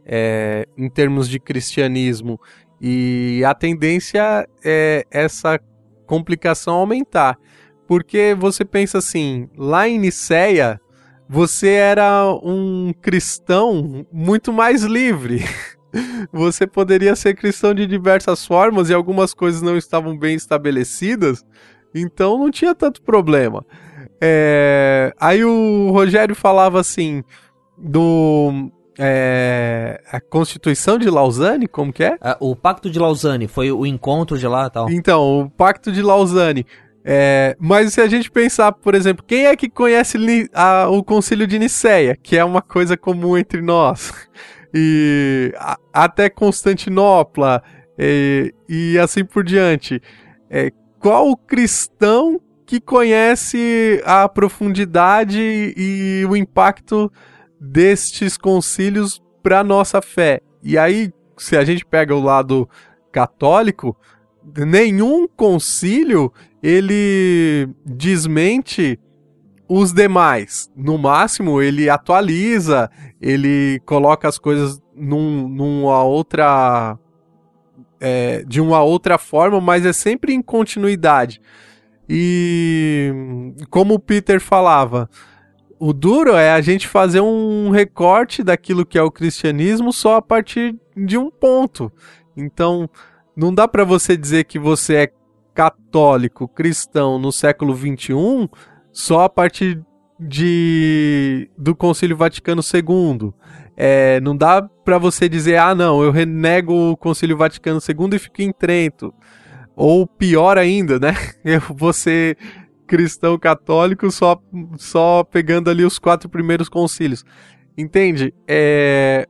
é, em termos de cristianismo e a tendência é essa complicação aumentar, porque você pensa assim, lá em Niceia você era um cristão muito mais livre. *laughs* você poderia ser cristão de diversas formas e algumas coisas não estavam bem estabelecidas, então não tinha tanto problema. É... Aí o Rogério falava assim do é, a Constituição de Lausanne, como que é? é? O Pacto de Lausanne, foi o encontro de lá e tal. Então, o Pacto de Lausanne. É, mas se a gente pensar, por exemplo, quem é que conhece a, o Concílio de Nicéia, que é uma coisa comum entre nós? e a, até Constantinopla e, e, assim por diante. É, qual cristão que conhece a profundidade e o impacto destes concílios para nossa fé? E aí, se a gente pega o lado católico, nenhum concílio ele desmente os demais. No máximo, ele atualiza, ele coloca as coisas num, numa outra. É, de uma outra forma, mas é sempre em continuidade. E como o Peter falava, o duro é a gente fazer um recorte daquilo que é o cristianismo só a partir de um ponto. Então, não dá para você dizer que você é católico, cristão no século 21 só a partir de do Concílio Vaticano II. É, não dá para você dizer, ah, não, eu renego o Concílio Vaticano II e fico em Trento. Ou pior ainda, né? *laughs* Eu vou ser cristão católico só, só pegando ali os quatro primeiros concílios. Entende? É,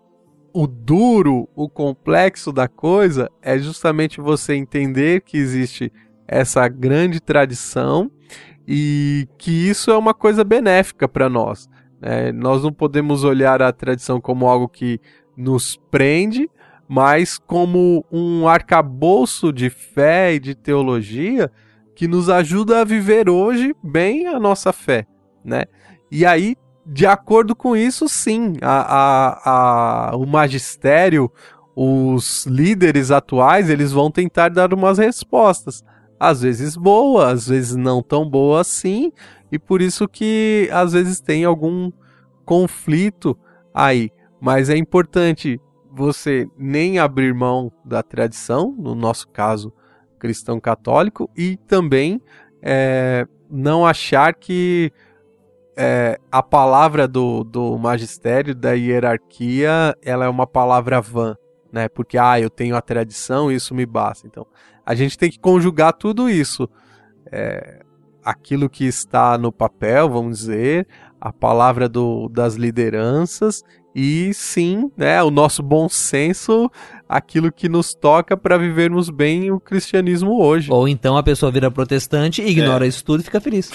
o duro, o complexo da coisa é justamente você entender que existe essa grande tradição e que isso é uma coisa benéfica para nós. Né? Nós não podemos olhar a tradição como algo que nos prende, mas como um arcabouço de fé e de teologia que nos ajuda a viver hoje bem a nossa fé, né? E aí, de acordo com isso, sim, a, a, a, o magistério, os líderes atuais, eles vão tentar dar umas respostas às vezes boa, às vezes não tão boa assim, e por isso que às vezes tem algum conflito aí. Mas é importante você nem abrir mão da tradição, no nosso caso cristão católico, e também é, não achar que é, a palavra do, do magistério, da hierarquia, ela é uma palavra vã, né? Porque, ah, eu tenho a tradição, isso me basta. Então, a gente tem que conjugar tudo isso. É, aquilo que está no papel, vamos dizer, a palavra do, das lideranças e sim, né, o nosso bom senso aquilo que nos toca para vivermos bem o cristianismo hoje. Ou então a pessoa vira protestante, ignora é. isso tudo e fica feliz.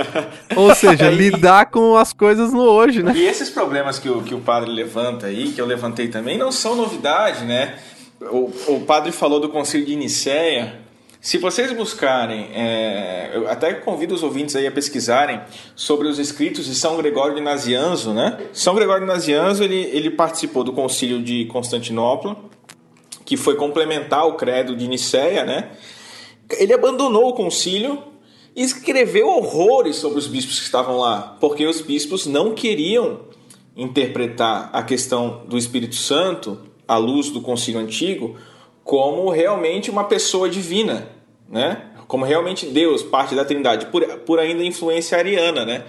*laughs* Ou seja, lidar com as coisas no hoje, né? E esses problemas que o, que o padre levanta aí, que eu levantei também, não são novidade, né? O, o padre falou do concílio de Nicéia, se vocês buscarem, é, eu até convido os ouvintes aí a pesquisarem sobre os escritos de São Gregório de Nazianzo, né? São Gregório de Nazianzo ele, ele participou do Concílio de Constantinopla, que foi complementar o credo de Nicéia, né? Ele abandonou o concílio e escreveu horrores sobre os bispos que estavam lá, porque os bispos não queriam interpretar a questão do Espírito Santo à luz do concílio antigo como realmente uma pessoa divina, né? Como realmente Deus, parte da Trindade, por, por ainda influência ariana, né?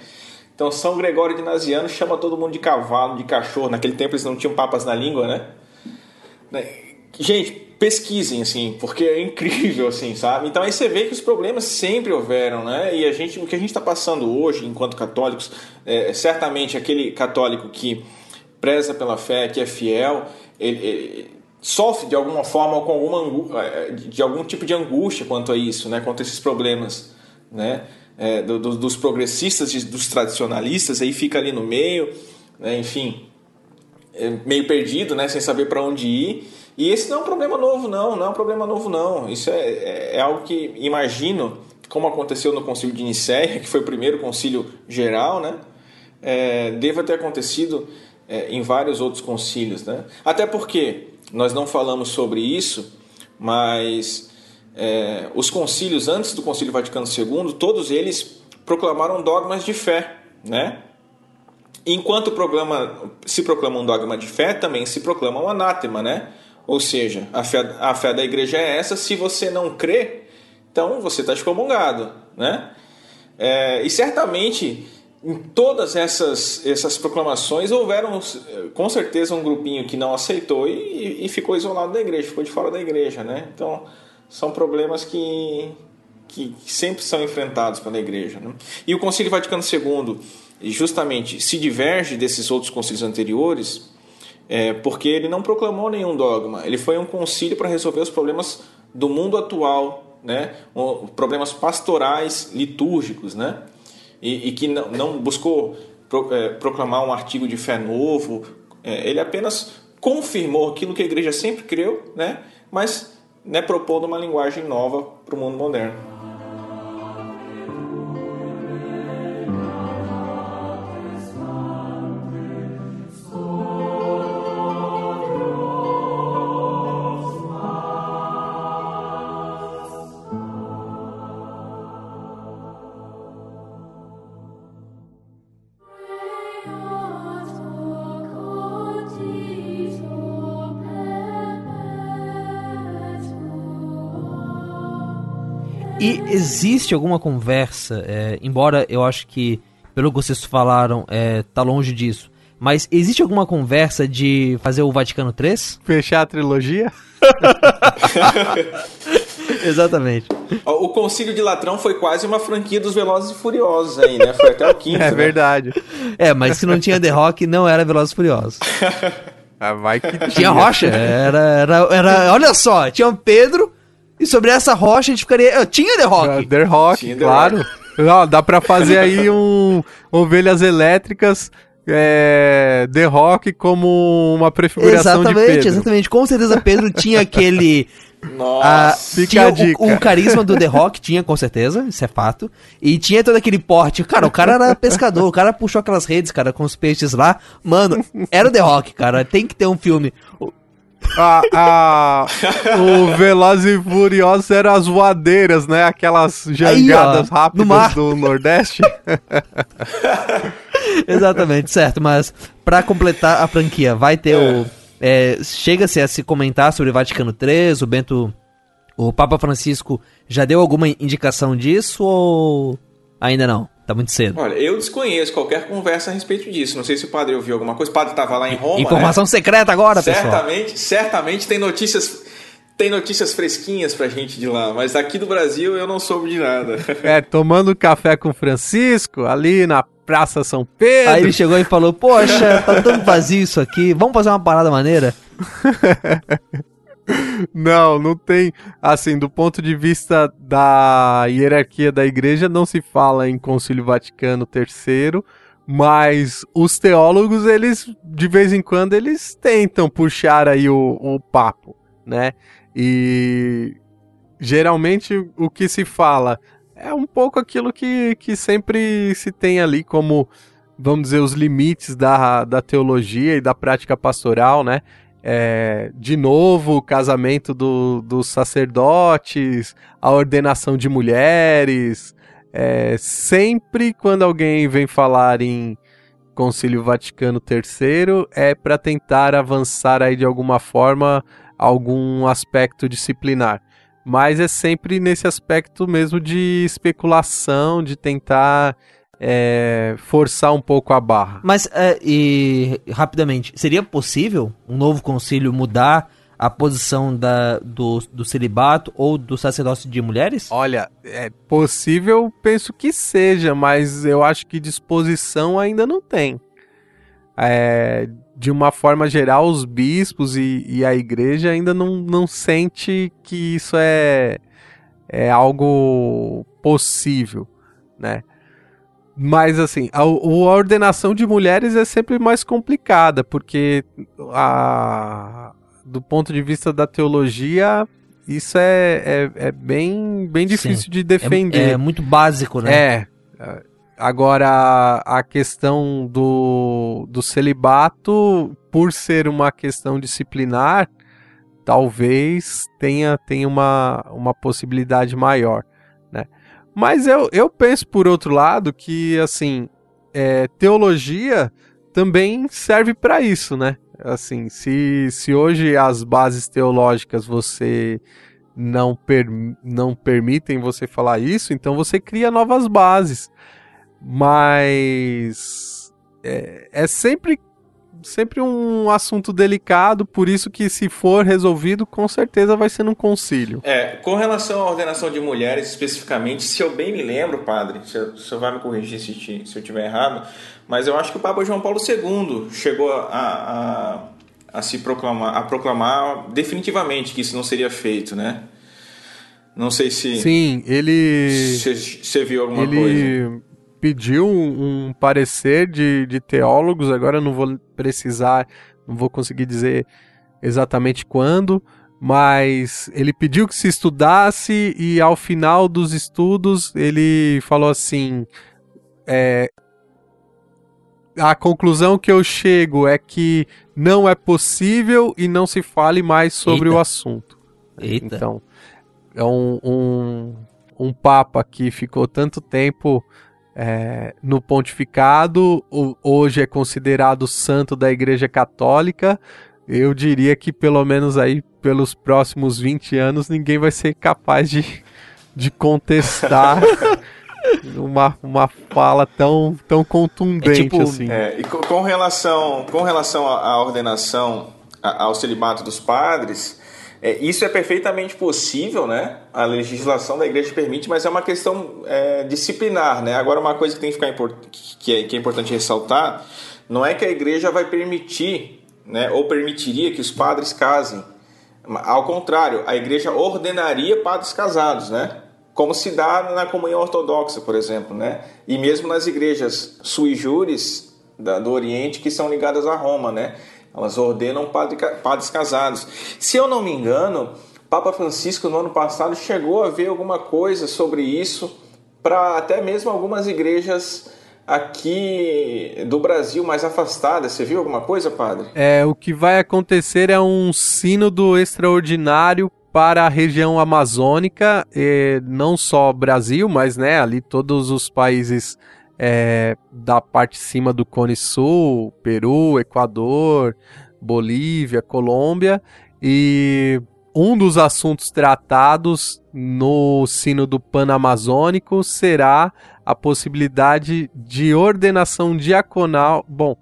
Então São Gregório de Naziano chama todo mundo de cavalo, de cachorro. Naquele tempo eles não tinham papas na língua, né? Gente, pesquisem assim, porque é incrível assim, sabe? Então aí você vê que os problemas sempre houveram, né? E a gente, o que a gente está passando hoje, enquanto católicos, é, certamente aquele católico que preza pela fé, que é fiel, ele, ele sofre de alguma forma com alguma eh, de algum tipo de angústia quanto a isso, né, quanto a esses problemas, né, é, do, do, dos progressistas, dos tradicionalistas, aí fica ali no meio, né, enfim, é meio perdido, né, sem saber para onde ir. E esse não é um problema novo, não, não é um problema novo, não. Isso é, é, é algo que imagino, como aconteceu no Concílio de Nicéia, que foi o primeiro concílio geral, né, é, deva ter acontecido é, em vários outros concílios, né? Até porque nós não falamos sobre isso, mas é, os concílios antes do Concílio Vaticano II, todos eles proclamaram dogmas de fé, né? Enquanto se proclama um dogma de fé, também se proclama um anátema, né? Ou seja, a fé, a fé da igreja é essa, se você não crê, então você está excomungado, né? É, e certamente em todas essas, essas proclamações houveram com certeza um grupinho que não aceitou e, e, ficou isolado da igreja, ficou de fora da igreja, né? Então são problemas que, que sempre são enfrentados pela igreja. Né? E o Concílio Vaticano II justamente se diverge desses outros concílios anteriores é, porque ele não proclamou nenhum dogma, ele foi um concílio para resolver os problemas do mundo atual, né? problemas pastorais litúrgicos, né? e, e que não, não buscou pro, é, proclamar um artigo de fé novo, é, ele apenas confirmou aquilo que a igreja sempre creu, né? mas né, propondo uma linguagem nova para o mundo moderno. Existe alguma conversa, é, embora eu acho que, pelo que vocês falaram, é, tá longe disso, mas existe alguma conversa de fazer o Vaticano 3? Fechar a trilogia? *laughs* Exatamente. O Concílio de Latrão foi quase uma franquia dos Velozes e Furiosos aí, né? Foi até o quinto. É né? verdade. É, mas se não tinha The Rock, não era Velozes e Furiosos. ah, vai que tinha. Tinha Rocha, era, era, era. Olha só, tinha o Pedro, e sobre essa rocha a gente ficaria. Tinha The Rock. The Rock, tinha claro. The Rock. Ó, dá pra fazer aí um Ovelhas Elétricas. É, The Rock como uma prefiguração exatamente, de Pedro. Exatamente, Com certeza Pedro tinha aquele nossa, a, fica a dica. O, o, carisma do The Rock tinha, com certeza, isso é fato. E tinha todo aquele porte. Cara, o cara era pescador, o cara puxou aquelas redes, cara, com os peixes lá. Mano, era o The Rock, cara. Tem que ter um filme a, a, o Velozes e Furiosos eram as voadeiras, né? Aquelas jangadas Aí, ó, rápidas do Nordeste. *laughs* Exatamente, certo. Mas para completar a franquia, vai ter é. o... É, Chega-se a se comentar sobre o Vaticano III, o Bento... O Papa Francisco já deu alguma indicação disso ou ainda não? Tá muito cedo. Olha, eu desconheço qualquer conversa a respeito disso. Não sei se o padre ouviu alguma coisa. O padre estava lá em Roma. Informação né? secreta agora, certamente, pessoal. Certamente tem notícias. Tem notícias fresquinhas pra gente de lá, mas aqui do Brasil eu não soube de nada. É, tomando café com Francisco, ali na Praça São Pedro. Aí ele chegou e falou: Poxa, tá tão vazio isso aqui, vamos fazer uma parada maneira? *laughs* Não, não tem. Assim, do ponto de vista da hierarquia da igreja, não se fala em Concílio Vaticano III, mas os teólogos, eles, de vez em quando, eles tentam puxar aí o, o papo, né? E geralmente o que se fala é um pouco aquilo que, que sempre se tem ali como, vamos dizer, os limites da, da teologia e da prática pastoral, né? É, de novo, o casamento do, dos sacerdotes, a ordenação de mulheres. É, sempre quando alguém vem falar em Concílio Vaticano III, é para tentar avançar aí de alguma forma algum aspecto disciplinar. Mas é sempre nesse aspecto mesmo de especulação, de tentar é, forçar um pouco a barra. Mas, é, e rapidamente, seria possível um novo concílio mudar a posição da, do, do celibato ou do sacerdócio de mulheres? Olha, é possível, penso que seja, mas eu acho que disposição ainda não tem. É, de uma forma geral, os bispos e, e, a igreja ainda não, não sente que isso é, é algo possível, né? Mas, assim, a, a, ordenação de mulheres é sempre mais complicada, porque a, do ponto de vista da teologia, isso é, é, é bem, bem difícil Sim. de defender. É, é, muito básico, né? É. Agora, a questão do, do celibato, por ser uma questão disciplinar, talvez tenha, tenha uma, uma possibilidade maior? Mas eu, eu penso, por outro lado, que, assim, é, teologia também serve para isso, né? Assim, se, se hoje as bases teológicas você não, per, não permitem você falar isso, então você cria novas bases. Mas é, é sempre sempre um assunto delicado, por isso que se for resolvido, com certeza vai ser num concílio. É, com relação à ordenação de mulheres especificamente, se eu bem me lembro, padre, se senhor vai me corrigir se, se eu estiver errado, mas eu acho que o Papa João Paulo II chegou a, a, a se proclamar, a proclamar definitivamente que isso não seria feito, né? Não sei se. Sim, ele. Você viu alguma ele... coisa? pediu um, um parecer de, de teólogos, agora eu não vou precisar, não vou conseguir dizer exatamente quando, mas ele pediu que se estudasse e ao final dos estudos ele falou assim: é, a conclusão que eu chego é que não é possível e não se fale mais sobre Eita. o assunto. Eita. Então, é um, um, um papa que ficou tanto tempo é, no pontificado, hoje é considerado santo da Igreja Católica. Eu diria que pelo menos aí pelos próximos 20 anos ninguém vai ser capaz de, de contestar *laughs* uma, uma fala tão, tão contundente é tipo, assim. É, e com relação, com relação à ordenação, ao celibato dos padres, é, isso é perfeitamente possível, né? A legislação da igreja permite, mas é uma questão é, disciplinar, né? Agora, uma coisa que tem que ficar que, é, que é importante ressaltar, não é que a igreja vai permitir, né? Ou permitiria que os padres casem. Ao contrário, a igreja ordenaria padres casados, né? Como se dá na comunhão ortodoxa, por exemplo, né? E mesmo nas igrejas sui juris do Oriente que são ligadas a Roma, né? Elas ordenam padre, padres casados. Se eu não me engano, Papa Francisco no ano passado chegou a ver alguma coisa sobre isso para até mesmo algumas igrejas aqui do Brasil mais afastadas. Você viu alguma coisa, padre? É, o que vai acontecer é um sínodo extraordinário para a região amazônica, não só Brasil, mas né, ali todos os países é, da parte de cima do Cone Sul, Peru, Equador, Bolívia, Colômbia, e um dos assuntos tratados no Sínodo Panamazônico será a possibilidade de ordenação diaconal. Bom,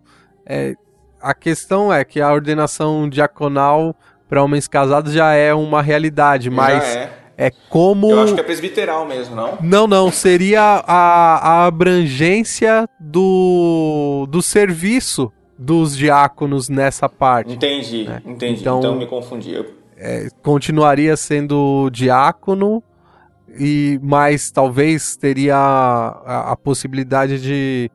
é, a questão é que a ordenação diaconal para homens casados já é uma realidade, mas é. É como. Eu acho que é presbiteral mesmo, não? Não, não. Seria a, a abrangência do, do serviço dos diáconos nessa parte. Entendi, né? entendi. Então, então me confundi. é, continuaria sendo diácono e mas talvez teria a, a, possibilidade de,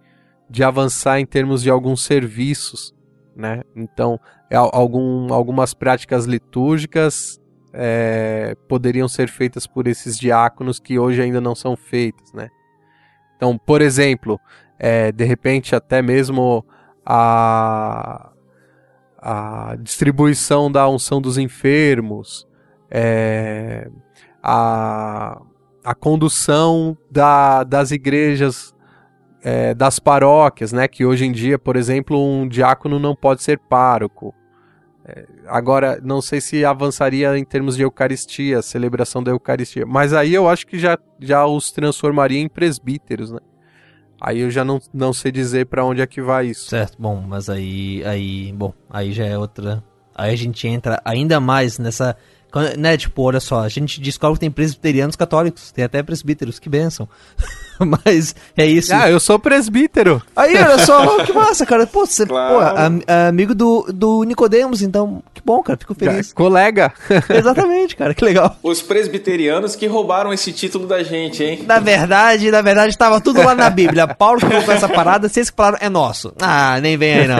de avançar em termos de alguns serviços, né? Então, é, algum, algumas práticas litúrgicas é, poderiam ser feitas por esses diáconos que hoje ainda não são feitas, né? Então, por exemplo, é, de repente até mesmo a, a distribuição da unção dos enfermos, é, a, a condução da, das igrejas, é, das paróquias, né? Que hoje em dia, por exemplo, um diácono não pode ser pároco. É, agora, não sei se avançaria em termos de Eucaristia, celebração da Eucaristia, mas aí eu acho que já, já os transformaria em presbíteros, né? Aí eu já não, não sei dizer para onde é que vai isso. Certo, bom, mas aí, aí, bom, aí já é outra. Aí a gente entra ainda mais nessa né, tipo, olha só, a gente descobre que tem presbiterianos católicos, tem até presbíteros, que benção. *laughs* *laughs* Mas é isso. Ah, eu sou presbítero. Aí, olha só, *laughs* que massa, cara. Pô, você claro. pô, am, amigo do, do Nicodemos, então, que bom, cara, fico feliz. É, colega. *laughs* Exatamente, cara, que legal. Os presbiterianos que roubaram esse título da gente, hein? Na verdade, na verdade, estava tudo lá na Bíblia. Paulo colocou essa parada, vocês que falaram, é nosso. Ah, nem vem aí, não.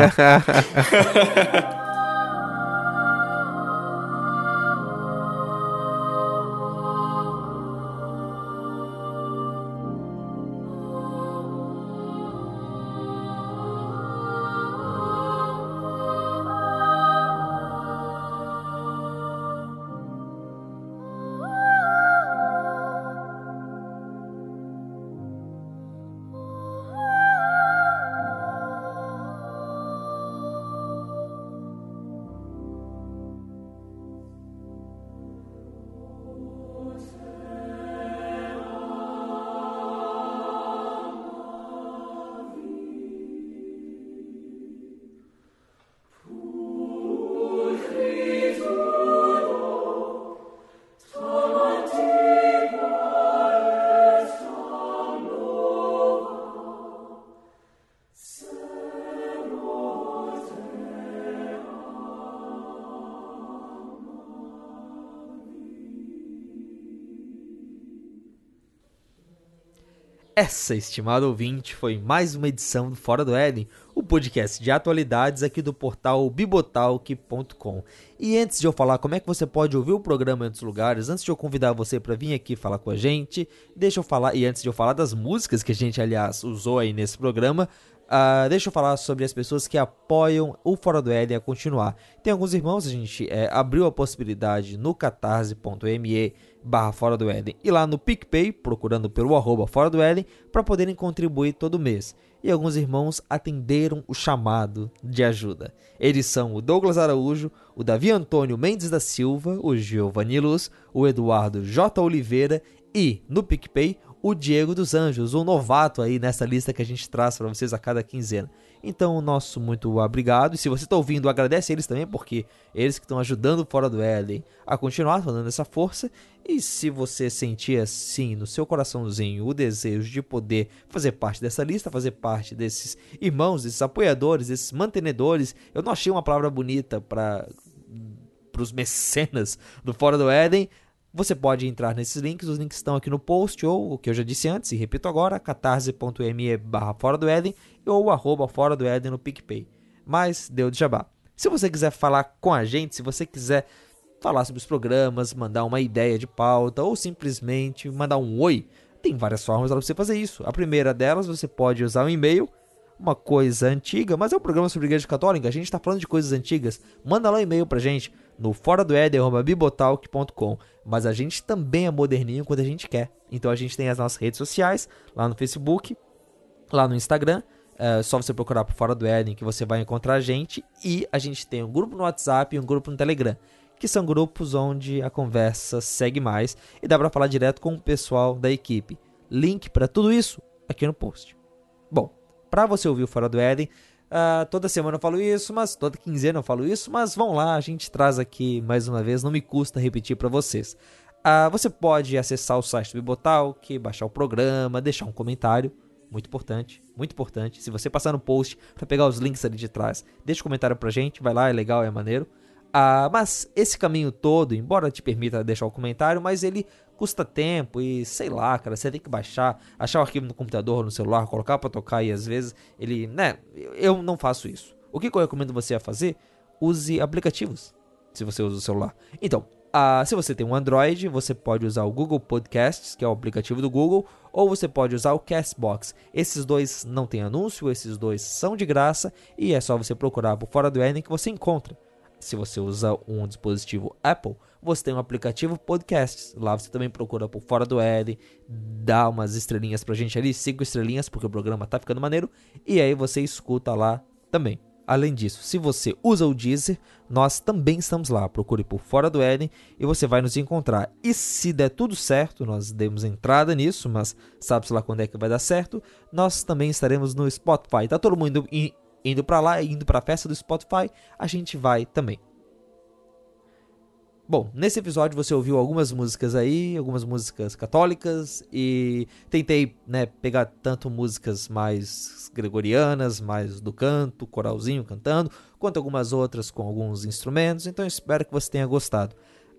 Essa, estimado ouvinte, foi mais uma edição do Fora do Éden, o podcast de atualidades aqui do portal bibotalk.com. E antes de eu falar como é que você pode ouvir o programa em outros lugares, antes de eu convidar você para vir aqui falar com a gente, deixa eu falar, e antes de eu falar das músicas que a gente, aliás, usou aí nesse programa, Uh, deixa eu falar sobre as pessoas que apoiam o Fora do Éden a continuar. Tem alguns irmãos, a gente é, abriu a possibilidade no catarse.me barra Fora do Éden e lá no PicPay, procurando pelo arroba Fora do Éden, para poderem contribuir todo mês. E alguns irmãos atenderam o chamado de ajuda. Eles são o Douglas Araújo, o Davi Antônio Mendes da Silva, o Giovanni Luz, o Eduardo J. Oliveira e, no PicPay, o Diego dos Anjos, o novato aí nessa lista que a gente traz para vocês a cada quinzena. Então, nosso muito obrigado. E se você está ouvindo, agradece eles também, porque eles que estão ajudando Fora do Éden a continuar dando essa força. E se você sentir assim no seu coraçãozinho o desejo de poder fazer parte dessa lista, fazer parte desses irmãos, desses apoiadores, desses mantenedores, eu não achei uma palavra bonita para os mecenas do Fora do Éden, você pode entrar nesses links, os links estão aqui no post, ou o que eu já disse antes, e repito agora, catarse.me barra fora do Éden, ou arroba fora do Éden no PicPay. Mas deu de jabá. Se você quiser falar com a gente, se você quiser falar sobre os programas, mandar uma ideia de pauta, ou simplesmente mandar um oi, tem várias formas para você fazer isso. A primeira delas, você pode usar um e-mail, uma coisa antiga, mas é um programa sobre igreja católica, a gente está falando de coisas antigas. Manda lá um e-mail pra gente no fora do bibotalk.com. Mas a gente também é moderninho quando a gente quer. Então a gente tem as nossas redes sociais, lá no Facebook, lá no Instagram. É só você procurar por Fora do Éden que você vai encontrar a gente. E a gente tem um grupo no WhatsApp e um grupo no Telegram. Que são grupos onde a conversa segue mais e dá para falar direto com o pessoal da equipe. Link para tudo isso aqui no post. Bom, para você ouvir o Fora do Éden, Uh, toda semana eu falo isso, mas toda quinzena eu falo isso, mas vão lá, a gente traz aqui mais uma vez, não me custa repetir para vocês. Uh, você pode acessar o site do Bibotalk, baixar o programa, deixar um comentário, muito importante, muito importante. Se você passar no post para pegar os links ali de trás, deixa um comentário pra gente, vai lá, é legal, é maneiro. Ah, mas esse caminho todo, embora te permita deixar o comentário, mas ele custa tempo e sei lá, cara, você tem que baixar, achar o arquivo no computador, no celular, colocar para tocar e às vezes ele, né, eu não faço isso. O que eu recomendo você a fazer? Use aplicativos, se você usa o celular. Então, ah, se você tem um Android, você pode usar o Google Podcasts, que é o aplicativo do Google, ou você pode usar o Castbox. Esses dois não têm anúncio, esses dois são de graça e é só você procurar por fora do Eden que você encontra. Se você usa um dispositivo Apple, você tem um aplicativo Podcasts. Lá você também procura por fora do Eden, dá umas estrelinhas pra gente ali, cinco estrelinhas, porque o programa tá ficando maneiro, e aí você escuta lá também. Além disso, se você usa o Deezer, nós também estamos lá. Procure por Fora do Éden e você vai nos encontrar. E se der tudo certo, nós demos entrada nisso, mas sabe-se lá quando é que vai dar certo, nós também estaremos no Spotify. Tá todo mundo indo para lá, indo para a festa do Spotify, a gente vai também. Bom, nesse episódio você ouviu algumas músicas aí, algumas músicas católicas e tentei, né, pegar tanto músicas mais gregorianas, mais do canto, coralzinho cantando, quanto algumas outras com alguns instrumentos. Então espero que você tenha gostado.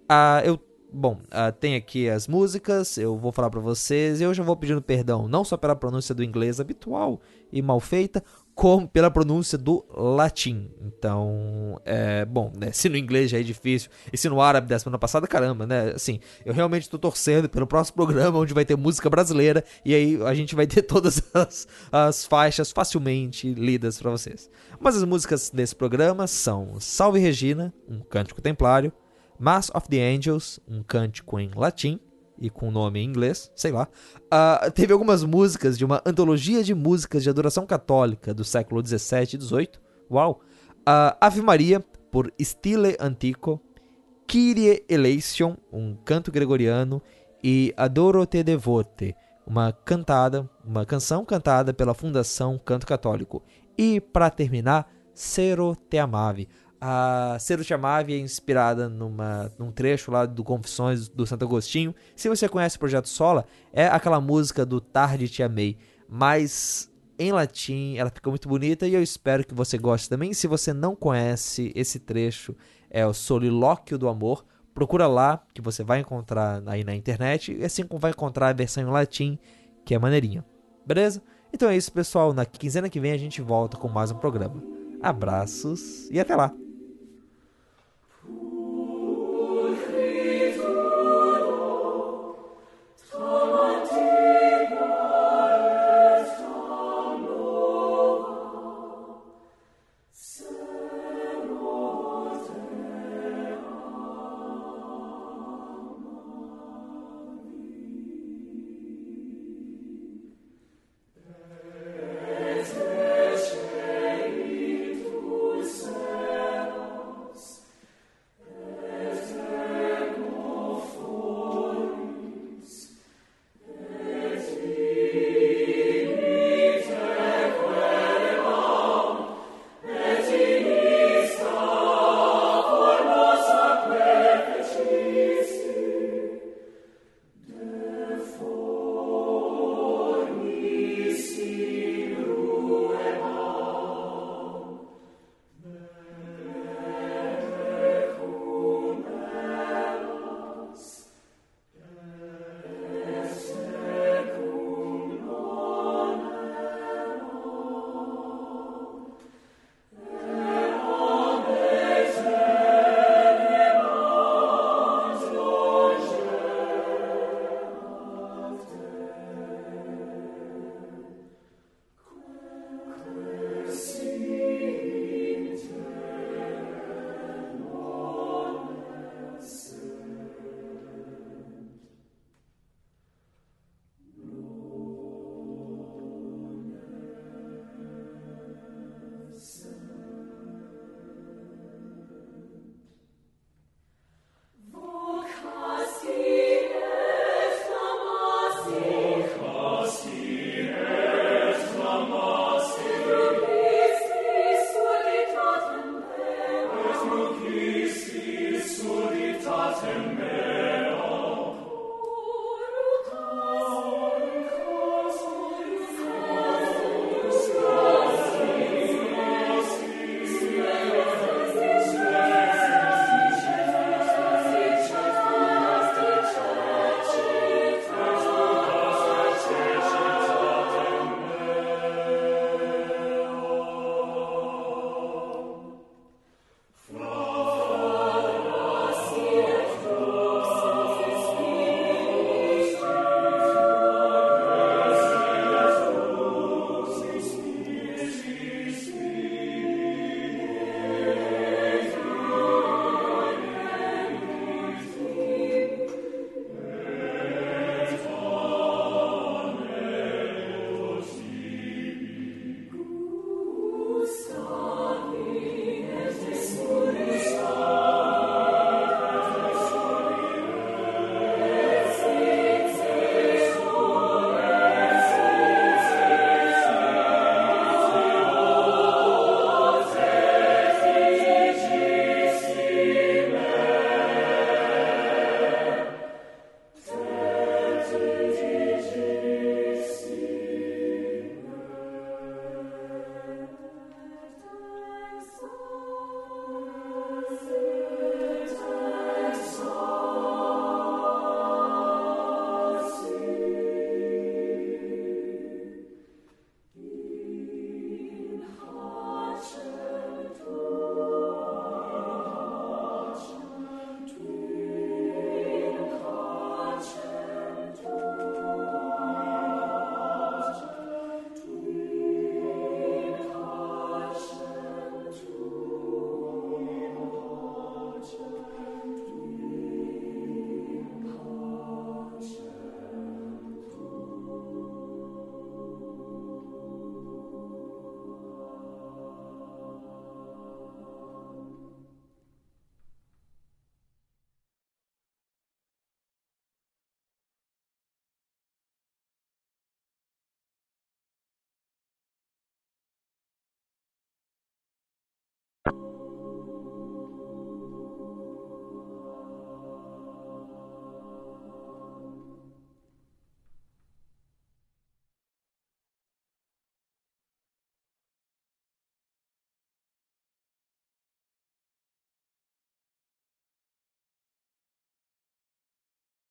Ah, eu Bom, uh, tem aqui as músicas, eu vou falar para vocês eu já vou pedindo perdão, não só pela pronúncia do inglês habitual e mal feita, como pela pronúncia do latim. Então, é bom, né? Se no inglês já é difícil, e se no árabe da semana passada, caramba, né? Assim, eu realmente estou torcendo pelo próximo programa onde vai ter música brasileira e aí a gente vai ter *laughs* todas as, as faixas facilmente lidas para vocês. Mas as músicas desse programa são Salve Regina, um cântico templário. Mass of the Angels, um cântico em latim e com nome em inglês, sei lá. Uh, teve algumas músicas de uma antologia de músicas de adoração católica do século 17 e 18. Uau! Uh, Ave Maria, por Stile Antico. Kyrie Eleison, um canto gregoriano. E Adoro Te Devote, uma cantada, uma canção cantada pela Fundação Canto Católico. E, para terminar, Cero Te Amave, a Cero Chamave é inspirada numa, num trecho lá do Confissões do Santo Agostinho. Se você conhece o Projeto Sola, é aquela música do Tarde Te Amei, mas em latim ela fica muito bonita e eu espero que você goste também. Se você não conhece esse trecho, é o Solilóquio do Amor. Procura lá que você vai encontrar aí na internet, e assim como vai encontrar a versão em latim, que é maneirinha. Beleza? Então é isso, pessoal. Na quinzena que vem a gente volta com mais um programa. Abraços e até lá!